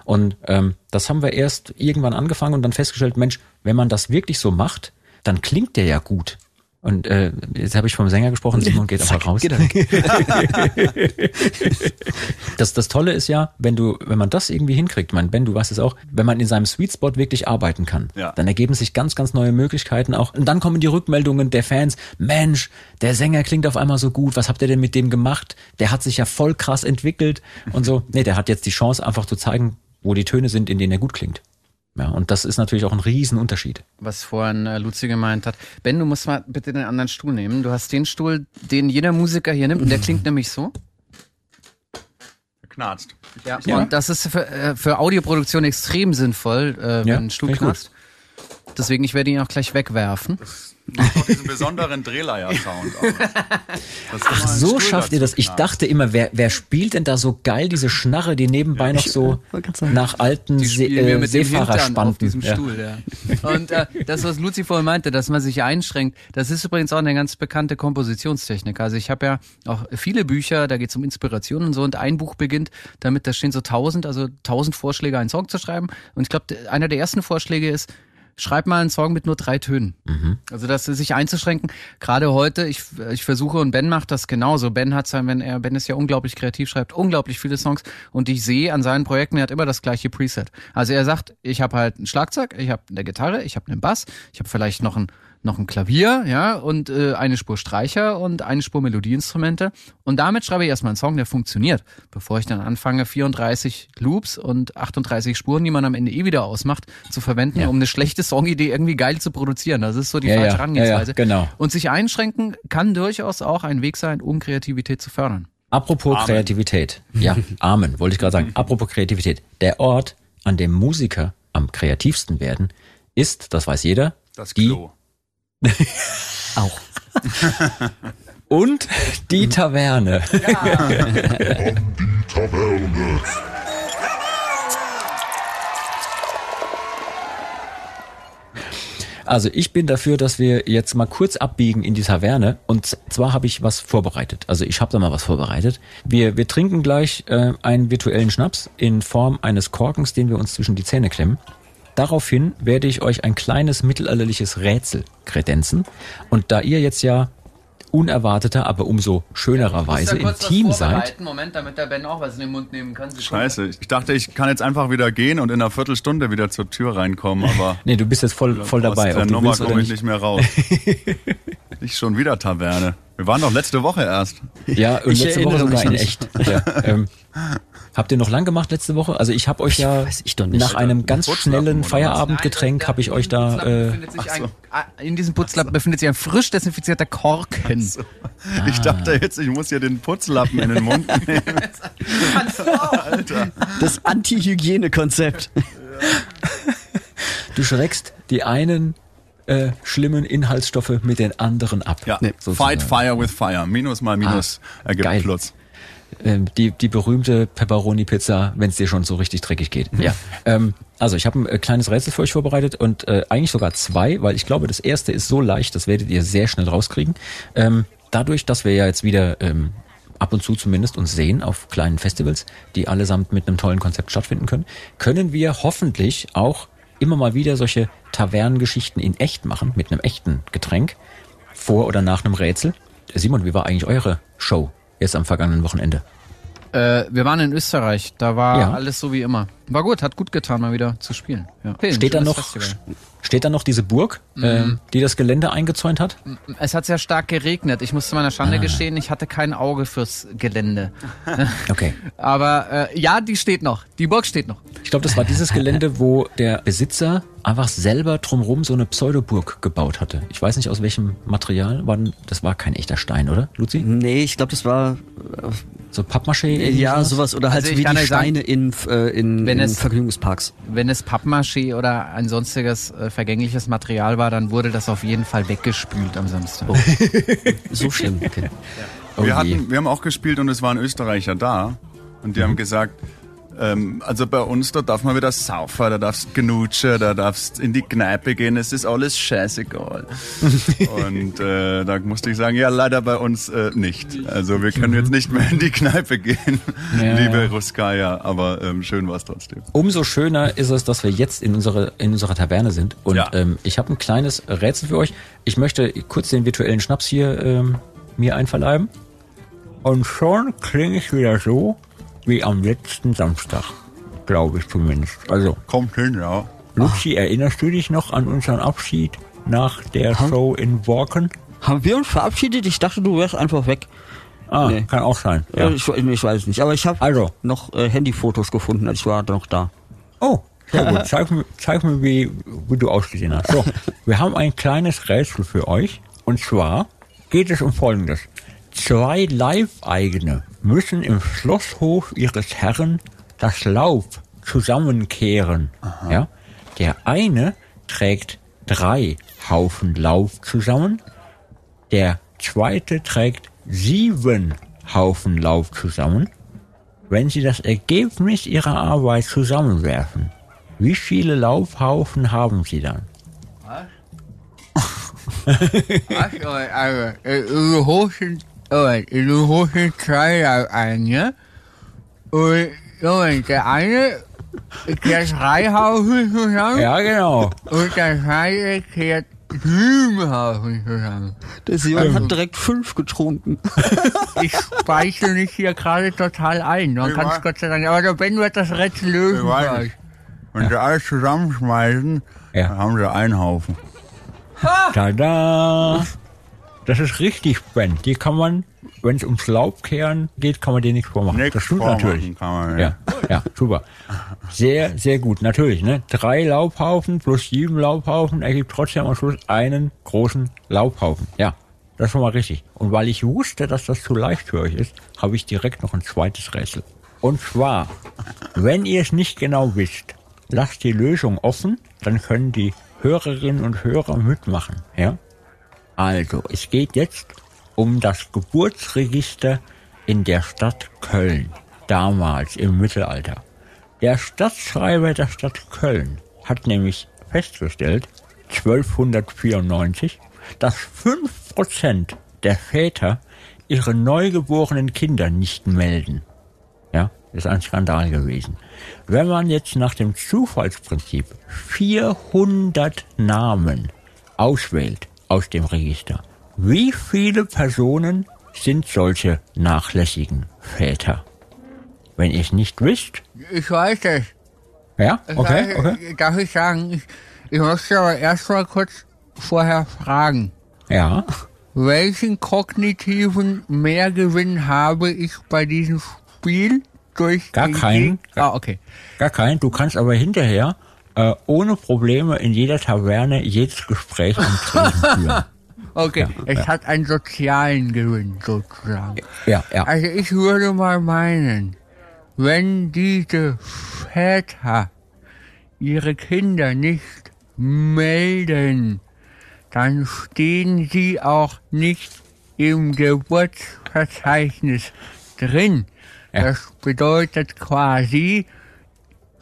Und ähm, das haben wir erst irgendwann angefangen und dann festgestellt, Mensch, wenn man das wirklich so macht, dann klingt der ja gut. Und äh, jetzt habe ich vom Sänger gesprochen, Simon geht einfach raus. Geht das, das Tolle ist ja, wenn du, wenn man das irgendwie hinkriegt, mein Ben, du weißt es auch, wenn man in seinem Sweet Spot wirklich arbeiten kann, ja. dann ergeben sich ganz, ganz neue Möglichkeiten auch. Und dann kommen die Rückmeldungen der Fans, Mensch, der Sänger klingt auf einmal so gut, was habt ihr denn mit dem gemacht? Der hat sich ja voll krass entwickelt und so. Nee, der hat jetzt die Chance, einfach zu zeigen, wo die Töne sind, in denen er gut klingt. Ja, und das ist natürlich auch ein Riesenunterschied. Was vorhin äh, Luzi gemeint hat. Ben, du musst mal bitte den anderen Stuhl nehmen. Du hast den Stuhl, den jeder Musiker hier nimmt, und der klingt nämlich so. Knarzt. Ja, ja. und das ist für, äh, für Audioproduktion extrem sinnvoll, äh, wenn ja, ein Stuhl knarzt. Deswegen, ich werde ihn auch gleich wegwerfen. Macht diesen besonderen Drehleier-Sound. Ach, so schafft ihr das. Ich dachte immer, wer, wer spielt denn da so geil diese Schnarre, die nebenbei ja, noch so nach alten See, äh, Seefahrerspanten. Ja. Stuhl, ja. Und äh, das, was Luzi vorhin meinte, dass man sich einschränkt, das ist übrigens auch eine ganz bekannte Kompositionstechnik. Also ich habe ja auch viele Bücher, da geht es um Inspiration und so, und ein Buch beginnt damit, da stehen so tausend, also tausend Vorschläge, einen Song zu schreiben. Und ich glaube, einer der ersten Vorschläge ist, schreib mal einen Song mit nur drei Tönen. Mhm. Also das sich einzuschränken. Gerade heute, ich, ich versuche und Ben macht das genauso. Ben hat sein, wenn er, Ben ist ja unglaublich kreativ, schreibt unglaublich viele Songs und ich sehe an seinen Projekten, er hat immer das gleiche Preset. Also er sagt, ich habe halt ein Schlagzeug, ich habe eine Gitarre, ich habe einen Bass, ich habe vielleicht noch ein noch ein Klavier, ja, und äh, eine Spur Streicher und eine Spur Melodieinstrumente. Und damit schreibe ich erstmal einen Song, der funktioniert, bevor ich dann anfange, 34 Loops und 38 Spuren, die man am Ende eh wieder ausmacht, zu verwenden, ja. um eine schlechte Songidee irgendwie geil zu produzieren. Das ist so die ja, falsche ja, Herangehensweise. genau. Und sich einschränken kann durchaus auch ein Weg sein, um Kreativität zu fördern. Apropos Amen. Kreativität. Ja, Amen, wollte ich gerade sagen. Apropos Kreativität. Der Ort, an dem Musiker am kreativsten werden, ist, das weiß jeder, das Klo. Auch. Und die Taverne. Ja. die Taverne. Also ich bin dafür, dass wir jetzt mal kurz abbiegen in die Taverne. Und zwar habe ich was vorbereitet. Also ich habe da mal was vorbereitet. Wir, wir trinken gleich äh, einen virtuellen Schnaps in Form eines Korkens, den wir uns zwischen die Zähne klemmen. Daraufhin werde ich euch ein kleines mittelalterliches Rätsel kredenzen. Und da ihr jetzt ja unerwarteter, aber umso schönererweise im Team seid. Moment, damit der Ben auch was in den Mund nehmen kann. Scheiße, ich dachte, ich kann jetzt einfach wieder gehen und in einer Viertelstunde wieder zur Tür reinkommen, aber. nee, du bist jetzt voll, voll dabei. Aus der Nummer komme ich nicht mehr raus. nicht schon wieder Taverne. Wir waren doch letzte Woche erst. Ja, und ich letzte Woche sogar in echt. Ja, ähm, Habt ihr noch lang gemacht letzte Woche? Also ich habe euch ja nach einem ganz schnellen Feierabendgetränk habe ich euch da. Äh, so. ein, in diesem Putzlappen befindet sich ein frisch desinfizierter Korken. So. Ich ah. dachte jetzt, ich muss hier den Putzlappen in den Mund nehmen. Alter. Das Anti-Hygiene-Konzept. Du schreckst die einen äh, schlimmen Inhaltsstoffe mit den anderen ab. Ja, nee, Fight Fire with Fire. Minus mal Minus ah, ergibt geil. Plus. Ähm, die, die berühmte Pepperoni-Pizza, wenn es dir schon so richtig dreckig geht. Ja. Ähm, also ich habe ein äh, kleines Rätsel für euch vorbereitet und äh, eigentlich sogar zwei, weil ich glaube, das erste ist so leicht, das werdet ihr sehr schnell rauskriegen. Ähm, dadurch, dass wir ja jetzt wieder ähm, ab und zu zumindest uns sehen auf kleinen Festivals, die allesamt mit einem tollen Konzept stattfinden können, können wir hoffentlich auch immer mal wieder solche Tavernengeschichten in echt machen, mit einem echten Getränk, vor oder nach einem Rätsel. Simon, wie war eigentlich eure Show? Jetzt am vergangenen Wochenende? Äh, wir waren in Österreich, da war ja. alles so wie immer. War gut, hat gut getan, mal wieder zu spielen. Ja. Steht da noch, steht da noch diese Burg, mhm. äh, die das Gelände eingezäunt hat? Es hat sehr stark geregnet. Ich musste meiner Schande ah. gestehen, ich hatte kein Auge fürs Gelände. okay. Aber äh, ja, die steht noch. Die Burg steht noch. Ich glaube, das war dieses Gelände, wo der Besitzer einfach selber drumherum so eine Pseudoburg gebaut hatte. Ich weiß nicht aus welchem Material. War, das war kein echter Stein, oder, Luzi? Nee, ich glaube, das war So Pappmaché? irgendwie ja sowas oder halt Also wie die euch sagen, Steine in, äh, in, wenn in es- Vergnügungsparks. Wenn es Pappmaché oder ein sonstiges äh, vergängliches Material war, dann wurde das auf jeden Fall weggespült am Samstag. So schlimm. Okay. Oh wir, je. hatten, wir haben auch gespielt und es waren Österreicher da. Und die haben gesagt, ähm, also bei uns, da darf man wieder saufen, da darfst genutschen, da darfst in die Kneipe gehen, es ist alles scheißegal. und äh, da musste ich sagen, ja, leider bei uns äh, nicht. Also wir können jetzt nicht mehr in die Kneipe gehen, Ja, liebe ja. Ruskaya, aber ähm, schön war es trotzdem. Umso schöner ist es, dass wir jetzt in, unsere, in unserer Taverne sind. Und Ja. ähm, ich habe ein kleines Rätsel für euch. Ich möchte kurz den virtuellen Schnaps hier ähm, mir einverleiben. Und schon klinge ich wieder so wie am letzten Samstag. Glaube ich zumindest. Also, Kommt hin, ja. Luzi, erinnerst du dich noch an unseren Abschied nach der Show in Borken? Haben wir uns verabschiedet? Ich dachte, du wärst einfach weg. Ah, Nee. kann auch sein. Ja. Ich, ich weiß es nicht. Aber ich habe Also. noch äh, Handyfotos gefunden, als ich war noch da. Oh, sehr gut. Zeig mir, zeig mir wie, wie du ausgesehen hast. So, wir haben ein kleines Rätsel für euch. Und zwar geht es um Folgendes. Zwei Leibeigene müssen im Schlosshof ihres Herren das Laub zusammenkehren. Ja? Der eine trägt drei Haufen Laub zusammen. Der zweite trägt sieben Haufen Laub zusammen. Wenn Sie das Ergebnis Ihrer Arbeit zusammenwerfen, wie viele Laubhaufen haben Sie dann? Also, also, du holst, du holst zwei ein, ja? Und, Junge, der eine kehrt drei Haufen zusammen Ja, genau. und der zweite kehrt sieben Haufen zusammen. Der Simon hat direkt fünf getrunken. Ich speichle mich hier gerade total ein. Man kann es. Gott sei Dank. Aber der Ben wird das Rätsel lösen. Ich weiß gleich. nicht. Wenn sie alles zusammenschmeißen, Ja. dann haben sie einen Haufen. Tada! Das ist richtig, Ben. Die kann man, wenn es ums Laubkehren geht, kann man dir nichts vormachen. Nichts das stimmt natürlich. Man, Ja, ja, super. Sehr, sehr gut. Natürlich, ne? Drei Laubhaufen plus sieben Laubhaufen ergibt trotzdem am Schluss einen großen Laubhaufen. Ja, das ist schon mal richtig. Und weil ich wusste, dass das zu leicht für euch ist, habe ich direkt noch ein zweites Rätsel. Und zwar, wenn ihr es nicht genau wisst, lasst die Lösung offen, dann können die Hörerinnen und Hörer mitmachen, ja? Also, es geht jetzt um das Geburtsregister in der Stadt Köln, damals im Mittelalter. Der Stadtschreiber der Stadt Köln hat nämlich festgestellt, 1294, dass 5% der Väter ihre neugeborenen Kinder nicht melden. Ja, ist ein Skandal gewesen. Wenn man jetzt nach dem Zufallsprinzip 400 Namen auswählt aus dem Register, wie viele Personen sind solche nachlässigen Väter? Wenn ihr es nicht wisst, Ich weiß es. ja, okay, Darf, okay, darf ich sagen, ich, ich möchte aber erst mal kurz vorher fragen. ja, Welchen kognitiven Mehrgewinn habe ich bei diesem Spiel durch Gar keinen. Geg- Ah, okay. gar kein. Du kannst aber hinterher äh, ohne Probleme in jeder Taverne jedes Gespräch führen. Okay, es hat einen sozialen Gewinn sozusagen. Ja, ja. Also ich würde mal meinen, wenn diese Väter ihre Kinder nicht melden, dann stehen sie auch nicht im Geburtsverzeichnis drin. Ja. Das bedeutet quasi,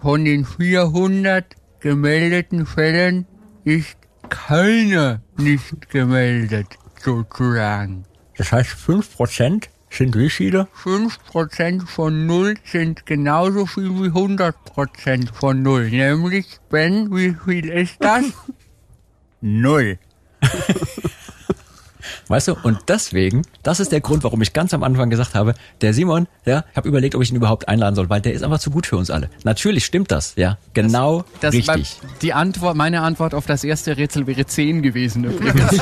von den 400 gemeldeten Fällen ist keiner nicht gemeldet, sozusagen. Das heißt, 5% sind wie viele? 5% von 0 sind genauso viel wie 100% von 0. Nämlich, Ben, wie viel ist das? Null. Weißt du, und deswegen, das ist der Grund, warum ich ganz am Anfang gesagt habe, der Simon, ja, ich habe überlegt, ob ich ihn überhaupt einladen soll, weil der ist einfach zu gut für uns alle. Natürlich stimmt das, ja, genau Das richtig. war- die Antwort, meine Antwort auf das erste Rätsel wäre 10 gewesen übrigens.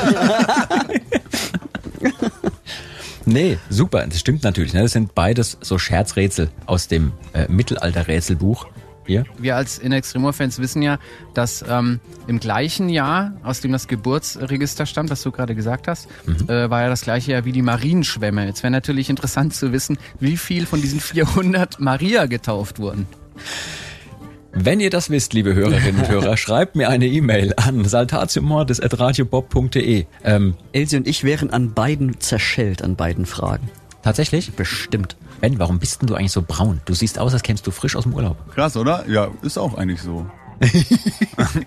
Nee, super, das stimmt natürlich. Ne? Das sind beides so Scherzrätsel aus dem äh, Mittelalter-Rätselbuch. Ja? Wir als In Extremo-Fans wissen ja, dass ähm, im gleichen Jahr, aus dem das Geburtsregister stammt, was du gerade gesagt hast, äh, war ja das gleiche Jahr wie die Marienschwämme. Jetzt wäre natürlich interessant zu wissen, wie viel von diesen 400 Maria getauft wurden. Wenn ihr das wisst, liebe Hörerinnen und Hörer, schreibt mir eine E-Mail an saltatiomordes.radiobob.de. Ähm, Elsie und ich wären an beiden zerschellt, an beiden Fragen. Tatsächlich? Bestimmt. Ben, warum bist denn du eigentlich so braun? Du siehst aus, als kämst du frisch aus dem Urlaub. Krass, oder? Ja, ist auch eigentlich so. also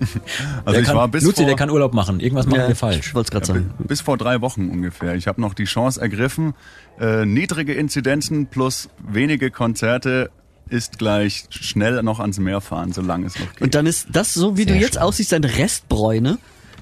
Der ich kann, war bis Luzi, vor, der kann Urlaub machen. Irgendwas machen wir Ich falsch. wollte es gerade ja, sagen. bi- bis vor drei Wochen ungefähr. Ich habe noch die Chance ergriffen. Äh, niedrige Inzidenzen plus wenige Konzerte ist gleich schnell noch ans Meer fahren, solange es noch geht. Und dann ist das so, wie du Sehr jetzt schlau. aussiehst, ein Restbräune.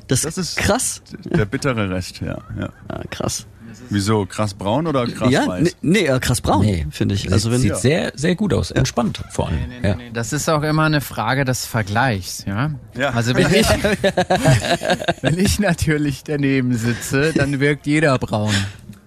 Das, Das ist krass. der bittere Rest, ja. ja. Ja, krass. Wieso? Krass braun oder krass ja, weiß? nee, nee, äh, krass braun, Nee, finde ich. Sieht, Also wenn sieht sehr, sehr gut aus. Entspannt vor allem. ja. Das ist auch immer eine Frage des Vergleichs, ja. Ja. Also wenn ich, wenn ich natürlich daneben sitze, dann wirkt jeder braun.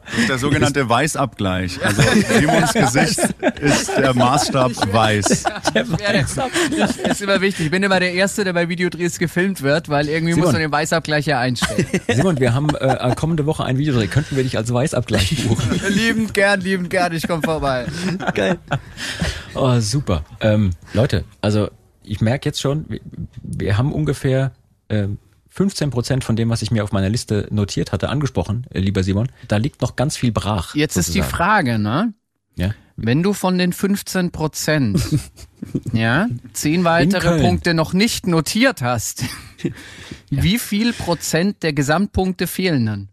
Das ist der sogenannte Weißabgleich. Also Simons Gesicht ist der Maßstab weiß. Ich, ist immer wichtig. Ich bin immer der Erste, der bei Videodrehs gefilmt wird, weil irgendwie Simon. muss man den Weißabgleich ja einstellen. Simon, wir haben äh, kommende Woche ein Videodreh. Könnten wir dich als Weißabgleich buchen? liebend gern, liebend gern, ich komme vorbei. geil. Oh, super. Ähm, Leute, also ich merke jetzt schon, wir, wir haben ungefähr ähm, 15 Prozent von dem, was ich mir auf meiner Liste notiert hatte, angesprochen, äh, lieber Simon. Da liegt noch ganz viel brach. Jetzt ist die sozusagen. Frage, ne? Ja? Wenn du von den 15 Prozent, ja, zehn weitere. Punkte noch nicht notiert hast, wie viel Prozent der Gesamtpunkte fehlen dann?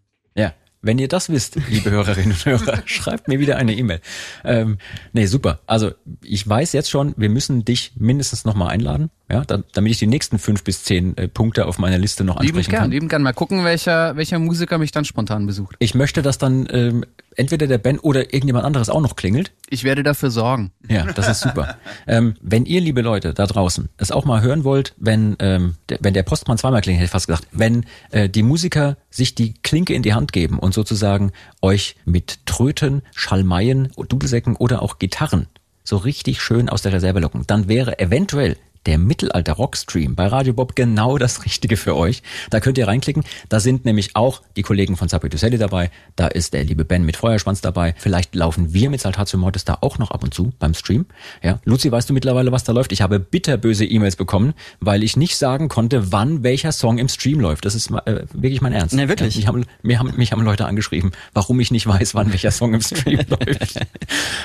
Wenn ihr das wisst, liebe Hörerinnen und Hörer, schreibt mir wieder eine E-Mail. Ähm, nee, super. Also ich weiß jetzt schon, wir müssen dich mindestens nochmal einladen, ja, da, damit ich die nächsten fünf bis zehn äh, Punkte auf meiner Liste noch ansprechen gern, kann. liebend gern. Mal gucken, welcher, welcher Musiker mich dann spontan besucht. Ich möchte, dass dann ähm, entweder der Ben oder irgendjemand anderes auch noch klingelt. Ich werde dafür sorgen. Ja, das ist super. ähm, wenn ihr, liebe Leute da draußen, es auch mal hören wollt, wenn, ähm, der, wenn der Postmann zweimal klingelt, hätte ich fast gesagt, wenn äh, die Musiker sich die Klinke in die Hand geben und sozusagen euch mit Tröten, Schalmeien, Dudelsäcken oder auch Gitarren so richtig schön aus der Reserve locken, dann wäre eventuell der Mittelalter Rockstream bei Radio Bob genau das Richtige für euch. Da könnt ihr reinklicken. Da sind nämlich auch die Kollegen von Sally dabei. Da ist der liebe Ben mit Feuerschwanz dabei. Vielleicht laufen wir mit Saltatio Mortis da auch noch ab und zu beim Stream. Ja, Luzi, weißt du mittlerweile, was da läuft? Ich habe bitterböse E-Mails bekommen, weil ich nicht sagen konnte, wann welcher Song im Stream läuft. Das ist äh, wirklich mein Ernst. Nee, wirklich? Ja, mich, haben, mir haben, mich haben Leute angeschrieben, warum ich nicht weiß, wann welcher Song im Stream läuft.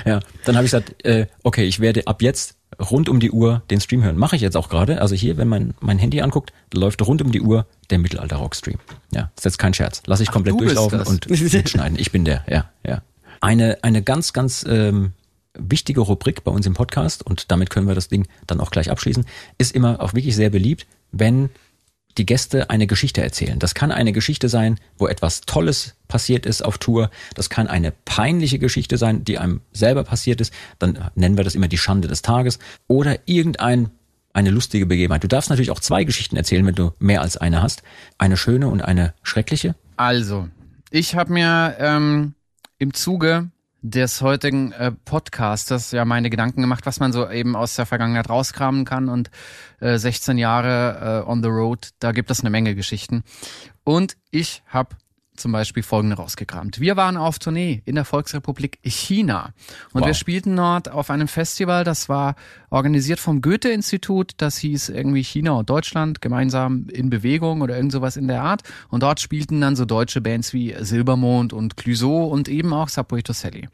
Ja, dann habe ich gesagt, äh, okay, ich werde ab jetzt rund um die Uhr den Stream hören. Mache ich jetzt auch gerade. Also hier, wenn man mein Handy anguckt, läuft rund um die Uhr der Mittelalter Rockstream. Ja, ist jetzt kein Scherz. Lass ich komplett du bist durchlaufen und mitschneiden. Ich bin der, ja, ja. Eine, eine ganz, ganz ähm, wichtige Rubrik bei uns im Podcast, und damit können wir das Ding dann auch gleich abschließen, ist immer auch wirklich sehr beliebt, wenn die Gäste eine Geschichte erzählen. Das kann eine Geschichte sein, wo etwas Tolles passiert ist auf Tour. Das kann eine peinliche Geschichte sein, die einem selber passiert ist. Dann nennen wir das immer die Schande des Tages. Oder irgendein eine lustige Begebenheit. Du darfst natürlich auch zwei Geschichten erzählen, wenn du mehr als eine hast. Eine schöne und eine schreckliche. Also, ich habe mir ähm, im Zuge des heutigen äh, Podcastes ja meine Gedanken gemacht, was man so eben aus der Vergangenheit rauskramen kann und äh, 16 Jahre äh, on the road, da gibt es eine Menge Geschichten. Und ich habe zum Beispiel folgende rausgekramt. Wir waren auf Tournee in der Volksrepublik China und Wow. wir spielten dort auf einem Festival, das war organisiert vom Goethe-Institut, das hieß irgendwie China und Deutschland gemeinsam in Bewegung oder irgend sowas in der Art und dort spielten dann so deutsche Bands wie Silbermond und Clouseau und eben auch Subway to Sally.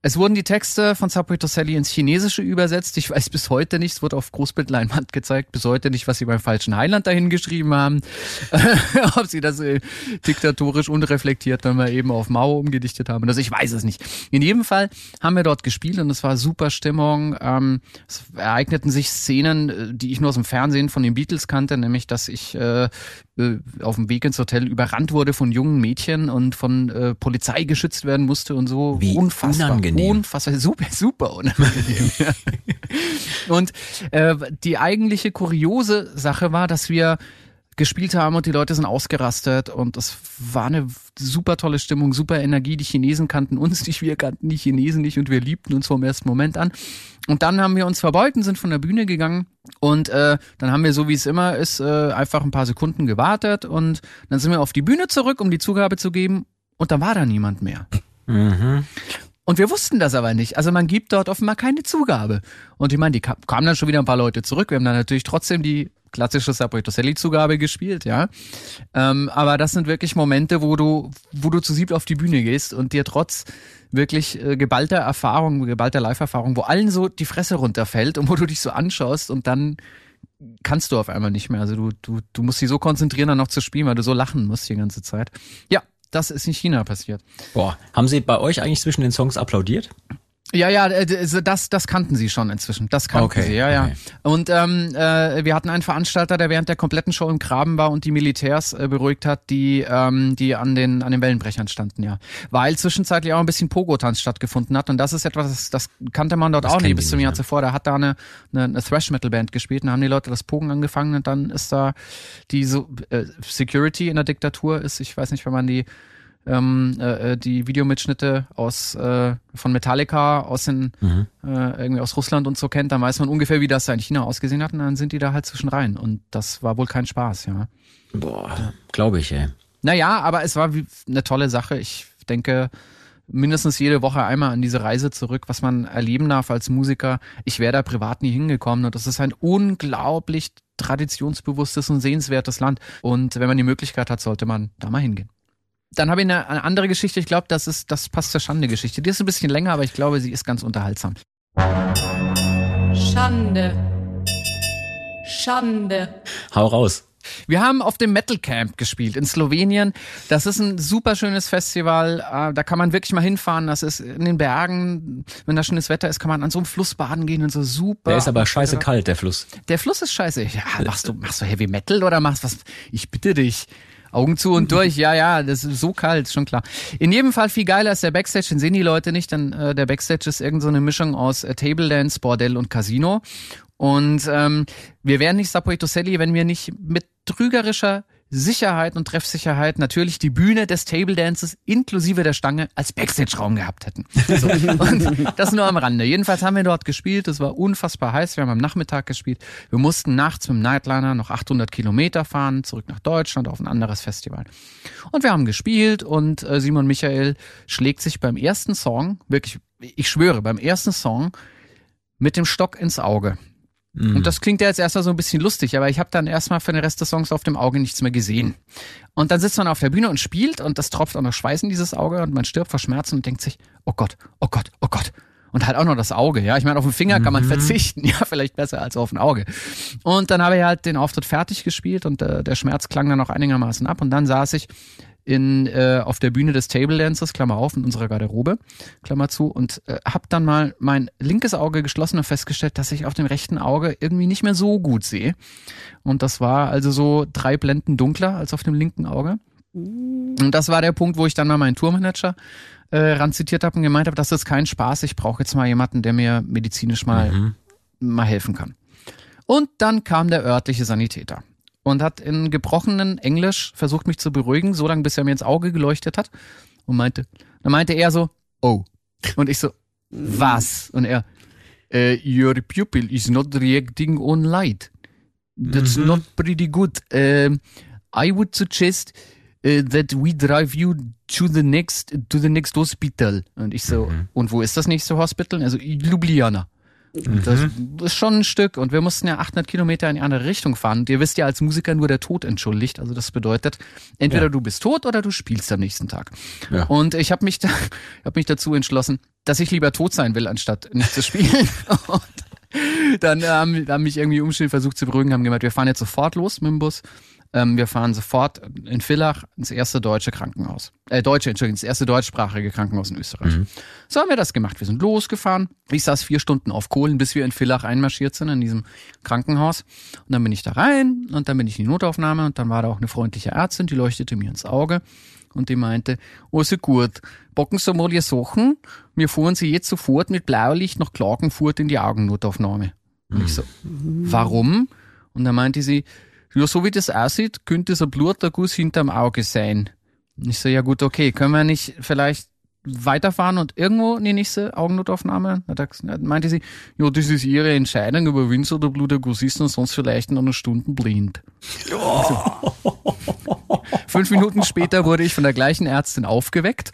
Es wurden die Texte von Subway to Sally ins Chinesische übersetzt. Ich weiß bis heute nicht, es wurde auf Großbildleinwand gezeigt, bis heute nicht, was sie beim falschen Highland dahin geschrieben haben. Ob sie das äh, diktatorisch unreflektiert dann mal eben auf Mao umgedichtet haben. Also ich weiß es nicht. In jedem Fall haben wir dort gespielt und es war super Stimmung. Ähm, es ereigneten sich Szenen, äh, die ich nur aus dem Fernsehen von den Beatles kannte, nämlich dass ich äh, äh, auf dem Weg ins Hotel überrannt wurde von jungen Mädchen und von äh, Polizei geschützt werden musste und so. Wie unfassbar, unangenehm. unfassbar, super, super unangenehm. Und äh, die eigentliche kuriose Sache war, dass wir gespielt haben und die Leute sind ausgerastet und es war eine super tolle Stimmung, super Energie. Die Chinesen kannten uns nicht, wir kannten die Chinesen nicht und wir liebten uns vom ersten Moment an. Und dann haben wir uns verbeugt und sind von der Bühne gegangen und äh, dann haben wir, so wie es immer ist, äh, einfach ein paar Sekunden gewartet und dann sind wir auf die Bühne zurück, um die Zugabe zu geben und dann war da niemand mehr. Und wir wussten das aber nicht. Also man gibt dort offenbar keine Zugabe. Und ich meine, die kam, kamen dann schon wieder ein paar Leute zurück. Wir haben dann natürlich trotzdem die klassische Sapoitoselli-Zugabe gespielt, ja. Ähm, aber das sind wirklich Momente, wo du, wo du zu siebt auf die Bühne gehst und dir trotz wirklich äh, geballter Erfahrung, geballter Live-Erfahrung, wo allen so die Fresse runterfällt und wo du dich so anschaust und dann kannst du auf einmal nicht mehr. Also du, du, du musst dich so konzentrieren, dann noch zu spielen, weil du so lachen musst die ganze Zeit. Ja, das ist in China passiert. Boah, haben sie bei euch eigentlich zwischen den Songs applaudiert? Ja, ja, äh, das, das kannten sie schon inzwischen. Das kannten Okay, sie, ja, ja. okay. Und ähm, äh, wir hatten einen Veranstalter, der während der kompletten Show im Graben war und die Militärs äh, beruhigt hat, die, ähm, die an den an den Wellenbrechern standen, ja. Weil zwischenzeitlich auch ein bisschen Pogo-Tanz stattgefunden hat und das ist etwas, das, das kannte man dort Das auch nicht bis zum Jahr ja. zuvor. Da hat da eine, eine, eine Thrash-Metal-Band gespielt und haben die Leute das Pogen angefangen und dann ist da die so äh, Security in der Diktatur ist, ich weiß nicht, wenn man die ähm, äh, äh, die Videomitschnitte aus äh, von Metallica aus den Mhm. äh, irgendwie aus Russland und so kennt, dann weiß man ungefähr, wie das da in China ausgesehen hat und dann sind die da halt zwischen rein und das war wohl kein Spaß, ja. Boah, glaube ich, ey. Naja, aber es war wie eine tolle Sache. Ich denke, mindestens jede Woche einmal an diese Reise zurück, was man erleben darf als Musiker. Ich wäre da privat nie hingekommen und das ist ein unglaublich traditionsbewusstes und sehenswertes Land. Und wenn man die Möglichkeit hat, sollte man da mal hingehen. Dann habe ich eine, eine andere Geschichte. Ich glaube, das ist, das passt zur Schande-Geschichte. Die ist ein bisschen länger, aber ich glaube, sie ist ganz unterhaltsam. Schande. Schande. Hau raus. Wir haben auf dem Metal Camp gespielt in Slowenien. Das ist ein super schönes Festival. Äh, Da kann man wirklich mal hinfahren. Das ist in den Bergen. Wenn da schönes Wetter ist, kann man an so einem Fluss baden gehen und so super. Der ist aber scheiße kalt, der Fluss. Der Fluss ist scheiße. Ja, machst du, machst du Heavy Metal oder machst was? Ich bitte dich. Augen zu und durch, ja, ja, das ist so kalt, schon klar. In jedem Fall viel geiler ist der Backstage, den sehen die Leute nicht, denn äh, der Backstage ist irgend so eine Mischung aus äh, Table Dance, Bordell und Casino. Und ähm, wir wären nicht Sapoitoselli, wenn wir nicht mit trügerischer Sicherheit und Treffsicherheit natürlich die Bühne des Table Dances inklusive der Stange als Backstage-Raum gehabt hätten. So. Und das nur am Rande. Jedenfalls haben wir dort gespielt. Es war unfassbar heiß. Wir haben am Nachmittag gespielt. Wir mussten nachts mit dem Nightliner noch 800 Kilometer fahren, zurück nach Deutschland auf ein anderes Festival. Und wir haben gespielt und äh, Simon Michael schlägt sich beim ersten Song, wirklich, ich schwöre, beim ersten Song mit dem Stock ins Auge. Und das klingt ja jetzt erstmal so ein bisschen lustig, aber ich habe dann erstmal für den Rest des Songs auf dem Auge nichts mehr gesehen. Und dann sitzt man auf der Bühne und spielt und das tropft auch noch Schweiß in dieses Auge und man stirbt vor Schmerzen und denkt sich, oh Gott, oh Gott, oh Gott. Und halt auch noch das Auge, ja. Ich meine, auf den Finger kann man verzichten, ja, vielleicht besser als auf ein Auge. Und dann habe ich halt den Auftritt fertig gespielt und äh, der Schmerz klang dann auch einigermaßen ab und dann saß ich in, äh, auf der Bühne des Table Dancers, Klammer auf, in unserer Garderobe, Klammer zu, und äh, habe dann mal mein linkes Auge geschlossen und festgestellt, dass ich auf dem rechten Auge irgendwie nicht mehr so gut sehe. Und das war also so drei Blenden dunkler als auf dem linken Auge. Und das war der Punkt, wo ich dann mal meinen Tourmanager äh, ranzitiert habe und gemeint habe, das ist kein Spaß, ich brauche jetzt mal jemanden, der mir medizinisch mal, mal helfen kann. Und dann kam der örtliche Sanitäter und hat in gebrochenen Englisch versucht, mich zu beruhigen, so lange, bis er mir ins Auge geleuchtet hat und meinte, dann meinte er so, oh. Und ich so, was? Und er, äh, your pupil is not reacting on light. That's not pretty good. Um, I would suggest uh, that we drive you to the next to the next hospital. Und ich so, und wo ist das nächste Hospital? Also Ljubljana. Das ist schon ein Stück und wir mussten ja 800 Kilometer in die andere Richtung fahren. Und ihr wisst ja als Musiker nur der Tod entschuldigt. Also das bedeutet, entweder Ja. du bist tot oder du spielst am nächsten Tag. Ja. Und ich habe mich, da, hab mich dazu entschlossen, dass ich lieber tot sein will, anstatt nicht zu spielen. Und dann ähm, haben mich irgendwie Umstände versucht zu beruhigen, haben gemeint, wir fahren jetzt sofort los mit dem Bus. Ähm, wir fahren sofort in Villach ins erste deutsche Krankenhaus. Äh, deutsche, Entschuldigung, das erste deutschsprachige Krankenhaus in Österreich. So haben wir das gemacht. Wir sind losgefahren. Ich saß vier Stunden auf Kohlen, bis wir in Villach einmarschiert sind, in diesem Krankenhaus. Und dann bin ich da rein und dann bin ich in die Notaufnahme und dann war da auch eine freundliche Ärztin, die leuchtete mir ins Auge und die meinte, oh, so gut, bocken Sie mal die Sachen, wir fahren Sie jetzt sofort mit Blaulicht nach Klagenfurt in die Augennotaufnahme. Und ich so, warum? Und dann meinte sie, ja, so wie das aussieht, könnte es ein Bluterguss hinterm Auge sein. Ich so, ja gut, okay, können wir nicht vielleicht weiterfahren und irgendwo in die nächste Augennotaufnahme? Da meinte sie, ja, das ist ihre Entscheidung, aber wenn so der Bluterguss ist und sonst vielleicht in einer Stunde blind. Also, fünf Minuten später wurde ich von der gleichen Ärztin aufgeweckt,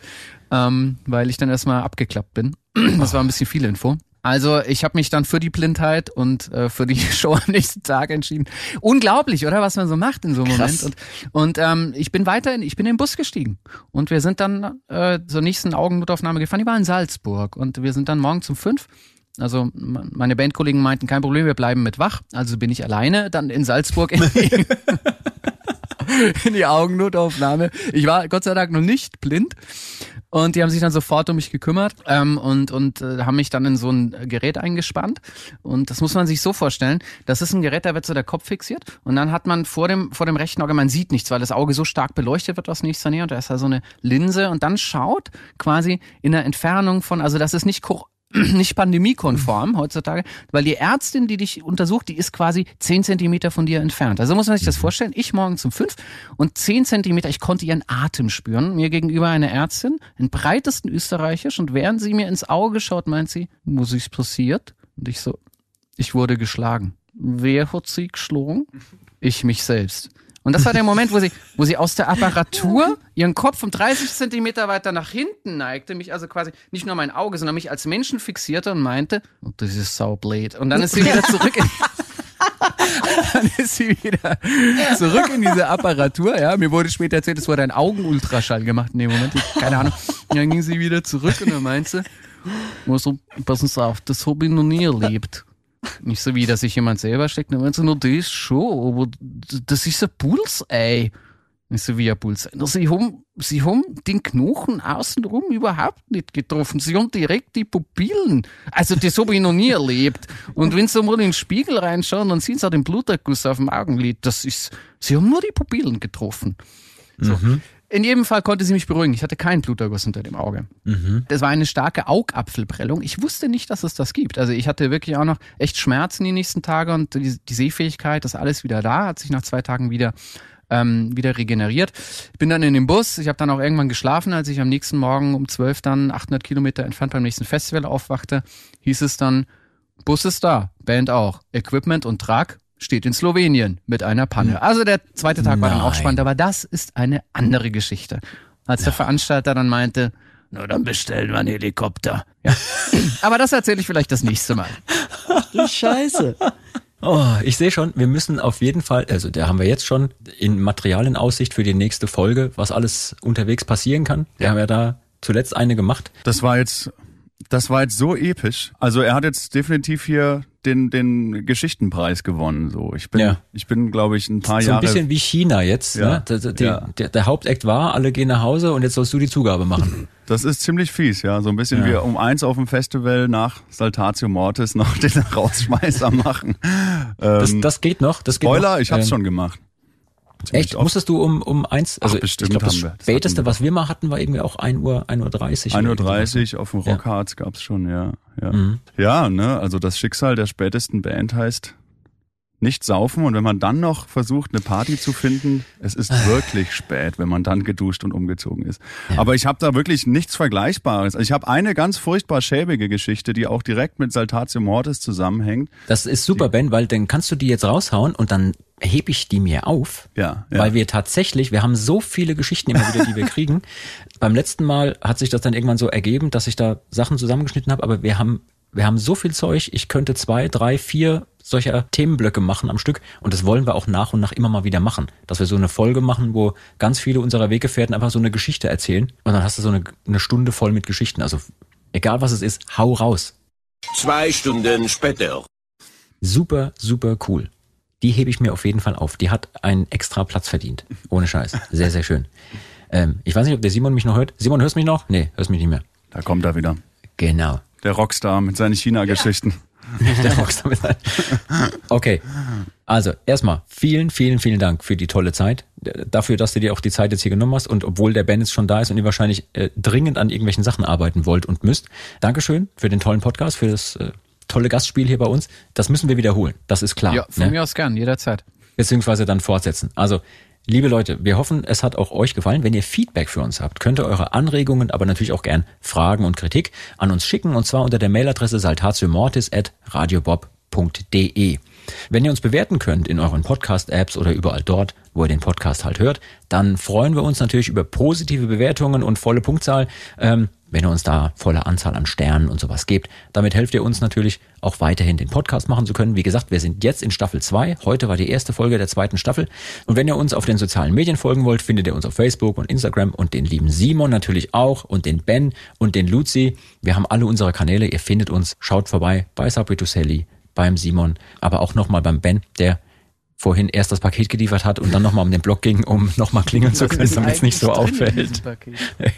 ähm, weil ich dann erstmal abgeklappt bin. Das war ein bisschen viel Info. Also ich habe mich dann für die Blindheit und äh, für die Show am nächsten Tag entschieden. Unglaublich, oder was man so macht in so einem Moment. Und, und ähm, ich bin weiterhin, ich bin in den Bus gestiegen und wir sind dann äh, zur nächsten Augennotaufnahme gefahren. Die war in Salzburg und wir sind dann morgen um fünf. Also meine Bandkollegen meinten, kein Problem, wir bleiben mit wach. Also bin ich alleine dann in Salzburg in die, in die Augennotaufnahme. Ich war Gott sei Dank noch nicht blind. Und die haben sich dann sofort um mich gekümmert ähm, und, und äh, haben mich dann in so ein Gerät eingespannt. Und das muss man sich so vorstellen. Das ist ein Gerät, da wird so der Kopf fixiert. Und dann hat man vor dem, vor dem rechten Auge, man sieht nichts, weil das Auge so stark beleuchtet wird aus nächster Nähe. Und da ist da so eine Linse. Und dann schaut quasi in der Entfernung von, also das ist nicht nicht pandemiekonform heutzutage, weil die Ärztin, die dich untersucht, die ist quasi zehn Zentimeter von dir entfernt. Also muss man sich das vorstellen, ich morgen zum fünf und zehn Zentimeter, ich konnte ihren Atem spüren. Mir gegenüber eine Ärztin, in breitesten Österreichisch und während sie mir ins Auge schaut, meint sie, muss ich's passiert? Und ich so, ich wurde geschlagen. Wer hat sie geschlagen? Ich mich selbst. Und das war der Moment, wo sie, wo sie aus der Apparatur ihren Kopf um 30 Zentimeter weiter nach hinten neigte, mich also quasi nicht nur mein Auge, sondern mich als Menschen fixierte und meinte, oh, das ist saublöd. Und dann ist sie wieder zurück in, dann ist sie wieder zurück in diese Apparatur. Ja, mir wurde später erzählt, es wurde ein Augenultraschall gemacht in dem Moment. Ich, keine Ahnung. Und dann ging sie wieder zurück und dann meinte sie, also, passen Sie auf, das habe ich noch nie erlebt. Nicht so wie, dass sich jemand selber steckt, dann meinst du, nur das schon, aber das ist ein Bullseye. Nicht so wie ein Bullseye. Also sie haben, sie haben den Knochen außenrum überhaupt nicht getroffen. Sie haben direkt die Pupillen. Also das habe ich noch nie erlebt. Und wenn sie mal in den Spiegel reinschauen, dann sehen sie auch den Bluterguss auf dem Augenlid. Das ist, sie haben nur die Pupillen getroffen. So. Mhm. In jedem Fall konnte sie mich beruhigen. Ich hatte keinen Bluterguss unter dem Auge. Mhm. Das war eine starke Augapfelprellung. Ich wusste nicht, dass es das gibt. Also ich hatte wirklich auch noch echt Schmerzen die nächsten Tage und die, die Sehfähigkeit, das alles wieder da, hat sich nach zwei Tagen wieder ähm, wieder regeneriert. Ich bin dann in den Bus. Ich habe dann auch irgendwann geschlafen, als ich am nächsten Morgen um zwölf dann 800 Kilometer entfernt beim nächsten Festival aufwachte. Hieß es dann, Bus ist da, Band auch, Equipment und Trag steht in Slowenien mit einer Panne. Also der zweite Tag Nein. war dann auch spannend, aber das ist eine andere Geschichte. Als ja. der Veranstalter dann meinte, na dann bestellen wir einen Helikopter. Ja. aber das erzähle ich vielleicht das nächste Mal. Du Scheiße. Oh, ich sehe schon, wir müssen auf jeden Fall, also da haben wir jetzt schon in Material in Aussicht für die nächste Folge, was alles unterwegs passieren kann. Wir ja. haben ja da zuletzt eine gemacht. Das war jetzt das war jetzt so episch. Also er hat jetzt definitiv hier den, den Geschichtenpreis gewonnen. So, ich bin, ja. ich bin, glaube ich, ein paar so Jahre. So ein bisschen wie China jetzt. Ja. Ne? Der, der, ja. der, der Hauptakt war, alle gehen nach Hause und jetzt sollst du die Zugabe machen. Das ist ziemlich fies, ja. So ein bisschen ja. wie um eins auf dem Festival nach Saltatio Mortis noch den Rausschmeißer machen. das, ähm, das geht noch. Das geht Spoiler, noch. ich hab's ähm, schon gemacht. Echt? Oft. Musstest du um, um eins? Also Ach, bestimmt ich glaub, das wir. späteste, wir. was wir mal hatten, war irgendwie auch 1 Uhr, 1 Uhr 30. 1 Uhr 30 auf dem Rockharz ja. gab's schon, ja. Ja. Mhm. ja, ne, also das Schicksal der spätesten Band heißt nicht saufen und wenn man dann noch versucht, eine Party zu finden, es ist wirklich spät, wenn man dann geduscht und umgezogen ist. Ja. Aber ich habe da wirklich nichts Vergleichbares. Ich habe eine ganz furchtbar schäbige Geschichte, die auch direkt mit Saltatio Mortis zusammenhängt. Das ist super, Ben, weil dann kannst du die jetzt raushauen und dann hebe ich die mir auf, ja, ja. weil wir tatsächlich, wir haben so viele Geschichten immer wieder, die wir kriegen. Beim letzten Mal hat sich das dann irgendwann so ergeben, dass ich da Sachen zusammengeschnitten habe, aber wir haben wir haben so viel Zeug, ich könnte zwei, drei, vier solcher Themenblöcke machen am Stück und das wollen wir auch nach und nach immer mal wieder machen, dass wir so eine Folge machen, wo ganz viele unserer Weggefährten einfach so eine Geschichte erzählen und dann hast du so eine, eine Stunde voll mit Geschichten. Also egal was es ist, hau raus. Zwei Stunden später. Super, super cool die hebe ich mir auf jeden Fall auf. Die hat einen extra Platz verdient. Ohne Scheiß. Sehr, sehr schön. Ähm, ich weiß nicht, ob der Simon mich noch hört. Simon, hörst du mich noch? Nee, hörst mich nicht mehr. Da kommt er wieder. Genau. Der Rockstar mit seinen China-Geschichten. Ja. Der Rockstar mit seinen. Okay. Also, erstmal, vielen, vielen, vielen Dank für die tolle Zeit. Dafür, dass du dir auch die Zeit jetzt hier genommen hast und obwohl der Ben jetzt schon da ist und ihr wahrscheinlich äh, dringend an irgendwelchen Sachen arbeiten wollt und müsst. Dankeschön für den tollen Podcast, für das äh, tolle Gastspiel hier bei uns. Das müssen wir wiederholen. Das ist klar. Ja, von ne? mir aus gern, jederzeit. beziehungsweise dann fortsetzen. Also, liebe Leute, wir hoffen, es hat auch euch gefallen. Wenn ihr Feedback für uns habt, könnt ihr eure Anregungen, aber natürlich auch gern Fragen und Kritik an uns schicken und zwar unter der Mailadresse saltatiomortis at radiobob.de. Wenn ihr uns bewerten könnt in euren Podcast-Apps oder überall dort, wo ihr den Podcast halt hört, dann freuen wir uns natürlich über positive Bewertungen und volle Punktzahl. Ähm, wenn ihr uns da volle Anzahl an Sternen und sowas gebt. Damit helft ihr uns natürlich auch weiterhin den Podcast machen zu können. Wie gesagt, wir sind jetzt in Staffel 2. Heute war die erste Folge der zweiten Staffel. Und wenn ihr uns auf den sozialen Medien folgen wollt, findet ihr uns auf Facebook und Instagram und den lieben Simon natürlich auch und den Ben und den Luzi. Wir haben alle unsere Kanäle. Ihr findet uns. Schaut vorbei bei to Sally, beim Simon, aber auch nochmal beim Ben, der vorhin erst das Paket geliefert hat und dann nochmal um den Block ging, um nochmal klingeln zu können, damit es nicht so auffällt.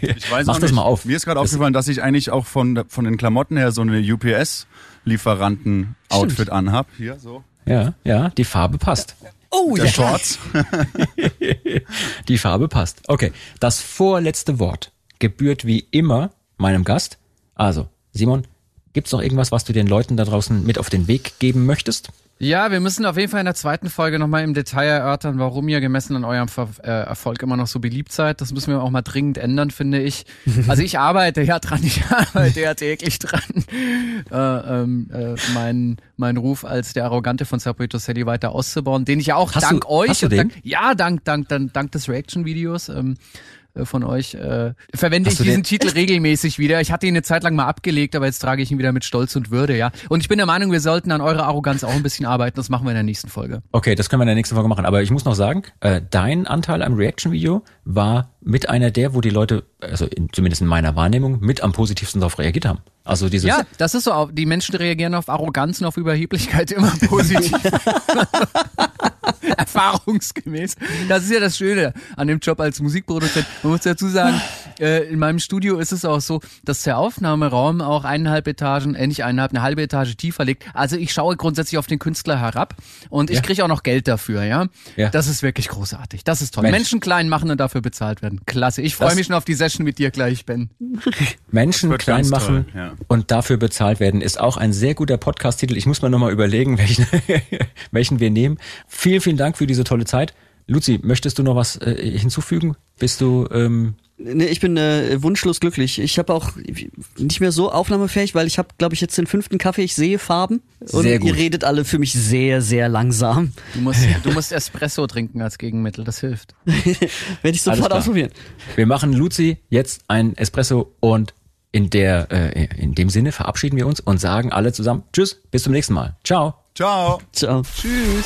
Ich weiß Mach das mal auf. Mir ist gerade aufgefallen, dass ich eigentlich auch von, von den Klamotten her so eine UPS-Lieferanten-Outfit anhab. Hier so. Ja, ja, die Farbe passt. Oh Der Shorts. Die Farbe passt. Okay, das vorletzte Wort gebührt wie immer meinem Gast. Also, Simon, gibt's noch irgendwas, was du den Leuten da draußen mit auf den Weg geben möchtest? Ja, wir müssen auf jeden Fall in der zweiten Folge nochmal im Detail erörtern, warum ihr gemessen an eurem Ver äh, Erfolg immer noch so beliebt seid. Das müssen wir auch mal dringend ändern, finde ich. Also ich arbeite ja dran, ich arbeite ja täglich dran, äh, ähm, äh, meinen mein Ruf als der Arrogante von Sabrito Sally weiter auszubauen, den ich ja auch Hast dank du- euch dank, ja, dank, dank, dank, dank des Reaction-Videos ähm, äh, von euch äh, verwende Hast ich diesen Titel regelmäßig wieder. Ich hatte ihn eine Zeit lang mal abgelegt, aber jetzt trage ich ihn wieder mit Stolz und Würde, ja. Und ich bin der Meinung, wir sollten an eurer Arroganz auch ein bisschen arbeiten. Das machen wir in der nächsten Folge. Okay, das können wir in der nächsten Folge machen. Aber ich muss noch sagen, äh, dein Anteil am Reaction-Video war mit einer der, wo die Leute, also in, zumindest in meiner Wahrnehmung, mit am positivsten darauf reagiert haben. Also dieses, Ja, das ist so. Die Menschen reagieren auf Arroganz und auf Überheblichkeit immer positiv. Erfahrungsgemäß. Das ist ja das Schöne an dem Job als Musikproduzent. Man muss dazu sagen, äh, in meinem Studio ist es auch so, dass der Aufnahmeraum auch eineinhalb Etagen, äh, nicht eineinhalb, eine halbe Etage tiefer liegt. Also ich schaue grundsätzlich auf den Künstler herab und ich Ja. kriege auch noch Geld dafür, ja? Ja. Das ist wirklich großartig. Das ist toll. Mensch. Menschen klein machen und dafür bezahlt werden. Klasse. Ich freue mich schon auf die Session mit dir gleich, Ben. Menschen klein machen toll, ja. und dafür bezahlt werden, ist auch ein sehr guter Podcast-Titel. Ich muss mir nochmal überlegen, welchen, welchen wir nehmen. Vielen, vielen Dank für diese tolle Zeit. Luzi, möchtest du noch was äh, hinzufügen? Bist du, ähm, Nee, ich bin äh, wunschlos glücklich. Ich habe auch nicht mehr so aufnahmefähig, weil ich habe, glaube ich, jetzt den fünften Kaffee. Ich sehe Farben und Sehr gut. ihr redet alle für mich sehr, sehr langsam. Du musst, du musst Espresso trinken als Gegenmittel, das hilft. Werde ich sofort ausprobieren. wir machen Luzi jetzt ein Espresso und in der, äh, in dem Sinne verabschieden wir uns und sagen alle zusammen Tschüss, bis zum nächsten Mal. Ciao. Ciao. Ciao. Tschüss.